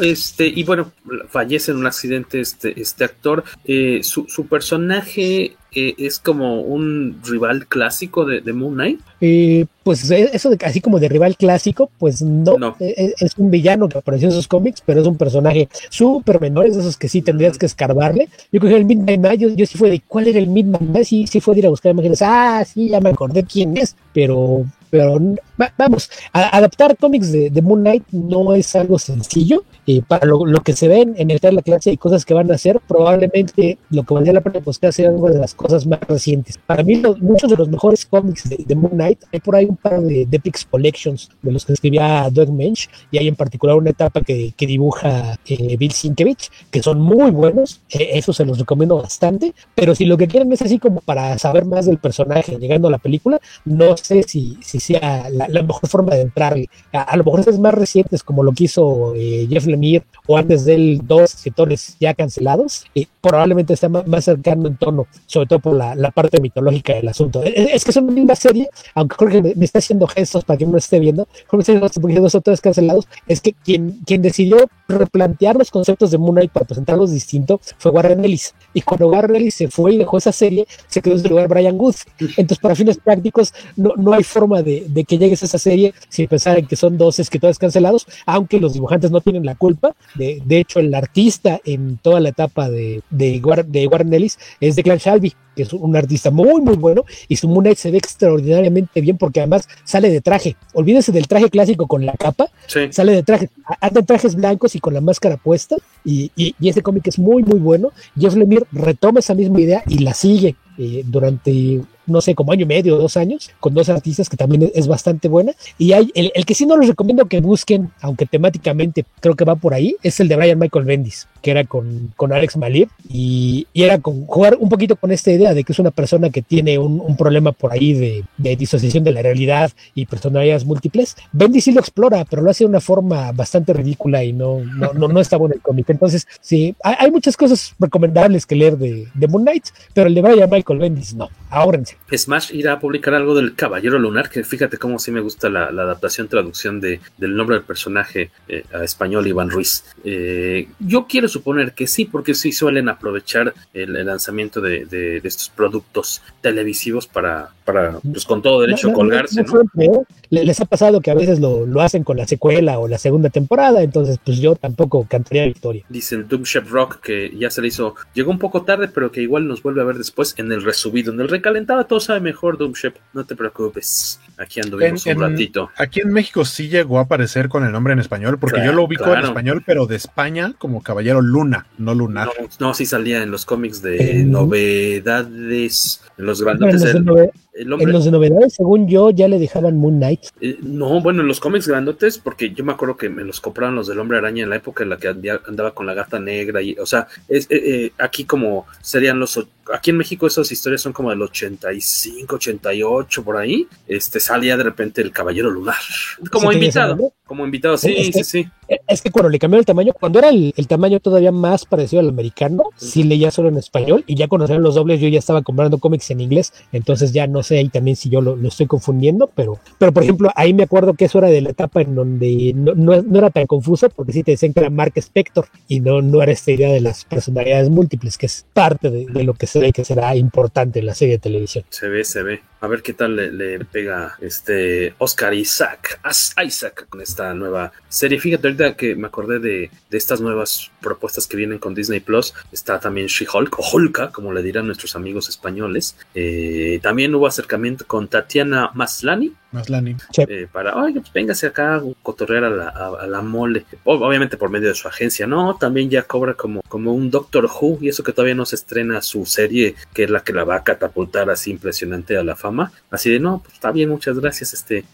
S5: Este, y bueno, fallece en un accidente este, este actor. Eh, su, su personaje eh, es como un rival clásico de, de Moon Knight.
S8: Eh, pues eh, eso de así como de rival clásico, pues no, Eh, eh, es un villano que apareció en sus cómics, pero es un personaje súper menor, es de esos que sí tendrías que escarbarle. Yo creo que el Midnight Man, yo, yo sí fue de cuál era el Midnight Man, sí, sí fue de ir a buscar imágenes, ah, sí, ya me acordé quién es, pero, pero va- vamos, a- adaptar cómics de, de Moon Knight no es algo sencillo. eh, para lo, lo que se ven en el la clase y cosas que van a hacer, probablemente lo que valdría la pena buscar sea algo de las cosas más recientes. Para mí, muchos de los mejores cómics de, de Moon Knight, hay por ahí un par de, de Pix Collections de los que escribía Doug Mensch, y hay en particular una etapa que, que dibuja eh, Bill Sienkiewicz, que son muy buenos, eh, eso se los recomiendo bastante, pero si lo que quieren es así como para saber más del personaje llegando a la película, no sé si, si sea la, la mejor forma de entrarle. A, a lo mejor es más recientes, como lo que hizo eh, Jeff Lemire, o antes de él, dos escritores ya cancelados, eh, probablemente está más, más cercano en tono, sobre todo por la, la parte mitológica del asunto. Es, es que es una misma serie, aunque Jorge me, me está haciendo gestos para que no esté viendo, Jorge dos autores cancelados, es que quien, quien decidió replantear los conceptos de Moon Knight para presentarlos distinto fue Warren Ellis. Y cuando Warren Ellis se fue y dejó esa serie, se quedó en su lugar Brian Wood. Entonces, para fines prácticos, no, no hay forma de, de que llegues a esa serie sin pensar en que son dos escritores cancelados, aunque los dibujantes no tienen la culpa. De, de hecho, el artista en toda la etapa de, de, de Warren Ellis es Declan Shalvey, que es un artista muy, muy bueno, y su Moon Knight se ve extraordinariamente bien porque además sale de traje. Olvídese del traje clásico con la capa, sale de traje, anda en trajes blancos y con la máscara puesta, y, y, y ese cómic es muy, muy bueno. Jeff Lemire retoma esa misma idea y la sigue eh, durante no sé, como año y medio, dos años, con dos artistas que también es, bastante buena. Y hay el, el, que sí no les recomiendo que busquen, aunque temáticamente creo que va por ahí, es el de Brian Michael Bendis, que era con, con Alex Malib, y, y, era con jugar un poquito con esta idea de que es una persona que tiene un, un problema por ahí de, de, disociación de la realidad y personalidades múltiples. Bendis sí lo explora, pero lo hace de una forma bastante ridícula y no, no, no, no está bueno el cómic. Entonces, sí, hay, hay, muchas cosas recomendables que leer de, de Moon Knight, pero el de Brian Michael Bendis no, ahórrense.
S5: Smash irá a publicar algo del Caballero Lunar, que fíjate cómo sí me gusta la, la adaptación, traducción de, del nombre del personaje eh, a español, Iván Ruiz. Eh, yo quiero suponer que sí, porque sí suelen aprovechar el, el lanzamiento de, de, de, estos productos televisivos para, para pues con todo derecho,
S8: no, no,
S5: colgarse.
S8: Les ha pasado que a veces lo, lo, hacen con la secuela o la segunda temporada, entonces pues yo tampoco cantaría victoria.
S5: Dice el Doom Chef Rock que ya se le hizo, llegó un poco tarde, pero que igual nos vuelve a ver después en el resubido, en el recalentado, todo sabe mejor, Doom Chef, no te preocupes, aquí anduvimos
S6: en,
S5: un
S6: en,
S5: ratito.
S6: Aquí en México sí llegó a aparecer con el nombre en español, porque
S5: Claro,
S6: yo lo ubico
S5: claro.
S6: en español, pero de España como Caballero Luna, no Lunar.
S5: No, no, sí salía en los cómics de
S8: Eh,
S5: novedades, en los grandotes. Hombre-
S8: en los de novedades, según yo, ya le dejaban Moon Knight.
S5: Eh, no, bueno, en los cómics grandotes, porque yo me acuerdo que me los compraron los del Hombre Araña en la época en la que andaba con la gata negra y, o sea, es, eh, eh, aquí como serían los, aquí en México esas historias son como del 85, 88 por ahí, este salía de repente el Caballero Lunar, como
S8: ¿Sí tenía ese
S5: invitado, como invitado, sí,
S8: Es
S5: sí,
S8: que-
S5: sí.
S8: Es que cuando le cambiaron el tamaño, cuando era el, el tamaño todavía más parecido al americano, sí leía solo en español y ya cuando eran los dobles yo ya estaba comprando cómics en inglés, entonces ya no, sé ahí también si yo lo, lo estoy confundiendo, pero, pero por ejemplo, ahí me acuerdo que eso era de la etapa en donde no, no, no era tan confuso, porque sí te decían que era Mark Spector y no, no era esta idea de las personalidades múltiples, que es parte de, de lo que se ve que será importante en la serie de televisión.
S5: Se ve, se ve. A ver qué tal le, le pega este Oscar Isaac, Isaac con esta nueva serie. Fíjate ahorita que me acordé de, de estas nuevas propuestas que vienen con Disney Plus. Está también She-Hulk, o Hulka, como le dirán nuestros amigos españoles. Eh, también hubo acercamiento con Tatiana Maslani,
S6: Maslani.
S5: eh, para, oye, pues véngase acá a cotorrear a la, a, a la mole. Obviamente por medio de su agencia, ¿no? También ya cobra como, como un Doctor Who, y eso que todavía no se estrena su serie, que es la que la va a catapultar así impresionante a la fama. Así de, no, pues está bien, muchas gracias, este.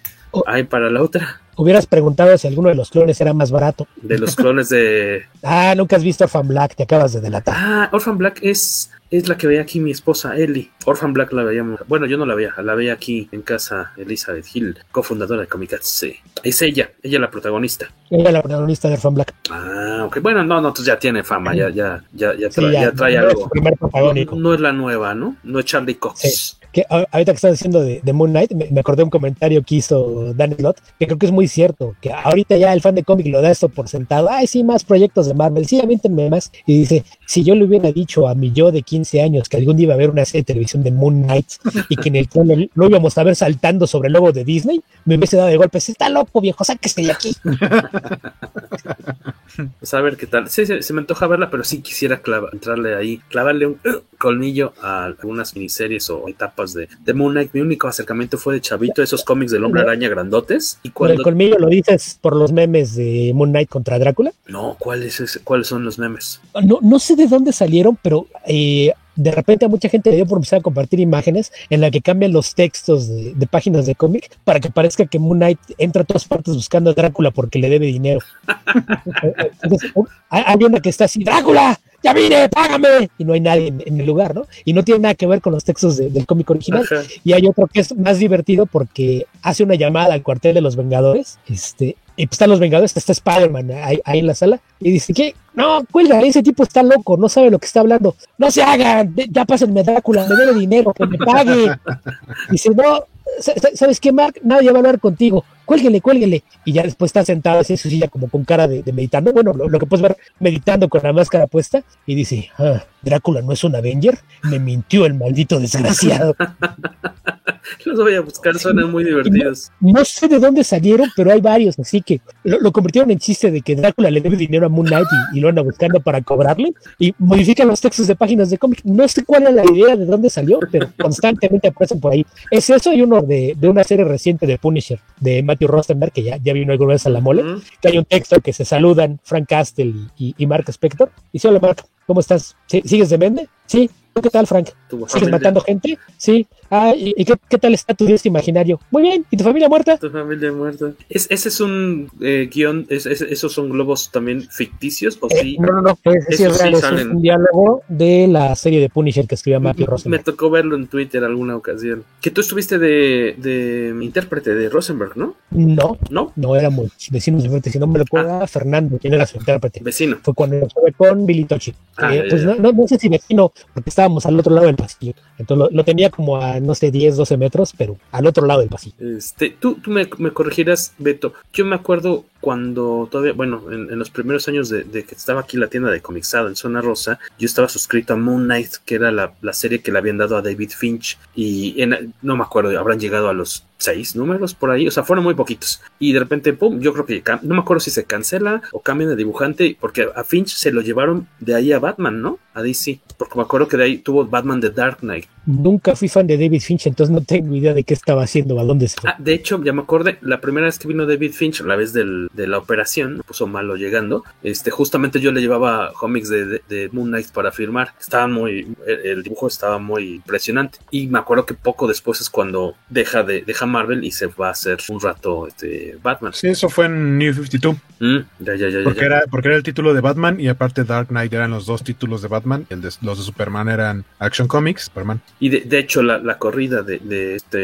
S5: Ay, para la otra,
S8: Hubieras preguntado si alguno de los clones era más barato.
S5: de los clones de.
S8: Ah, nunca has visto Orphan Black, te acabas de delatar.
S5: Ah, Orphan Black es, es la que veía aquí mi esposa, Ellie. Orphan Black la veíamos. Bueno, yo no la veía, la veía aquí en casa Elizabeth Hill, cofundadora de Comicatse. Es ella, ella la protagonista.
S8: Ella la protagonista de Orphan Black.
S5: Ah, ok. Bueno, no, no, entonces ya tiene fama, ya, ya, ya, ya,
S8: Sí,
S5: trae,
S8: ya,
S5: ya trae
S8: no
S5: algo.
S8: su primer protagónico.
S5: No, no es la nueva, ¿no? No es Charlie Cox.
S8: Que ahorita que estás diciendo de, Moon Knight, me, me acordé un comentario que hizo Dan Slott, que creo que es muy cierto, que ahorita ya el fan de cómic lo da esto por sentado, ay, sí, más proyectos de Marvel, sí, aviéntenme más, y dice, si yo le hubiera dicho a mi yo de 15 años que algún día iba a haber una serie de televisión de Moon Knight y que en el trailer lo íbamos a ver saltando sobre el logo de Disney, me hubiese dado de golpes, está loco, viejo, sáquese de aquí.
S5: Pues a ver qué tal. Sí, se, me antoja verla, pero sí quisiera entrarle ahí, clavarle un uh, colmillo a algunas miniseries o etapas de, de Moon Knight. Mi único acercamiento fue de Chavito, esos cómics del hombre araña grandotes. Y
S8: Por el
S5: cuando.
S8: colmillo lo dices por los memes de Moon Knight contra Drácula.
S5: No, ¿cuál? ¿cuáles son los memes?
S8: no, no sé de dónde salieron, pero eh, de repente a mucha gente le dio por empezar a compartir imágenes en la que cambian los textos de, de páginas de cómic para que parezca que Moon Knight entra a todas partes buscando a Drácula porque le debe dinero. Entonces, hay una que está así, Drácula, ya vine, págame, y no hay nadie en, en el lugar, ¿no? Y no tiene nada que ver con los textos de- del cómic original.
S5: Ajá.
S8: Y hay otro que es más divertido porque hace una llamada al cuartel de los Vengadores, este, y pues están los Vengadores, está Spider-Man ahí, ahí en la sala, y dice, ¿qué? No, cuelga, ese tipo está loco, no sabe lo que está hablando. No se hagan, ya pásenme Drácula, me debe dinero, que me pague. Dice, no, sa- sa- ¿sabes qué, Mark? Nadie va a hablar contigo. Cuélguele, cuélguele. Y ya después está sentado así en su silla como con cara de, de meditando. Bueno, lo, lo que puedes ver meditando con la máscara puesta. Y dice, ah, Drácula no es un Avenger. Me mintió el maldito desgraciado.
S5: Los voy a buscar, suenan muy divertidos.
S8: No sé de dónde salieron, pero hay varios, así que lo, lo convirtieron en chiste de que Drácula le debe dinero a Moon Knight y, y lo anda buscando para cobrarle y modifican los textos de páginas de cómic. No sé cuál es la idea de dónde salió, pero constantemente aparecen por ahí. Es eso y uno de, de una serie reciente de Punisher, de Matthew Rosenberg, que ya, ya vino alguna vez a la mole, que hay un texto que se saludan Frank Castle y, y, y Mark Spector. Y sí, hola Mark, ¿cómo estás? ¿Sí- ¿Sigues de mende? Sí. ¿Tú ¿Qué tal, Frank? ¿Sigues matando gente? Sí. Ah, ¿y, y qué, qué tal está tu dios imaginario? Muy bien. ¿Y tu familia muerta?
S5: Tu familia muerta. ¿Es, ¿Ese es un eh, guion? es- es- ¿Esos son globos también ficticios? ¿O sí?
S8: No, no, no, pues, sí, es real,
S5: sí
S8: es un diálogo de la serie de Punisher que escribió Matthew
S5: Me
S8: Rosenberg.
S5: tocó verlo en Twitter alguna ocasión. Que tú estuviste de, de intérprete de Rosenberg, ¿no?
S8: No,
S5: no,
S8: no éramos vecinos de frente, si no me recuerda Fernando, quien era su intérprete.
S5: Vecino.
S8: Fue cuando estuve con Billy Tochi.
S5: Ah,
S8: Eh, pues no, no, no sé si vecino, porque estábamos al otro lado del pasillo. Entonces lo, lo tenía como a, no sé, 10, 12 metros, pero al otro lado del pasillo.
S5: Este, tú, tú me, me corregirás, Beto. Yo me acuerdo cuando todavía, bueno, en, en los primeros años de, de que estaba aquí la tienda de Comixado en Zona Rosa, yo estaba suscrito a Moon Knight, que era la, la serie que le habían dado a David Finch. Y en- no me acuerdo, habrán llegado a los seis números por ahí, o sea, fueron muy poquitos. Y de repente, pum, yo creo que no me acuerdo si se cancela o cambian de dibujante, porque a Finch se lo llevaron de ahí a Batman, ¿no? A DC, porque me acuerdo que de ahí tuvo Batman de Dark Knight.
S8: Nunca fui fan de David Finch, entonces no tengo idea de qué estaba haciendo, a dónde se fue.
S5: Ah, de hecho, ya me acordé, la primera vez que vino David Finch, la vez del- de la operación, puso malo llegando, este, justamente yo le llevaba cómics de, de- de Moon Knight para firmar, estaban muy, el, el dibujo estaba muy impresionante, y me acuerdo que poco después es cuando deja de, deja Marvel y se va a hacer un rato este, Batman.
S6: Sí, eso fue en New 52.
S5: Mm, ya, ya, ya,
S6: Porque era, porque era el título de Batman y aparte Dark Knight eran los dos títulos de Batman. El de- los de Superman eran Action Comics, Superman.
S5: Y de, de hecho, la, la corrida de, de este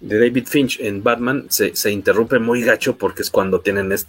S5: de David Finch en Batman se, se interrumpe muy gacho porque es cuando tienen este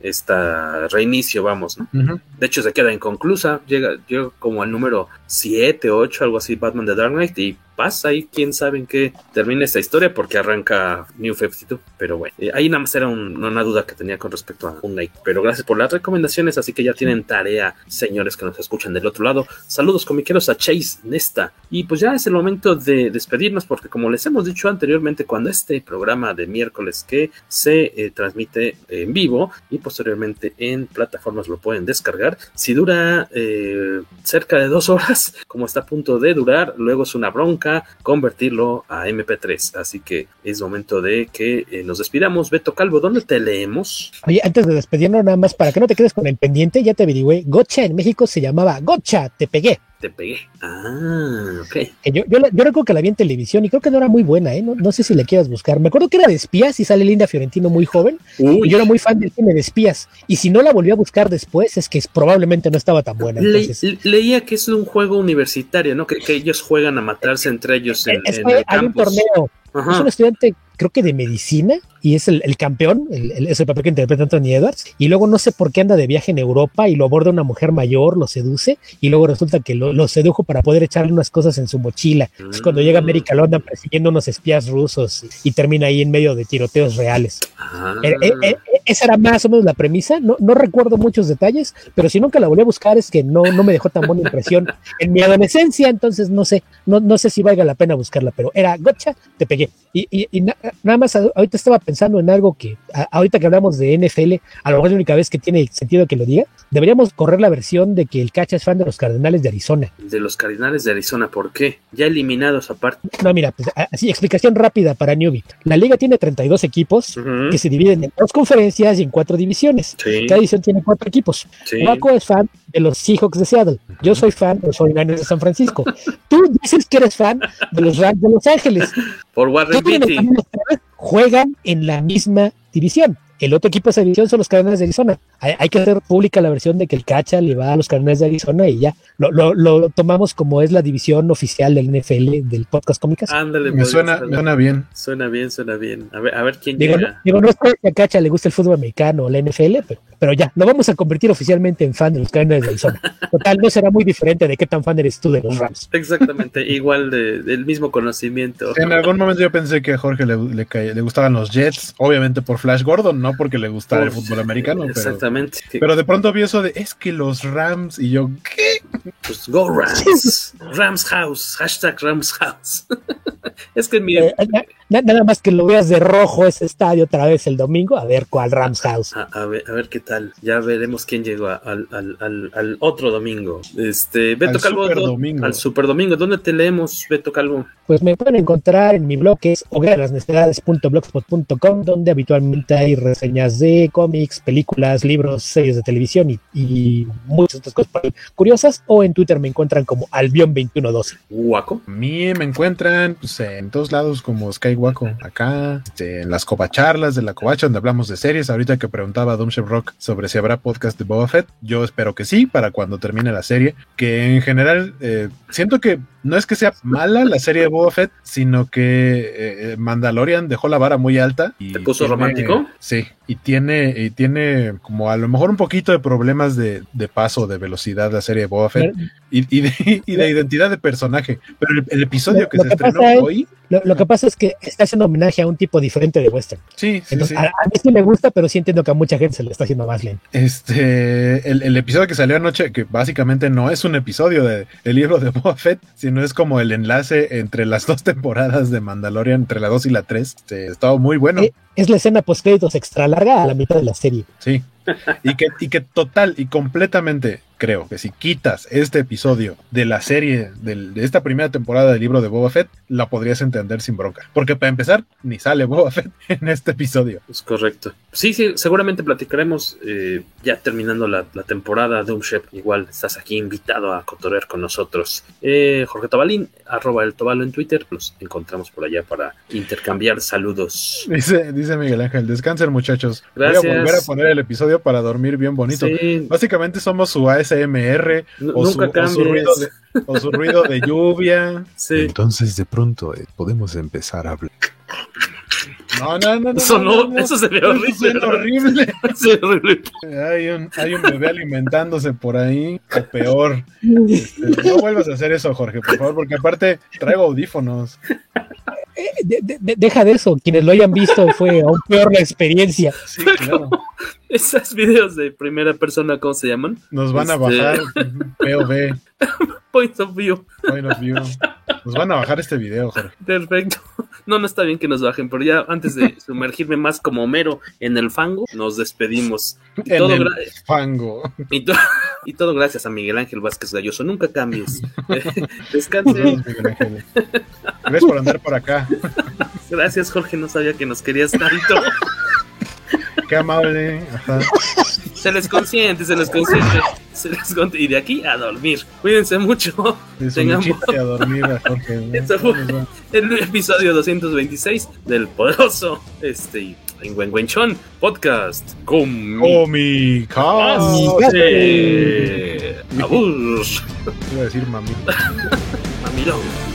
S5: esta reinicio, vamos, ¿no? De hecho, se queda inconclusa. Llega, llega como al número 7, 8, algo así, Batman de Dark Knight, y pasa ahí, quién sabe en qué termina esta historia porque arranca New 52. Pero bueno, eh, ahí nada más era un- una duda que tenía con respecto a un Knight. Pero gracias por las recomendaciones, así que ya tienen tarea, señores que nos escuchan del otro lado. Saludos comiqueros a Chase Nesta. Y pues ya es el momento de despedirnos porque como les hemos dicho anteriormente, cuando este programa de miércoles que se eh, transmite en vivo y posteriormente en plataformas lo pueden descargar, si dura eh, cerca de dos horas, como está a punto de durar, luego es una bronca convertirlo a MP3. Así que es momento de que eh, nos despidamos. Beto Calvo, ¿dónde te leemos?
S8: Antes de despedirnos, nada más para que no te quedes con el pendiente, ya te averigüé. Gocha en México se llamaba Gocha, te pegué.
S5: Te pegué. Ah, ok.
S8: Yo, yo, la- yo recuerdo que la vi en televisión y creo que no era muy buena, ¿eh? No, no sé si la quieras buscar. Me acuerdo que era de espías y sale Linda Fiorentino muy joven.
S5: Uy.
S8: Y yo era muy fan del cine de espías. Y si no la volví a buscar después, es que probablemente no estaba tan buena.
S5: Le- leía que es un juego universitario, ¿no? Que, que ellos juegan a matarse entre ellos en,
S8: es
S5: en el
S8: hay un torneo.
S5: Ajá.
S8: Es un estudiante, creo que de medicina, y es el, el campeón, el, el- es el papel que interpreta Anthony Edwards. Y luego no sé por qué anda de viaje en Europa y lo aborda una mujer mayor, lo seduce, y luego resulta que lo, lo sedujo para poder echarle unas cosas en su mochila. Es cuando llega a
S5: Mm.
S8: América lo andan persiguiendo unos espías rusos y, y termina ahí en medio de tiroteos reales.
S5: Ah.
S8: Eh, eh, eh, esa era más o menos la premisa. No, no recuerdo muchos detalles, pero si nunca la volví a buscar es que no, no me dejó tan buena impresión en mi adolescencia, entonces no sé, no, no sé si valga la pena buscarla, pero era gocha, te pegué. Y, y- y na- nada más, ahorita estaba pensando en algo que, a- ahorita que hablamos de NFL, a lo mejor es la única vez que tiene sentido que lo diga, deberíamos correr la versión de que el Cacha es fan de los Cardenales de Arizona.
S5: De los Cardinales de Arizona, ¿por qué? Ya eliminados aparte.
S8: No, mira, pues así, explicación rápida para Newbie. La liga tiene 32 equipos
S5: Ujú.
S8: que se dividen en dos conferencias y en cuatro divisiones.
S5: Sí.
S8: Cada división tiene cuatro equipos.
S5: Sí.
S8: Waco es fan de los Seahawks de Seattle. Yo soy fan de los 49ers de San Francisco. Tú dices que eres fan de los Rams de Los Ángeles.
S5: Por Warren
S8: ¿Qué tienen
S5: Beatty.
S8: Juegan en la misma división. El otro equipo de esa división son los Cardenales de Arizona. Hay, hay que hacer pública la versión de que el Cacha le va a los Cardenales de Arizona y ya. Lo, lo- lo tomamos como es la división oficial del NFL, del podcast cómicas.
S5: Ándale,
S6: Me suena, me suena bien.
S5: Suena bien, suena bien. A ver, a ver quién
S8: Digo, no,
S5: llega.
S8: digo, no es que a Cacha le guste el fútbol americano o la NFL, pero, pero ya, lo vamos a convertir oficialmente en fan de los Cardenales de Arizona. Total, no será muy diferente de qué tan fan eres tú de los Rams.
S5: Exactamente, igual de- del mismo conocimiento.
S6: En algún momento yo pensé que a Jorge le, le le gustaban los Jets, obviamente por Flash Gordon, no porque le gustara el fútbol americano. Pero,
S5: Exactamente.
S6: Pero de pronto vi eso de es que los Rams y yo, ¿qué?
S5: Pues go Rams. Rams House. Hashtag Rams House. es que
S8: Eh, na- nada más que lo veas de rojo ese estadio otra vez el domingo, a ver cuál Rams House.
S5: A, a ver, a ver qué tal. Ya veremos quién llegó a- al, al- al- al otro domingo. Este, Beto
S6: Al
S5: Calvo.
S6: Super
S5: ¿dó-
S6: Domingo.
S5: Al Super Domingo. ¿Dónde te leemos, Beto Calvo?
S8: Pues me pueden encontrar en mi blog que es hogueralasnecedades.blogspot.com donde habitualmente hay reseñas de cómics, películas, libros, series de televisión y, y muchas otras cosas por ahí curiosas o en Twitter me encuentran como albion2112.
S5: Guaco.
S6: A mí me encuentran pues, en todos lados como Skywaco, acá, este, en las covacharlas de la covacha donde hablamos de series. Ahorita que preguntaba Doomship Rock sobre si habrá podcast de Boba Fett, yo espero que sí, para cuando termine la serie. Que en general eh, siento que no es que sea mala la serie de Boba Fett, sino que eh, Mandalorian dejó la vara muy alta. Y
S5: ¿Te puso
S6: tiene-
S5: romántico?
S6: Sí, y tiene, y tiene como a lo mejor un poquito de problemas de, de paso, de velocidad la serie de Boba Fett y, y de, y de identidad de personaje. Pero el, el episodio
S8: Lo-
S6: que
S8: lo
S6: se
S8: que
S6: estrenó
S8: pasa es-
S6: hoy,
S8: Lo, lo que pasa es que está haciendo homenaje a un tipo diferente de western.
S6: sí, sí,
S8: Entonces,
S6: sí.
S8: A, a mí sí me gusta, pero sí entiendo que a mucha gente se le está haciendo más lento.
S6: Este, el, el episodio que salió anoche, que básicamente no es un episodio de- del libro de Boba Fett, sino es como el enlace entre las dos temporadas de Mandalorian, entre la 2 y la 3. Este, estaba muy bueno.
S8: Eh, es la escena post créditos extra larga a la mitad de la serie.
S6: Sí. Y que, y que total y completamente creo que si quitas este episodio de la serie del- de esta primera temporada del libro de Boba Fett, la podrías entender sin bronca. Porque para empezar, ni sale Boba Fett en este episodio.
S5: Es correcto. Sí, sí, seguramente platicaremos eh, ya terminando la, la temporada de un chef. Igual estás aquí invitado a cotorear con nosotros. Eh, Jorge Tobalín, arroba el Tobalo en Twitter. Nos encontramos por allá para intercambiar saludos.
S6: Dice, dice Miguel Ángel, descansen muchachos.
S5: Gracias.
S6: Voy a volver a poner el episodio para dormir bien bonito.
S5: Sí.
S6: Básicamente somos su ASMR o, su, o ruido de, o su ruido de lluvia.
S5: Sí.
S9: Entonces de pronto eh, podemos empezar a hablar.
S6: No, no, no, no.
S5: Eso
S6: no,
S5: no,
S6: no,
S5: eso se ve
S6: Eso
S5: horrible.
S6: suena horrible.
S5: Horrible.
S6: Hay un, hay un bebé alimentándose por ahí, o peor. Este, no vuelvas a hacer eso, Jorge, por favor, porque aparte traigo audífonos.
S8: De- de- deja de eso, quienes lo hayan visto fue aún peor la experiencia.
S6: Sí, claro.
S5: Esos videos de primera persona, ¿cómo se llaman?
S6: Nos van a
S5: Este,
S6: bajar POV,
S5: Point of view.
S6: point of view. Nos van a bajar este video, Jorge.
S5: Perfecto. No, no está bien que nos bajen, pero ya antes de sumergirme más como Homero en el fango, nos despedimos. Y
S6: En
S5: todo,
S6: el fango.
S5: y to- y todo gracias a Miguel Ángel Vázquez Galloso. Nunca cambies. Descanse.
S6: Ángel. Gracias por andar por acá.
S5: Gracias, Jorge. No sabía que nos querías tanto.
S6: Qué amable. Ajá.
S5: Se les consiente, se les consiente. Se les Y de aquí a dormir. Cuídense mucho. Tengamos
S6: a dormir a Jorge. ¿no?
S5: Eso fue el episodio 226 del poderoso este Engüengüenchón Podcast. Con
S6: Comi
S5: Case. Abur.
S6: Iba a decir mami.
S5: Mamilón.